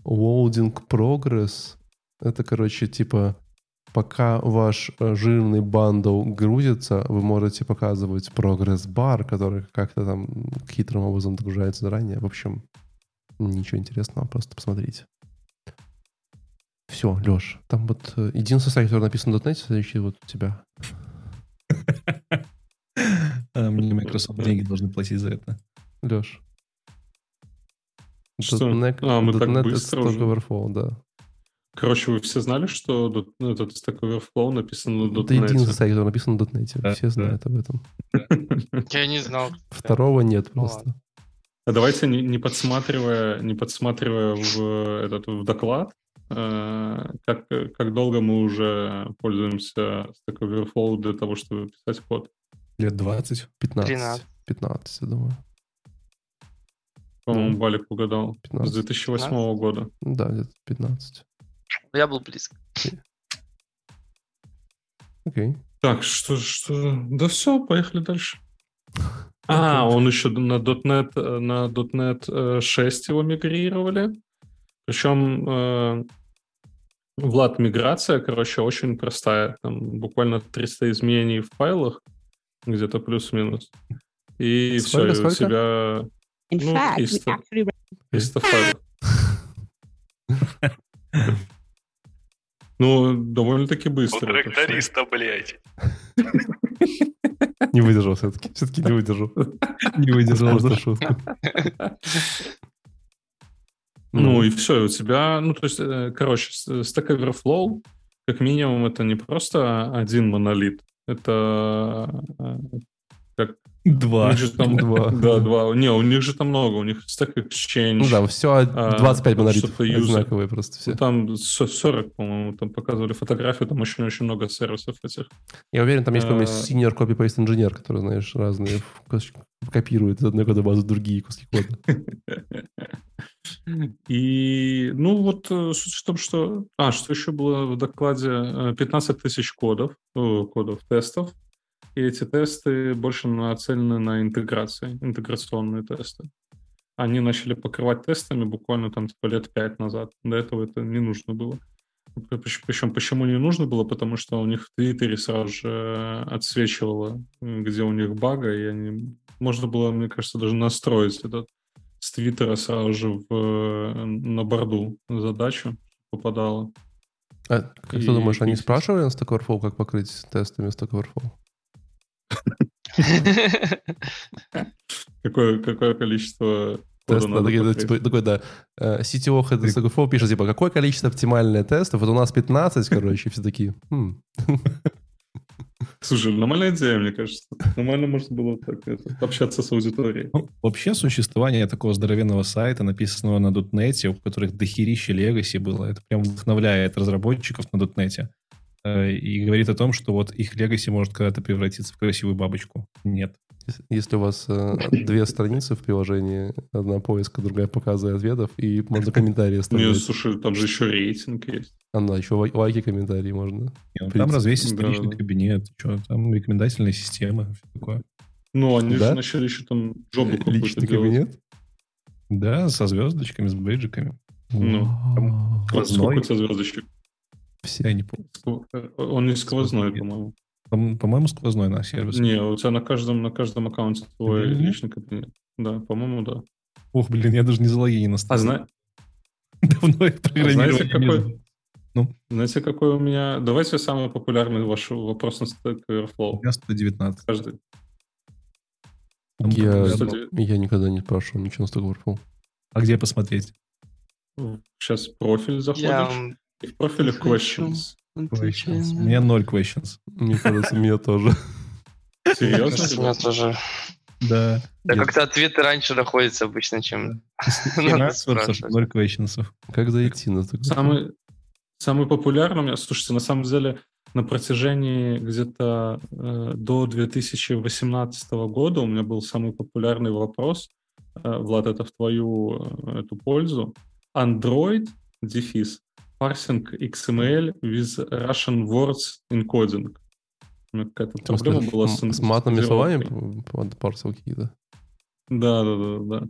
loading progress. Это, короче, типа пока ваш э, жирный бандл грузится, вы можете показывать прогресс-бар, который как-то там хитрым образом загружается заранее. В общем, ничего интересного, просто посмотрите. Все, Леш, там вот э, единственный сайт, который написан на .NET, следующий вот у тебя. А, Мне Microsoft деньги должны платить за это. Леш. Что? .NET, А, мы так .NET быстро это уже? Overflow, да. Короче, вы все знали, что ну, этот Stack Overflow написан на Это единственный .NET? сайт, который написан на .NET. Да, Все да. знают об этом. Я не знал. Второго нет Ну просто. А давайте не, не подсматривая, не подсматривая в этот в доклад, э, как как долго мы уже пользуемся Stack Overflow для того, чтобы писать код? Лет 20. 15. 13. 15, я думаю. По-моему, Балик угадал. 15. С 2008 года. Да, где-то 15. Я был близко. Окей. Так, что, что? Да все, поехали дальше. А, он еще на .NET, э, на .NET э, 6 его мигрировали. Причем, э, Влад, миграция, короче, очень простая. Там буквально 300 изменений в файлах, где-то плюс-минус. И Сколько, все, и у сколько? тебя In Ну, fact, we триста. actually 300 файлов. Ну, довольно-таки У быстро. всё. тракториста, блядь. Не выдержал все-таки. Все-таки не выдержал. Не выдержал. Просто шутка. Ну и все, у тебя, ну то есть, э, короче, с- Stack Overflow, как минимум, это не просто один монолит, это э, как у Два. них же там Два. да, два. Не, у них же там много, у них Stack Exchange, Ну да, все А, 25 монолитов одинаковые просто все. ну, там со- 40, по-моему, там показывали фотографию, там очень-очень много сервисов этих. Я уверен, там есть какой-нибудь senior copy-paste инженер, который, знаешь, разные копирует из одной кодобазы другие куски кода. И, ну вот, э, суть в том, что... А, что еще было в докладе? Э, 15 тысяч кодов, э, кодов, тестов. И эти тесты больше нацелены на интеграции, интеграционные тесты. Они начали покрывать тестами буквально там типа лет пять назад. До этого это не нужно было. Причем почему не нужно было? Потому что у них в Твиттере сразу же э, отсвечивало, где у них бага, и они... Можно было, мне кажется, даже настроить этот с Твиттера сразу же в, э, на борду задачу попадала. А, как ты И думаешь, они спрашивали на Stack Overflow, как покрыть тестами Stack Overflow? Какое, какое количество Тест, надо покрыть? типа, такой, да, э, CTO head Stack Overflow пишет, типа, какое количество оптимальное тестов? Вот у нас 15, короче, все такие, «Хм, Слушай, нормальная идея, мне кажется. Нормально можно было так это, общаться с аудиторией. Ну, вообще существование такого здоровенного сайта, написанного на .NET, у которых дохерища легаси было, это прям вдохновляет разработчиков на .NET. Э, И говорит о том, что вот их легаси может когда-то превратиться в красивую бабочку. Нет. Если- у вас э, две страницы в приложении, одна поиска, другая показа ответов, и можно комментарии Не, оставлять. слушай, там же еще рейтинг есть. А, да, еще лай- лайки, комментарии можно. Не, ну. Там развесить Да, личный кабинет, что там рекомендательная система, все такое. Ну, они Да? же начали еще там джобу какую-то Личный делать. кабинет? Да, со звездочками, с бейджиками. Ну, Сквозной. Сколько у тебя звездочек? Я не помню. Скво- Он не сквозной, по-моему. По- По-моему, сквозной на сервис. Не, у тебя на каждом, на каждом аккаунте твой Мгм. личный кабинет. Да, по-моему, да. Ох, блин, я даже не залогинен А зна- Давно я программировал. знаете, какой- знаете, какой у меня... Давайте самый популярный ваш вопрос на Stack У Overflow. меня 119. Каждый. Там Я, я никогда не спрашивал ничего на Stack Overflow. А где посмотреть? Сейчас профиль заходишь. Я в профиле questions. Questions. У меня ноль questions. Мне кажется, меня тоже. Серьезно? У меня тоже. Да. Да как-то ответы раньше находятся обычно, чем... Ноль questions. Как зайти на Overflow? Самый, самый популярный у меня, слушайте, на самом деле на протяжении где-то э, до 2018 года у меня был самый популярный вопрос, э, Влад, это в твою э, эту пользу. Android, дефис, parsing XML with Russian words encoding. У меня какая-то проблема была с, с матными словами парсил какие-то? Да, да, да, да.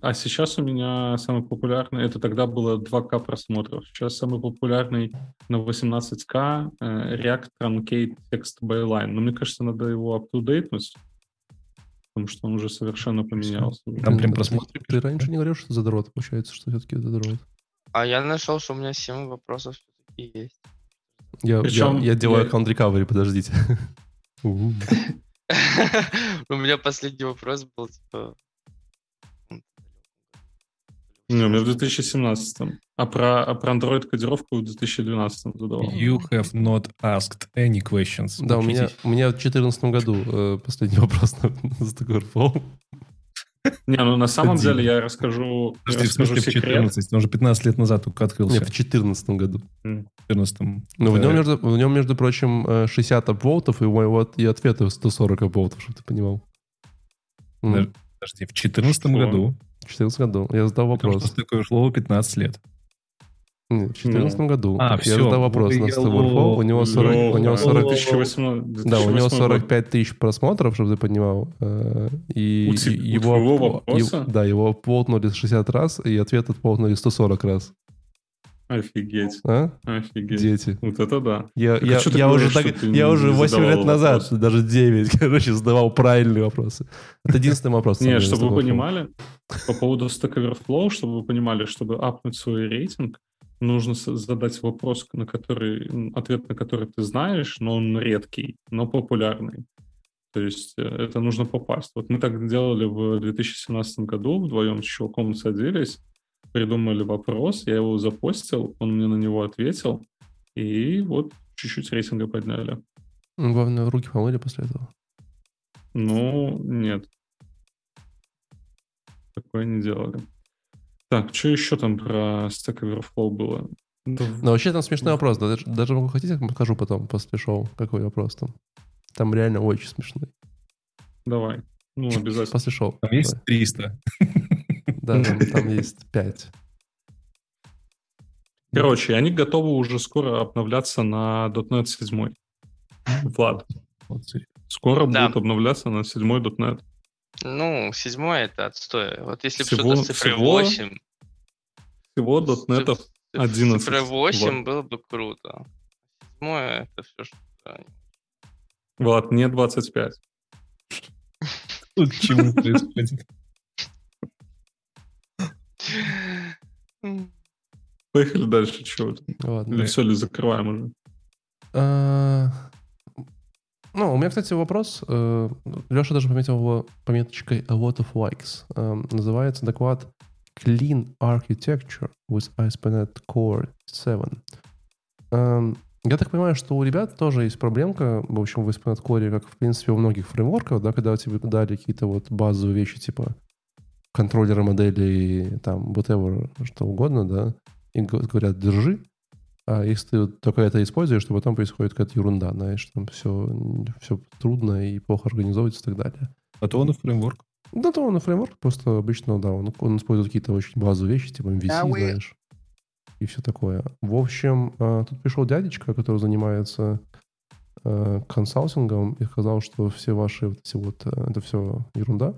А сейчас у меня самый популярный, это тогда было 2К просмотров. Сейчас самый популярный на 18К э, React Truncate Text Byline. Но мне кажется, надо его up-to-date, потому что он уже совершенно поменялся. Там прям просмотры Ты раньше не говорил, что задрот? Получается, что все-таки задрот. А я нашел, что у меня 7 вопросов все-таки есть. Я, Причем я, я делаю я- аккаунт recovery, подождите. У. Меня последний вопрос был, типа... Не, у меня в 2017. А про, а про Android кодировку в 2012 задавал. You have not asked any questions. Да, у меня, у меня в 2014 году э, последний вопрос на, на Stack Overflow. Не, ну на самом Один. деле я расскажу, Подожди, в расскажу смысле в секрет. 14? Он уже 15 лет назад только открылся. Не, в 2014 году. М. В 14 Ну, в Да. нем, между, в нем, между прочим, э, 60 апволтов, и, у моего и ответы 140 апволтов, чтобы ты понимал. Подожди, в 14 Что? году. В 2014 году. Я задал Потому вопрос. что такое шло 15 лет. Нет, в 2014 году. А, я всё, задал вопрос на ой, Stack Overflow. У него 40... Лёва, У него 40 2018 Да, у него 2008 год. 45 тысяч просмотров, чтобы ты понимал. э, И У те- и у его, да, его полтнули 60 раз, и ответ отполтнули 140 раз. Офигеть, А? офигеть. Дети. Вот это да. Я, Так а я, я говоришь, уже, так, я уже 8 задавал лет назад, вопрос? даже 9, короче, задавал правильные вопросы. Это единственный вопрос. на самом Не, деле, чтобы на вы понимали, по поводу Stack Overflow, чтобы вы понимали, чтобы апнуть свой рейтинг, нужно задать вопрос, на который, ответ на который ты знаешь, но он редкий, но популярный. То есть э, это нужно попасть. Вот мы так делали в 2017 году, вдвоем с чуваком садились, придумали вопрос, я его запостил, он мне на него ответил, и вот чуть-чуть рейтинга подняли. Ну, Главное, руки помыли после этого. Ну, нет. Такое не делали. Так, что еще там про Stack Overflow было? Но вообще там смешной вопрос. да, Даже, даже могу хотите, я покажу потом после шоу, какой вопрос там. Там реально очень смешной. Давай. Ну, обязательно. После шоу. Там есть 300. Да, там, там есть 5. Короче, они готовы уже скоро обновляться на .NET 7. Влад, скоро Да. будет обновляться на 7 .NET. Ну, седьмое это отстой. Вот если бы что-то с цифрой всего 8, Всего с 11. цифрой 8 Вот. было бы круто. Седьмое это все, что... Влад, не 25. Тут чему происходит? Поехали дальше, что Ладно. Или все, или закрываем уже? Ну, у меня, кстати, вопрос. Леша даже пометил его пометочкой A lot of likes. Эм, Называется доклад Clean Architecture with ASP.NET Core 7. Эм, Я так понимаю, что у ребят тоже есть проблемка, в общем, в ASP.NET Core, как, в принципе, у многих фреймворков, да, когда тебе дали какие-то вот базовые вещи, типа контроллеры моделей, там, whatever, что угодно, да, и говорят, держи, а если ты только это используешь, то потом происходит какая-то ерунда, знаешь, там все, все трудно и плохо организовывается и так далее. Потом фреймворк. Да, то он фреймворк просто обычно, да, он, он использует какие-то очень базовые вещи, типа MVC, А знаешь, и все такое. В общем, а, тут пришел дядечка, который занимается э, консалтингом и сказал, что все ваши вот эти вот, э, это все ерунда.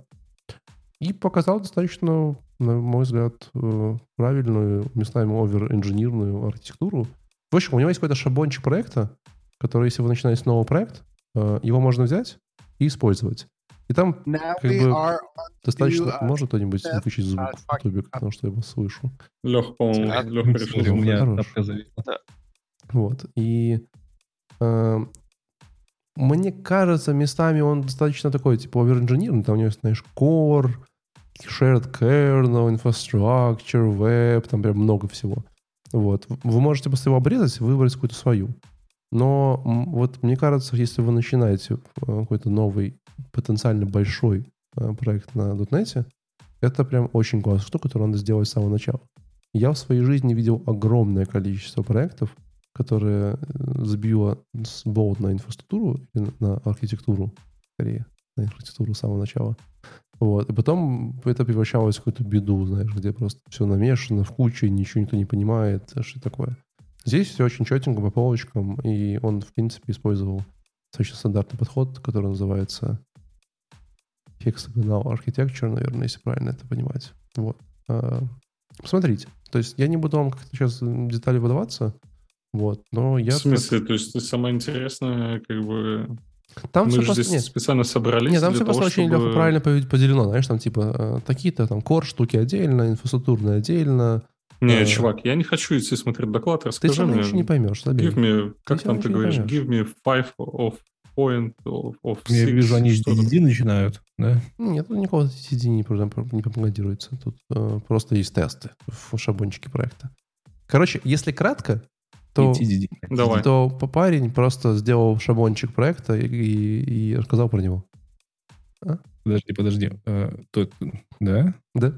И показал достаточно, на мой взгляд, э, правильную, местами овер-инженерную архитектуру. В общем, у него есть какой-то шаблончик проекта, который, если вы начинаете новый проект, э, его можно взять и использовать. И там Now Как бы достаточно... you, Может кто-нибудь выключить звук в ютубе, потому что я его слышу. Лех, по-моему, А, Леха решил. Смотри, у меня. Вот. И э, мне кажется, местами он достаточно такой, типа, оверинженерный. Там у него есть, знаешь, core, shared kernel, infrastructure, web, там прям много всего. Вот. Вы можете просто его обрезать, выбрать какую-то свою. Но вот мне кажется, если вы начинаете э, какой-то новый, потенциально большой э, проект на .NET, это прям очень классная штука, которую надо сделать с самого начала. Я в своей жизни видел огромное количество проектов, которые э, сбило с болт на инфраструктуру, на архитектуру, скорее, на архитектуру с самого начала. Вот. И потом это превращалось в какую-то беду, знаешь, где просто все намешано в кучу, и ничего никто не понимает, что такое. Здесь все очень четенько по полочкам, и он, в принципе, использовал достаточно стандартный подход, который называется hexagonal architecture, наверное, если правильно это понимать. Вот. А, Посмотрите. То есть я не буду вам как-то сейчас детали выдаваться, вот, но я... В смысле, то есть ты самое интересное, как бы... Там Мы все же просто... здесь нет, специально собрались нет, там все того, просто очень чтобы- легко правильно по- поделено, знаешь, там типа э, такие-то там кор штуки отдельно, инфраструктурные отдельно. Не, Э, чувак, я не хочу идти смотреть доклад, Ты расскажи равно мне. ничего не поймешь, забей. Give me, как всё там ты говоришь, give me five of point of, of Я six, вижу, они. DDD начинают, да? Нет, тут никакого TCD не, не пропагандируется. Тут э, просто есть тесты в шаблончике проекта. Короче, если кратко, то. Давай. то парень просто сделал шаблончик проекта и, и- и рассказал про него. А? Подожди, подожди. Э, то, да? Да.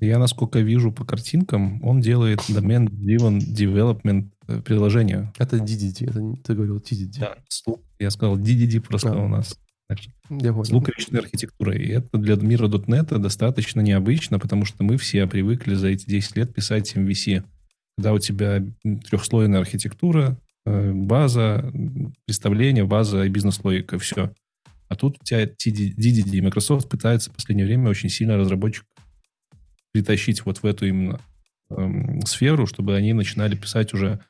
Я, насколько вижу по картинкам, он делает domain-driven development э, приложения. Это DDD, это ты говорил TDD. Да, слуг- я сказал DDD просто А. у нас. Я понял. С луковичной архитектурой. И это для мира .NET достаточно необычно, потому что мы все привыкли за эти 10 лет писать MVC. Когда у тебя трехслойная архитектура, э, база, представление, база и бизнес-логика, все. А тут у тебя DDD. И Microsoft пытается в последнее время очень сильно разработчик притащить вот в эту именно эм, сферу, чтобы они начинали писать уже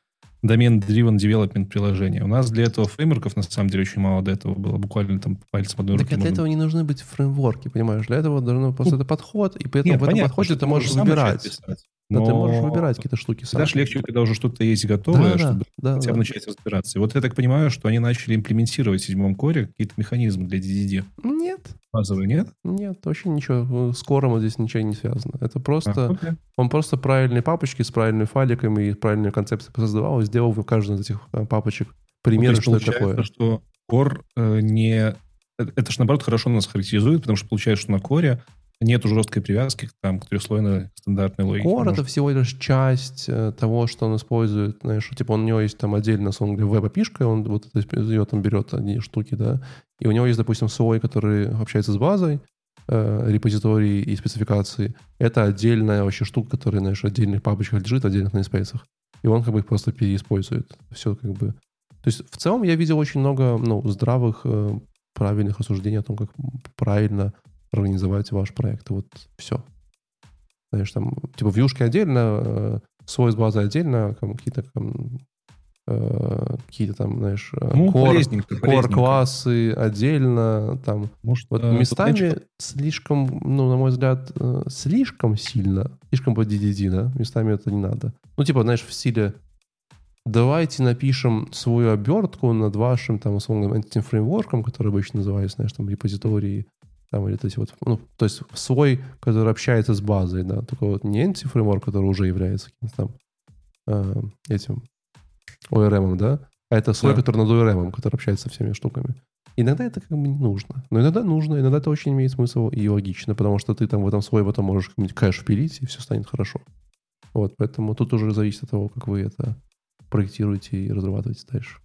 домен-driven development приложения. У нас для этого фреймворков, на самом деле, очень мало до этого было. Буквально там по пальцам одной Так руки для можно этого не нужны быть фреймворки, понимаешь? Для этого должно просто это подход, и поэтому Нет, в этом понятно, подходе ты можешь выбирать. Но ты Но можешь выбирать какие-то штуки сам. Всегда же легче, когда уже что-то есть готовое, да, чтобы да, хотя бы да. начать разбираться. И вот я так понимаю, что они начали имплементировать в седьмом коре какие-то механизмы для DDD. Нет, Базовые, нет? нет, вообще ничего. С кором здесь ничего не связано. Это А, просто... окей. Он просто правильные папочки с правильными файликами и правильные концепции создавал и сделал в каждой из этих э, папочек Ну, примеры, есть что это такое. что Core э, не... Это, это же, наоборот, хорошо нас характеризует, потому что получается, что на коре нету жесткой привязки к, там, к трехслойной стандартной логике. Core Может, это всего лишь часть э, того, что он использует, знаешь, типа у него есть там отдельно, он говоря, веб-опишка, он вот это, ее там берет одни штуки, да, и у него есть, допустим, свой, который общается с базой, э, репозитории и спецификации. Это отдельная вообще штука, которая, знаешь, в отдельных папочках лежит, отдельных namespace'ах. И он как бы их просто переиспользует. Все как бы... То есть в целом я видел очень много ну, здравых, э, правильных рассуждений о том, как правильно организовать ваш проект. И вот все. Знаешь, там, типа, вьюшки отдельно, э, свой с базой отдельно, какие-то там, э, какие-то там, знаешь, э, ну, полезненько. классы отдельно, там, Может, вот э, местами .NET слишком, ну, на мой взгляд, слишком сильно, слишком по DDD, да, местами это не надо. Ну, типа, знаешь, в стиле давайте напишем свою обертку над вашим, там, говоря, этим фреймворком, который обычно называется, знаешь, там, репозитории, там, или вот эти вот, ну, то есть свой, который общается с базой, да, такой вот не антифреймворк, который уже является каким-то там э, этим ORM, да, а это свой, Да. который над ORM, который общается со всеми штуками. Иногда это как бы не нужно. Но иногда нужно, иногда это очень имеет смысл и логично, потому что ты там в этом свой потом можешь какой-нибудь кэш впилить, и все станет хорошо. Вот, поэтому тут уже зависит от того, как вы это проектируете и разрабатываете дальше.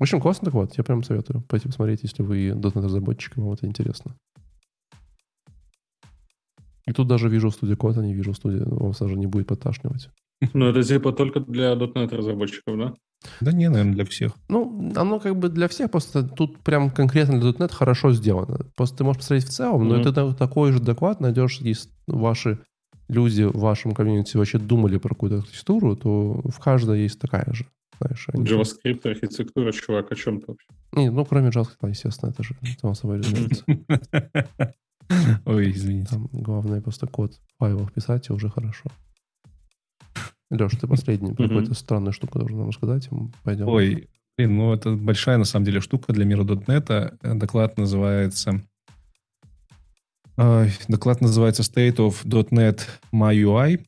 В общем, классно так вот. Я прям советую пойти посмотреть, если вы .NET-разработчик, и вам это интересно. И тут даже вижу студию код, а не вижу студию. Вам даже не будет подташнивать. Ну, это типа только для .NET разработчиков, да? Да не, наверное, для всех. Ну, оно как бы для всех, просто тут прям конкретно для .NET хорошо сделано. Просто ты можешь посмотреть в целом, но Мгм. ты та- такой же доклад найдешь, если ваши люди в вашем комьюнити вообще думали про какую-то архитектуру, то в каждой есть такая же. Знаешь, они- JavaScript, архитектура, чувак, о чем ты вообще? Не, ну, кроме JavaScript, естественно, это же само собой разумеется. Ой, извините. Там главное просто код в файлах писать, и уже хорошо. Леш, ты последний про какую-то странную штуку должен нам рассказать, мы пойдем. Ой, блин, ну это большая на самом деле штука для мира .NET. Доклад называется... Ой, доклад называется State of .NET MyUI.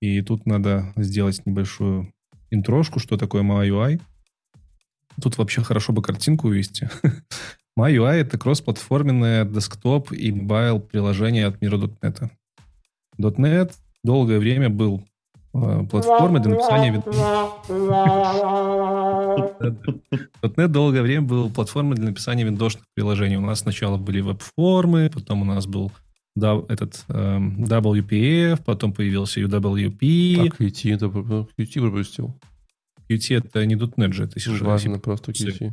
И тут надо сделать небольшую интрошку, что такое MyUI. Тут вообще хорошо бы картинку увести. MAUI — это кроссплатформенное desktop и mobile приложение от мира .NET. .NET долгое время был э, платформой для написания .NET долгое время был платформой для написания виндошных приложений. У нас сначала были веб-формы, потом у нас был этот эм, WPF, потом появился UWP. А Qt, Qt пропустил. Qt это не .NET же, это Важно просто. Qt.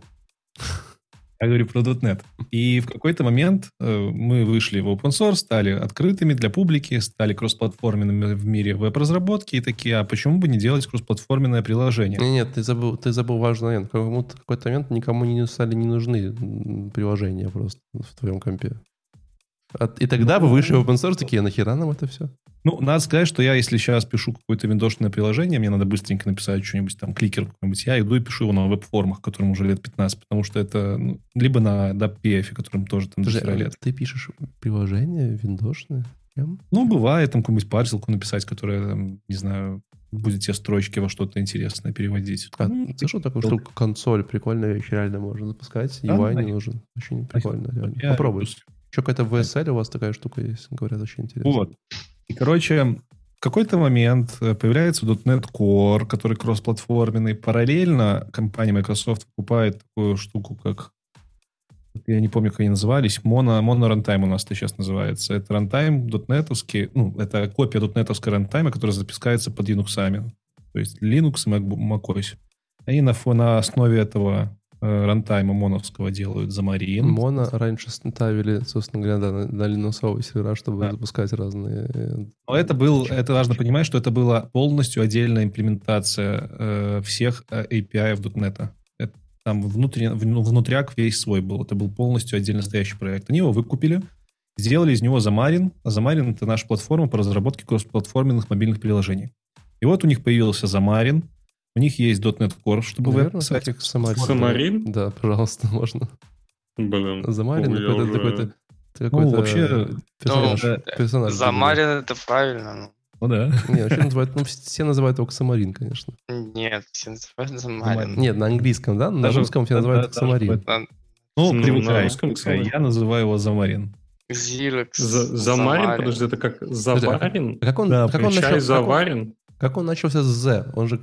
Я говорю про .NET. И в какой-то момент э, мы вышли в open source, стали открытыми для публики, стали кроссплатформенными в мире веб-разработки и такие, а почему бы не делать кроссплатформенное приложение? Не, Нет, ты забыл, ты забыл важный момент. В какой-то момент никому не стали не нужны приложения просто в твоем компе. А- И тогда вы вышли в open source, такие, «А нахера нам это все? Ну, надо сказать, что я, если сейчас пишу какое-то виндошное приложение, мне надо быстренько написать что-нибудь, там, кликер какой-нибудь, я иду и пишу его на веб-формах, которым уже лет 15, потому что это ну, либо на WPF, которым тоже там до Подожди, хера а лет. ты пишешь приложение виндошное? Ну, бывает там какую-нибудь парсилку написать, которая, там, не знаю, будет те строчки во что-то интересное переводить. А, Ну, ты что такую штуку? Консоль, прикольная вещь, реально можно запускать. Да, UI да. не нужен. Очень прикольно, реально. Я- Попробуй. Еще какая-то VSL у вас такая штука есть, говорят, очень интересно. Вот. И, короче, в какой-то момент э, появляется .NET Core, который кроссплатформенный. Параллельно компания Microsoft покупает такую штуку, как я не помню, как они назывались, Mono, Mono Runtime у нас это сейчас называется. Это рантайм .NET, ну, это копия .NET рантайма, которая запускается под Linux. То есть Linux и Mac- macOS. Они на, на основе этого рантайма моновского делают Xamarin. Моно раньше ставили, собственно говоря, да, на, линусовые сервера, чтобы Да. запускать разные... э, Но это был, это важно понимать, что это была полностью отдельная имплементация э, всех э, API в .NET. Это там внутрен- в- ну, внутряк весь свой был. Это был полностью отдельно стоящий проект. Они его выкупили, сделали из него Xamarin. А Xamarin — это наша платформа по разработке кроссплатформенных мобильных приложений. И вот у них появился Xamarin, у них есть .NET Core, чтобы Наверное, писать. таких Самарин. Самарин? Да, пожалуйста, можно. Блин. Замарин какой-то уже- такой-то какой-то вообще, персонаж. Ну, персонаж Замарин это правильно. Ну да. Не, вообще называют, ну, все называют его Ксамарин, конечно. ну. Нет, все называют Замарин. Нет, на английском, да? На Даже- русском все да, называют да, Ксамарин. даже Там Ну, Ну, привыкай, на русском. Я называю его Замарин. Xerox. За- Замарин, подожди, это как заварин? А как он, Да, как он он, заварен? Как он начался с Z? Он же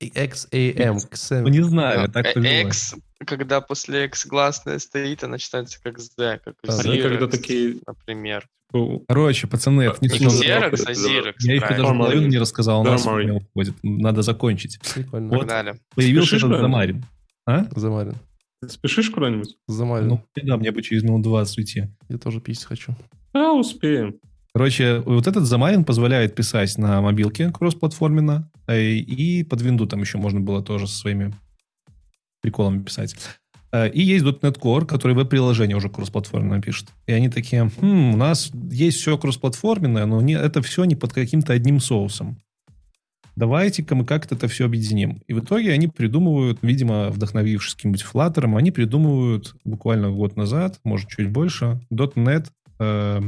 XAM. XM. Ну, не знаю, Ну, так. X, когда после X гласная стоит, она читается как Z, как А, Они Xerox, когда такие... например. Короче, пацаны, это не. Xerox, а Xerox. Я еще даже половину не рассказал, у нас уходит. Надо закончить. Прикольно. Вот. Погнали. Появился этот? Замарин. А? Замарин. Ты спешишь куда-нибудь? Замарин. Ну, да, мне бы через минут 20 уйти. Я тоже пить хочу. А, успеем. Короче, вот этот Замарин позволяет писать на мобилке кроссплатформенно, э, и под винду там еще можно было тоже со своими приколами писать. Э, И есть .NET Core, который веб-приложение уже кроссплатформенно пишет. И они такие, «Хм, у нас есть все кроссплатформенное, но не, это все не под каким-то одним соусом. Давайте-ка мы как-то это все объединим. И в итоге они придумывают, видимо, вдохновившись каким-нибудь Flutter, они придумывают буквально год назад, может, чуть больше, .NET э,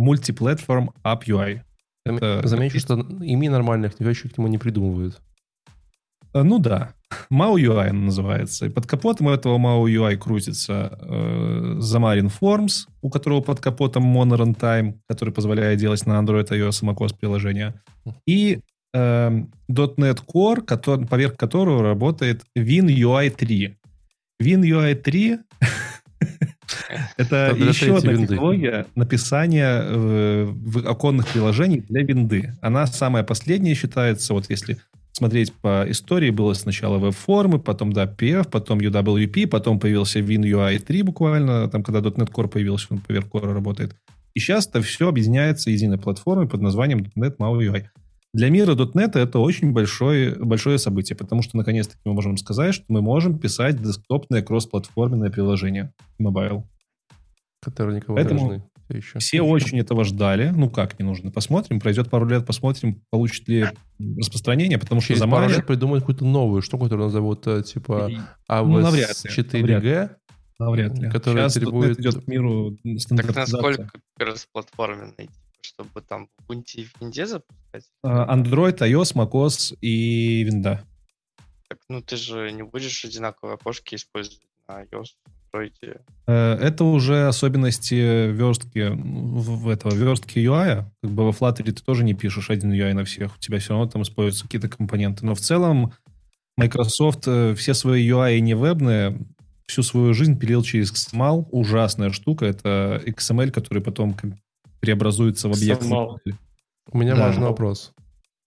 Multiplatform App UI. Это- Замечу, что ими нормальных вещей к нему не придумывают. Э, Ну да, MAU UI называется. И под капотом этого MAU UI крутится э, Xamarin Forms, у которого под капотом Mono Runtime, который позволяет делать на Android, iOS macOS приложения. И э, .NET Core, котор- поверх которого работает WinUI 3. WinUI 3 это еще одна винды. технология написания э, оконных приложений для винды. Она самая последняя считается, вот если смотреть по истории, было сначала веб-формы, потом да, PF, потом UWP, потом появился WinUI 3 буквально, там, когда .NET Core появился, он поверх Core работает. И сейчас это все объединяется единой платформой под названием .NET MAU UI. Для мира .NET это очень большое, большое событие, потому что наконец-таки мы можем сказать, что мы можем писать десктопное кроссплатформенное приложение mobile. Которые никого Поэтому не нужны. Все еще. Все очень этого ждали. Ну как не нужно? Посмотрим. Пройдет пару лет, посмотрим, получит ли распространение, потому что Через пару лет придумают какую-то новую штуку, которую назовут э, типа Ну, навряд ли, AWS4G. Навряд ли. Которая Сейчас требует- идет к миру Так насколько кроссплатформенный, чтобы там в Ubuntu и в Винде запускать? А, Android, iOS, macOS и винда. Так, ну ты же не будешь одинаковые окошки использовать на iOS, Android. Э, Это уже особенности верстки в, в этого верстки UI. Как бы во Flutter ты тоже не пишешь один UI на всех. У тебя все равно там используются какие-то компоненты. Но в целом Microsoft э, все свои UI не вебные всю свою жизнь пилил через XML. Ужасная штука. Это XML, который потом преобразуется в объект. XML. У меня Да. важный вопрос.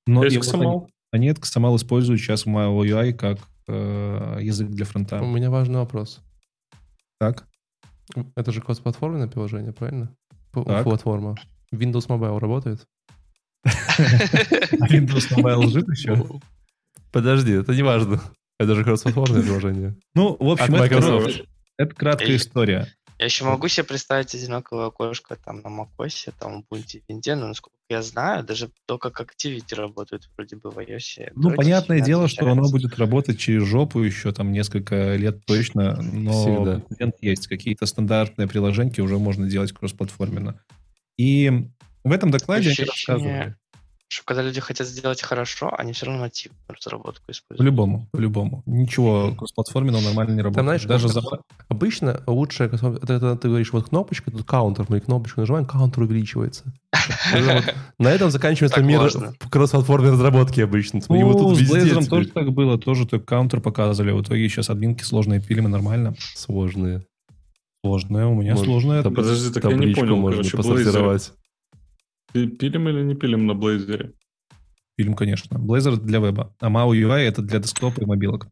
Но Есть и вот они- XML? Они этот XML используют сейчас в MyOUI как э, язык для фронта. У меня важный вопрос. Так. Это же кросс-платформенное приложение, правильно? Так. Платформа. Windows Mobile работает? А Windows Mobile лежит еще? Подожди, это не важно. Это же кросс-платформенное приложение. Ну, в общем, это, краткая история. Я еще могу себе представить одинаковое окошко там на macOS, там в Ubuntu и Винде, но насколько я знаю, даже то, как Activity работает вроде бы в iOS. Ну, понятное дело, что оно будет работать через жопу еще там несколько лет точно, но Всегда. есть. Какие-то стандартные приложеньки уже можно делать кроссплатформенно. И в этом докладе они Ощущение, рассказывали. Что когда люди хотят сделать хорошо, они все равно нативную разработку используют. По-любому, по-любому. Ничего кроссплатформенного нормально не работает. знаешь, Даже за... Обычно лучшее, это, это ты говоришь, вот кнопочка, тут каунтер, мы кнопочку нажимаем, каунтер увеличивается. На этом заканчивается мир кроссплатформенной разработки обычно. Тут с Blazor тоже так было, тоже только каунтер показывали. В итоге сейчас админки сложные пилим нормально. сложные. Сложная, у меня сложная. Подожди, так я не понял, короче, посортировать. Пи- Пилим или не пилим на Blazor? Фильм, конечно. Blazor для веба, а MAU UI это для десктопа и мобилок.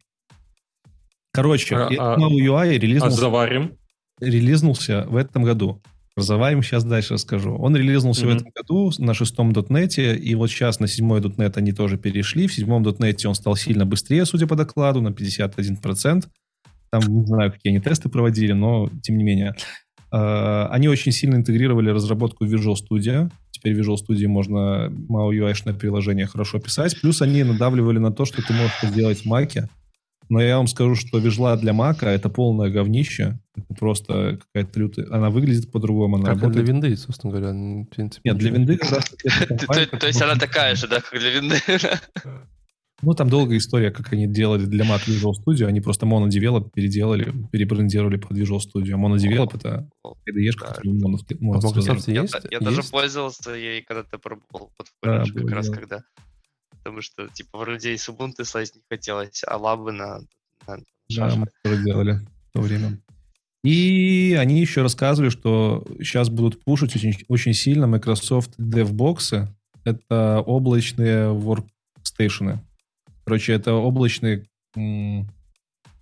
Короче, А- а- MAU UI А релизнулся, заварим? релизнулся в этом году. Разоваем сейчас дальше расскажу. Он релизнулся Мгм. в этом году на шестом дотнете, и вот сейчас на седьмой дотнет они тоже перешли. В седьмом дотнете он стал сильно быстрее, судя по докладу, на 51%. Там не знаю, какие они тесты проводили, но тем не менее. Э, Они очень сильно интегрировали разработку в Visual Studio. Теперь в Visual Studio можно MAU UI-шное приложение хорошо писать. Плюс они надавливали на то, что ты можешь это сделать в Mac. Но я вам скажу, что Visual для Mac это полное говнище. Это просто какая-то лютая... Она выглядит по-другому, она Как и для работает... винды, собственно говоря. в принципе, Нет, для винды как раз то есть она такая же, да, как для винды? Ну, там долгая история, как они делали для Mac Visual Studio. Они просто MonoDevelop переделали, перебрендировали под Visual Studio. А MonoDevelop — это IDE, Да. который Mono, А Я, есть? я даже есть? пользовался ей, когда ты пробовал в Да, как раз дело. когда. Потому что, типа, вроде и с Ubuntu слазить не хотелось, а лабы на... на Да, мы тоже делали в то время. И они еще рассказывали, что сейчас будут пушить очень, очень сильно Microsoft DevBox. Это облачные workstations. Короче, это облачные... м, У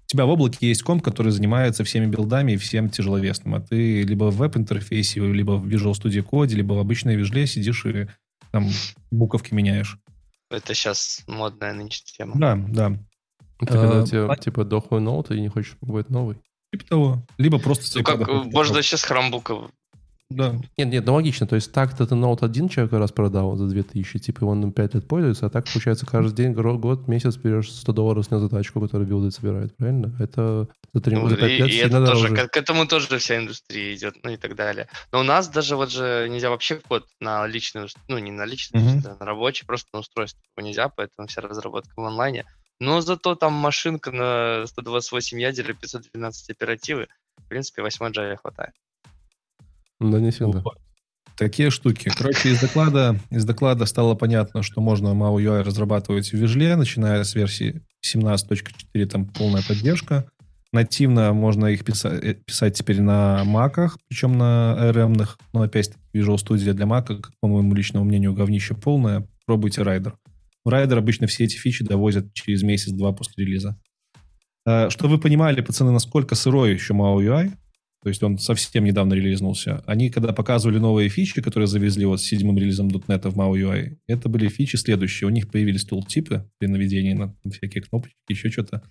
тебя в облаке есть комп, который занимается всеми билдами и всем тяжеловесным. А ты либо в веб-интерфейсе, либо в Visual Studio Code, либо в обычной вижле сидишь и там буковки меняешь. Это сейчас модная нынче тема. Да, да. Это когда Э, у тебя, а- типа, дохлый ноут, и не хочешь покупать новый. Типа того. Либо просто... Ну как, можно сейчас храмбука Да. Нет, нет, ну логично. То есть так-то ты ноут один человек раз продал за 2000, типа он 5 лет пользуется, а так, получается, каждый день, год, месяц берешь 100 долларов с него за тачку, которую билды собирает, правильно? Это за, 3, Ну, за 5 и, лет и это тоже, к, к этому тоже вся индустрия идет, ну и так далее. Но у нас даже вот же нельзя вообще код на личный, ну не на личный, Мгм. а на рабочий, просто на устройство нельзя, поэтому вся разработка в онлайне. Но зато там машинка на 128 ядер и 512 оперативы. В принципе, 8 Java хватает. Да, не всегда. Такие штуки. Короче, из доклада, из доклада стало понятно, что можно MAU UI разрабатывать в Вижле, начиная с версии 17.4, там полная поддержка. Нативно можно их писать, э, писать теперь на маках, причем на RM-ных. Но опять-таки Visual Studio для мака, как по моему личному мнению, говнище полное. Пробуйте Rider. В Rider обычно все эти фичи довозят через месяц-два после релиза. Э, Чтобы вы понимали, пацаны, насколько сырой еще MAU UI, то есть он совсем недавно релизнулся. Они, когда показывали новые фичи, которые завезли вот с седьмым релизом .NET в MAU UI, это были фичи следующие. У них появились тултипы при наведении на всякие кнопочки, еще что-то.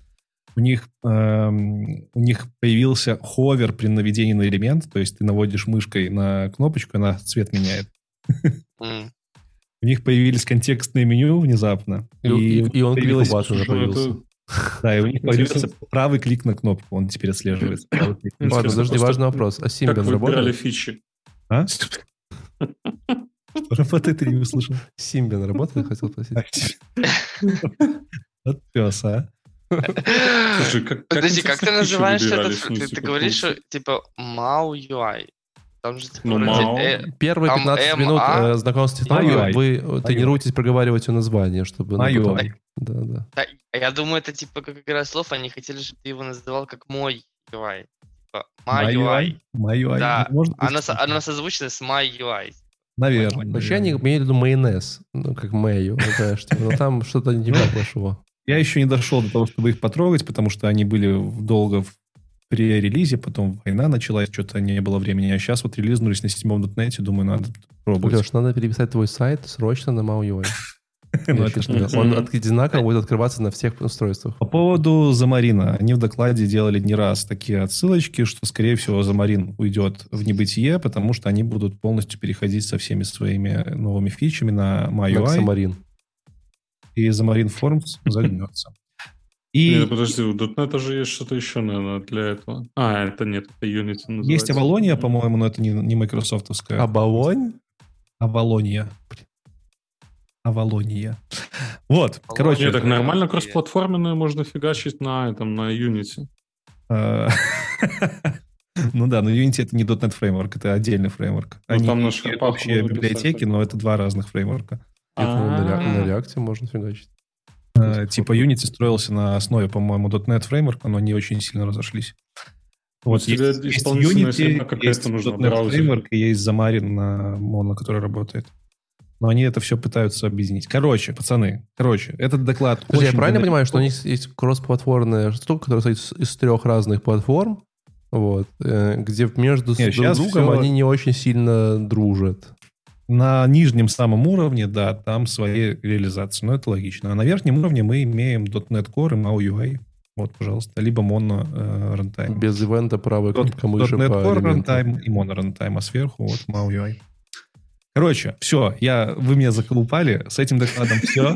У них, эм, у них появился ховер при наведении на элемент, то есть ты наводишь мышкой на кнопочку, она цвет меняет. У них появились контекстные меню внезапно. И, и- и он появился. Это? Да, и у них появился правый клик на кнопку, он теперь отслеживается. Правый клик на Интересно, Ладно, подожди, важный вопрос. А Как Symbian работает? фичи? А? Работает, ты не услышал. Symbian работает, хотел спросить. Вот пес, а. Слушай, как, Подожди, как ты называешь в Ты, ты как говоришь, что типа MAU UI. Там же Ну, вроде, э, Первые Там 15 минут MA. э, знакомства с технологией UI. вы тренируетесь проговаривать ее название, чтобы... ну, MAUI. потом- Да, да. да, я думаю, это типа как игра слов, они хотели, чтобы ты его называл как мой UI. Типа my UI. My UI. Да, Может быть, Она, со- она созвучна с my UI. Наверное. Вообще они имели в виду майонез, ну, как мэю, ну, знаешь, но там что-то не так пошло. Я еще не дошел до того, чтобы их потрогать, потому что они были в- долго в при-релизе, потом война началась, что-то не было времени. А сейчас вот релизнулись на седьмом дотнете, думаю, надо пробовать. Леш, надо переписать твой сайт срочно на MauUI. Ну, Он одинаково будет открываться на всех устройствах. По поводу Замарина. Они в докладе делали не раз такие отсылочки, что, скорее всего, Замарин уйдет в небытие, потому что они будут полностью переходить со всеми своими новыми фичами на MyUI, Xamarin. и Замарин Forms загнется. Нет, И подожди, у .NET же есть что-то еще, наверное, для этого. А, это нет, это Unity называется. есть Авалония, по-моему, но это не, не майкрософтовская. А Болонь? Авалония. Авалония. Вот, короче. Нет, так нормально кроссплатформенную можно фигачить на этом, на Unity. э, Ну да, но Unity это не .NET фреймворк, это отдельный фреймворк. Ну, Они там на имеют шарпах общие библиотеки, но это два разных фреймворка. На, А. на реакте можно фигачить. Э, Типа Unity строился на основе, по-моему, .NET фреймворка, но они очень сильно разошлись. Вот есть, есть Unity, есть нужна, .NET браузер. фреймворк и есть Xamarin на Mono, который работает. Но они это все пытаются объединить. Короче, пацаны, короче, этот доклад... Подожди, я правильно понимаю, что у них есть кроссплатформная штука, которая состоит из, трех разных платформ, вот, э, где между с Не, друг другом всё- они не очень сильно дружат. На нижнем самом уровне, да, там свои реализации, но это логично. А на верхнем уровне мы имеем .NET Core и MauUI. Вот, пожалуйста. Либо Mono э, Runtime. Без ивента правой кнопкой мыши .NET по Core. Runtime и Mono Runtime, а сверху вот MauUI. Короче, все, я, вы меня заколупали, с этим докладом все.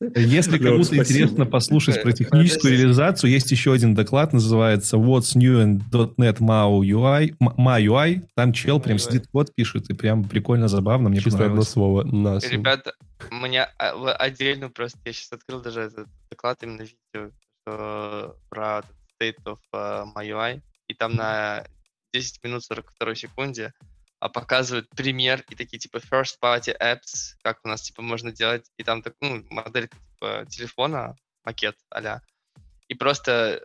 Если кому-то интересно послушать про техническую реализацию, есть еще один доклад, называется What's New in .NET MauUI. М- MauUI. Там чел прям сидит, код пишет, и прям прикольно, забавно, мне понравилось. слово. Нас. Ребята, меня а, отдельно просто, я сейчас открыл даже этот доклад именно видео что про State of uh, MyUI, и там на 10 минут 42 секунде а показывают пример и такие типа first party apps, как у нас типа можно делать, и там так, ну, моделька типа телефона, макет а и просто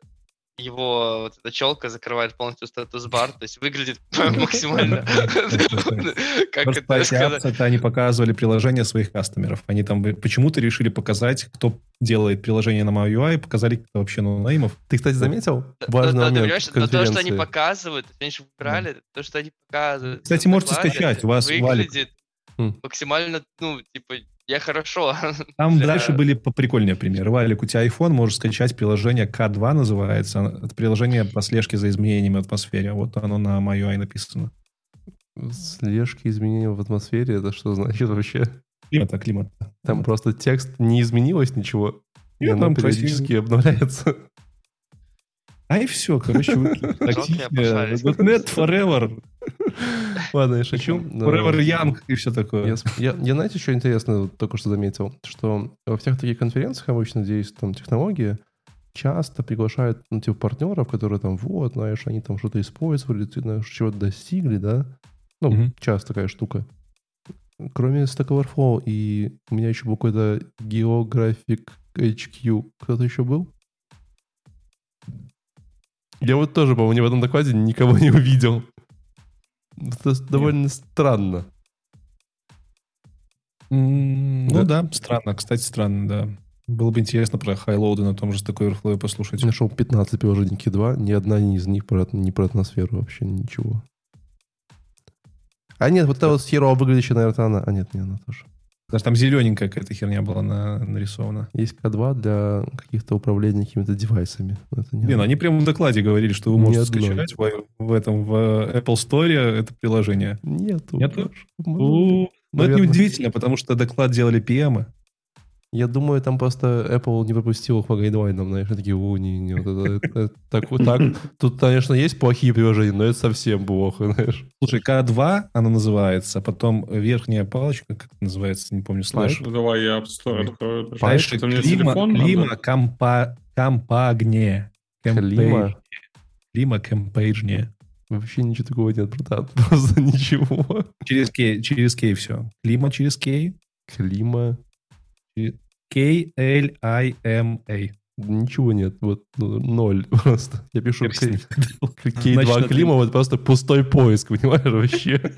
его вот эта челка закрывает полностью статус-бар, то есть выглядит максимально, как это они показывали приложения своих кастомеров. Они там почему-то решили показать, кто делает приложение на MauUI, показали кто вообще ноунеймов. Ты, кстати, заметил? Важный момент то, то, что они показывают, они же убрали, то, что они показывают. Кстати, можете скачать, у вас валик. Хм. максимально, ну, типа, я хорошо. Там Для- дальше были поприкольнее примеры. Валик, у тебя iPhone, можешь скачать приложение K2 называется. Это приложение по слежке за изменениями в атмосфере. Вот оно на MauUI написано. Слежки изменений в атмосфере, это что значит вообще? Климата, климата. Там просто текст не изменилось ничего. И оно там периодически обновляется. А и все, короче, вы. .NET Forever, Ладно, я шучу. но- Forever Young и все такое. Я, знаете, что интересно только что заметил? Что во всех таких конференциях обычно, где есть там технологии, часто приглашают, ну, типа, партнеров, которые там, вот, знаешь, они там что-то использовали, ты, знаешь, чего-то достигли, да? Ну, часто такая штука. Кроме Stack Overflow и у меня еще был какой-то Geographic HQ. Кто-то еще был? Я вот тоже, по-моему, в этом докладе никого не увидел. Это довольно странно. М, Ну да, странно. Кстати, странно, да. Было бы интересно про хайлоуды на том же Stack Overflow послушать. Нашел 15 приложений Q2, ни одна из них про, не про атмосферу вообще ничего. А нет, вот та вот херово выглядящая, наверное, она. А нет, не она тоже. Даже там зелененькая какая-то херня была на- нарисована. Есть К2 для каких-то управления какими-то девайсами. Это не Не, ну они прямо в докладе говорили, что вы можете скачать в, в этом в Apple Store это приложение. Нету. Нету? Ну, Но это неудивительно, потому что доклад делали PM. Я думаю, там просто Apple не пропустил их по гайдлайнам, знаешь, такие, о, не, не, вот это, это- так, вот так. Тут, конечно, есть плохие приложения, но это совсем плохо, знаешь. Слушай, К2 она называется, а потом верхняя палочка, как это называется, не помню, слэш. Ну, Давай я App Store открою. мне клима, телефон клима надо? компа, компагне. Клима? Клима компейджне. Вообще ничего такого нет, братан. Просто ничего. Через кей, через кей все. Клима через кей. Клима. K-L-I-M-A. Ничего нет. Вот ну, ноль просто. Я пишу Merci. K2 Значит, Клима, вот просто пустой поиск, понимаешь, вообще.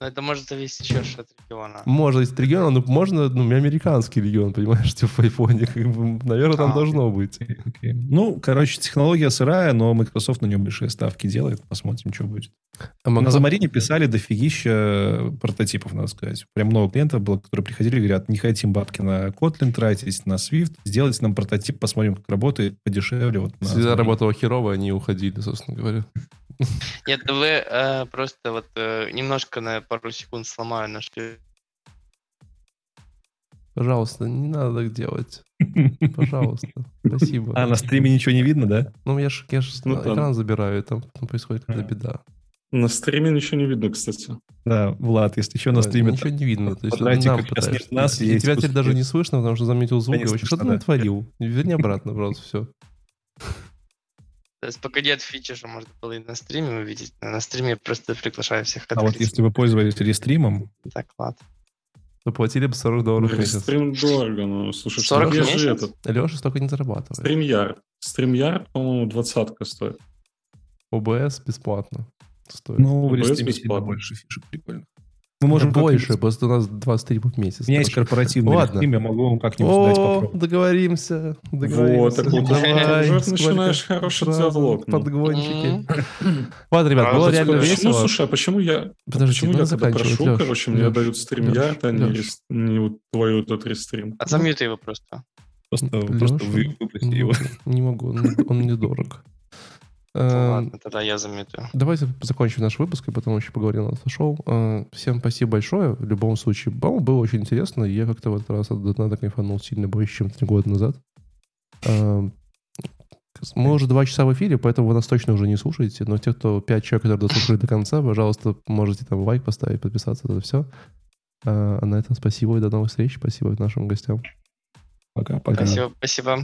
Но это может зависеть еще от региона. Можно из региона, но можно, ну, американский регион, понимаешь, типа в айфоне, как бы, наверное, там А. должно быть. Окей. Ну, короче, технология сырая, но Microsoft на нее большие ставки делает. Посмотрим, что будет. А На Макро- Замарине писали дофигища прототипов, надо сказать. Прям много клиентов было, которые приходили и говорят, не хотим бабки на Kotlin тратить, на Swift, сделайте нам прототип, посмотрим, как работает, подешевле. Вот, на Всегда Xamarin». работало херово, они уходили, собственно говоря. Нет, вы э, просто вот э, немножко на пару секунд сломаю наш Пожалуйста, не надо так делать. Пожалуйста. Спасибо. А, на стриме ничего не видно, да? Ну, я же я ж Ну, там- экран забираю, и там, там происходит какая-то А. беда. На стриме ничего не видно, кстати. Да, Влад, если еще на стриме... Ничего не видно. То есть нам нет нас, И тебя теперь даже не слышно, потому что заметил звук. Да и вообще, что ты да. натворил? Верни обратно, пожалуйста, все. То есть пока нет фичи, что можно было и на стриме увидеть. На на стриме я просто приглашаю всех А вот если вы пользовались рестримом, Так, ладно. Заплатили бы 40 долларов в месяц. Стрим дорого, ну, слушай, 40 где же месяц? этот? Леша столько не зарабатывает. Стримярд. Стримярд, по-моему, двадцатка стоит. ОБС бесплатно стоит. ну, в OBS бесплатно. больше фишек прикольно. Мы можем Да больше, просто у нас 20 стримов в месяц. У меня есть корпоративный Ладно. я могу вам как-нибудь дать О, попробовать. договоримся. Вот, договоримся. так вот, Давай, уже начинаешь хороший диалог, ну. Подгончики. Ладно, ребят, было вот реально весело. слушай, а почему я, Подождите, почему я когда прошу, короче, мне дают стримярд, а не, вот твой вот этот рестрим? Отзамьютай его просто. Просто, просто вы- выпусти его. могу, Не могу, он не- он недорог. Ну, Эм, ладно, тогда я замьютаю. Давайте закончим наш выпуск, и потом еще поговорим на это шоу. Э, Всем спасибо большое. В любом случае, по-моему, было очень интересно. Я как-то в этот раз от доната кайфанул сильно больше, чем три года назад. Эм, Мы уже два часа в эфире, поэтому вы нас точно уже не слушаете. Но те, кто пять человек, которые дослушали до конца, пожалуйста, можете там лайк поставить, подписаться, это все. А на этом спасибо и до новых встреч. Спасибо нашим гостям. Пока-пока. Спасибо, спасибо.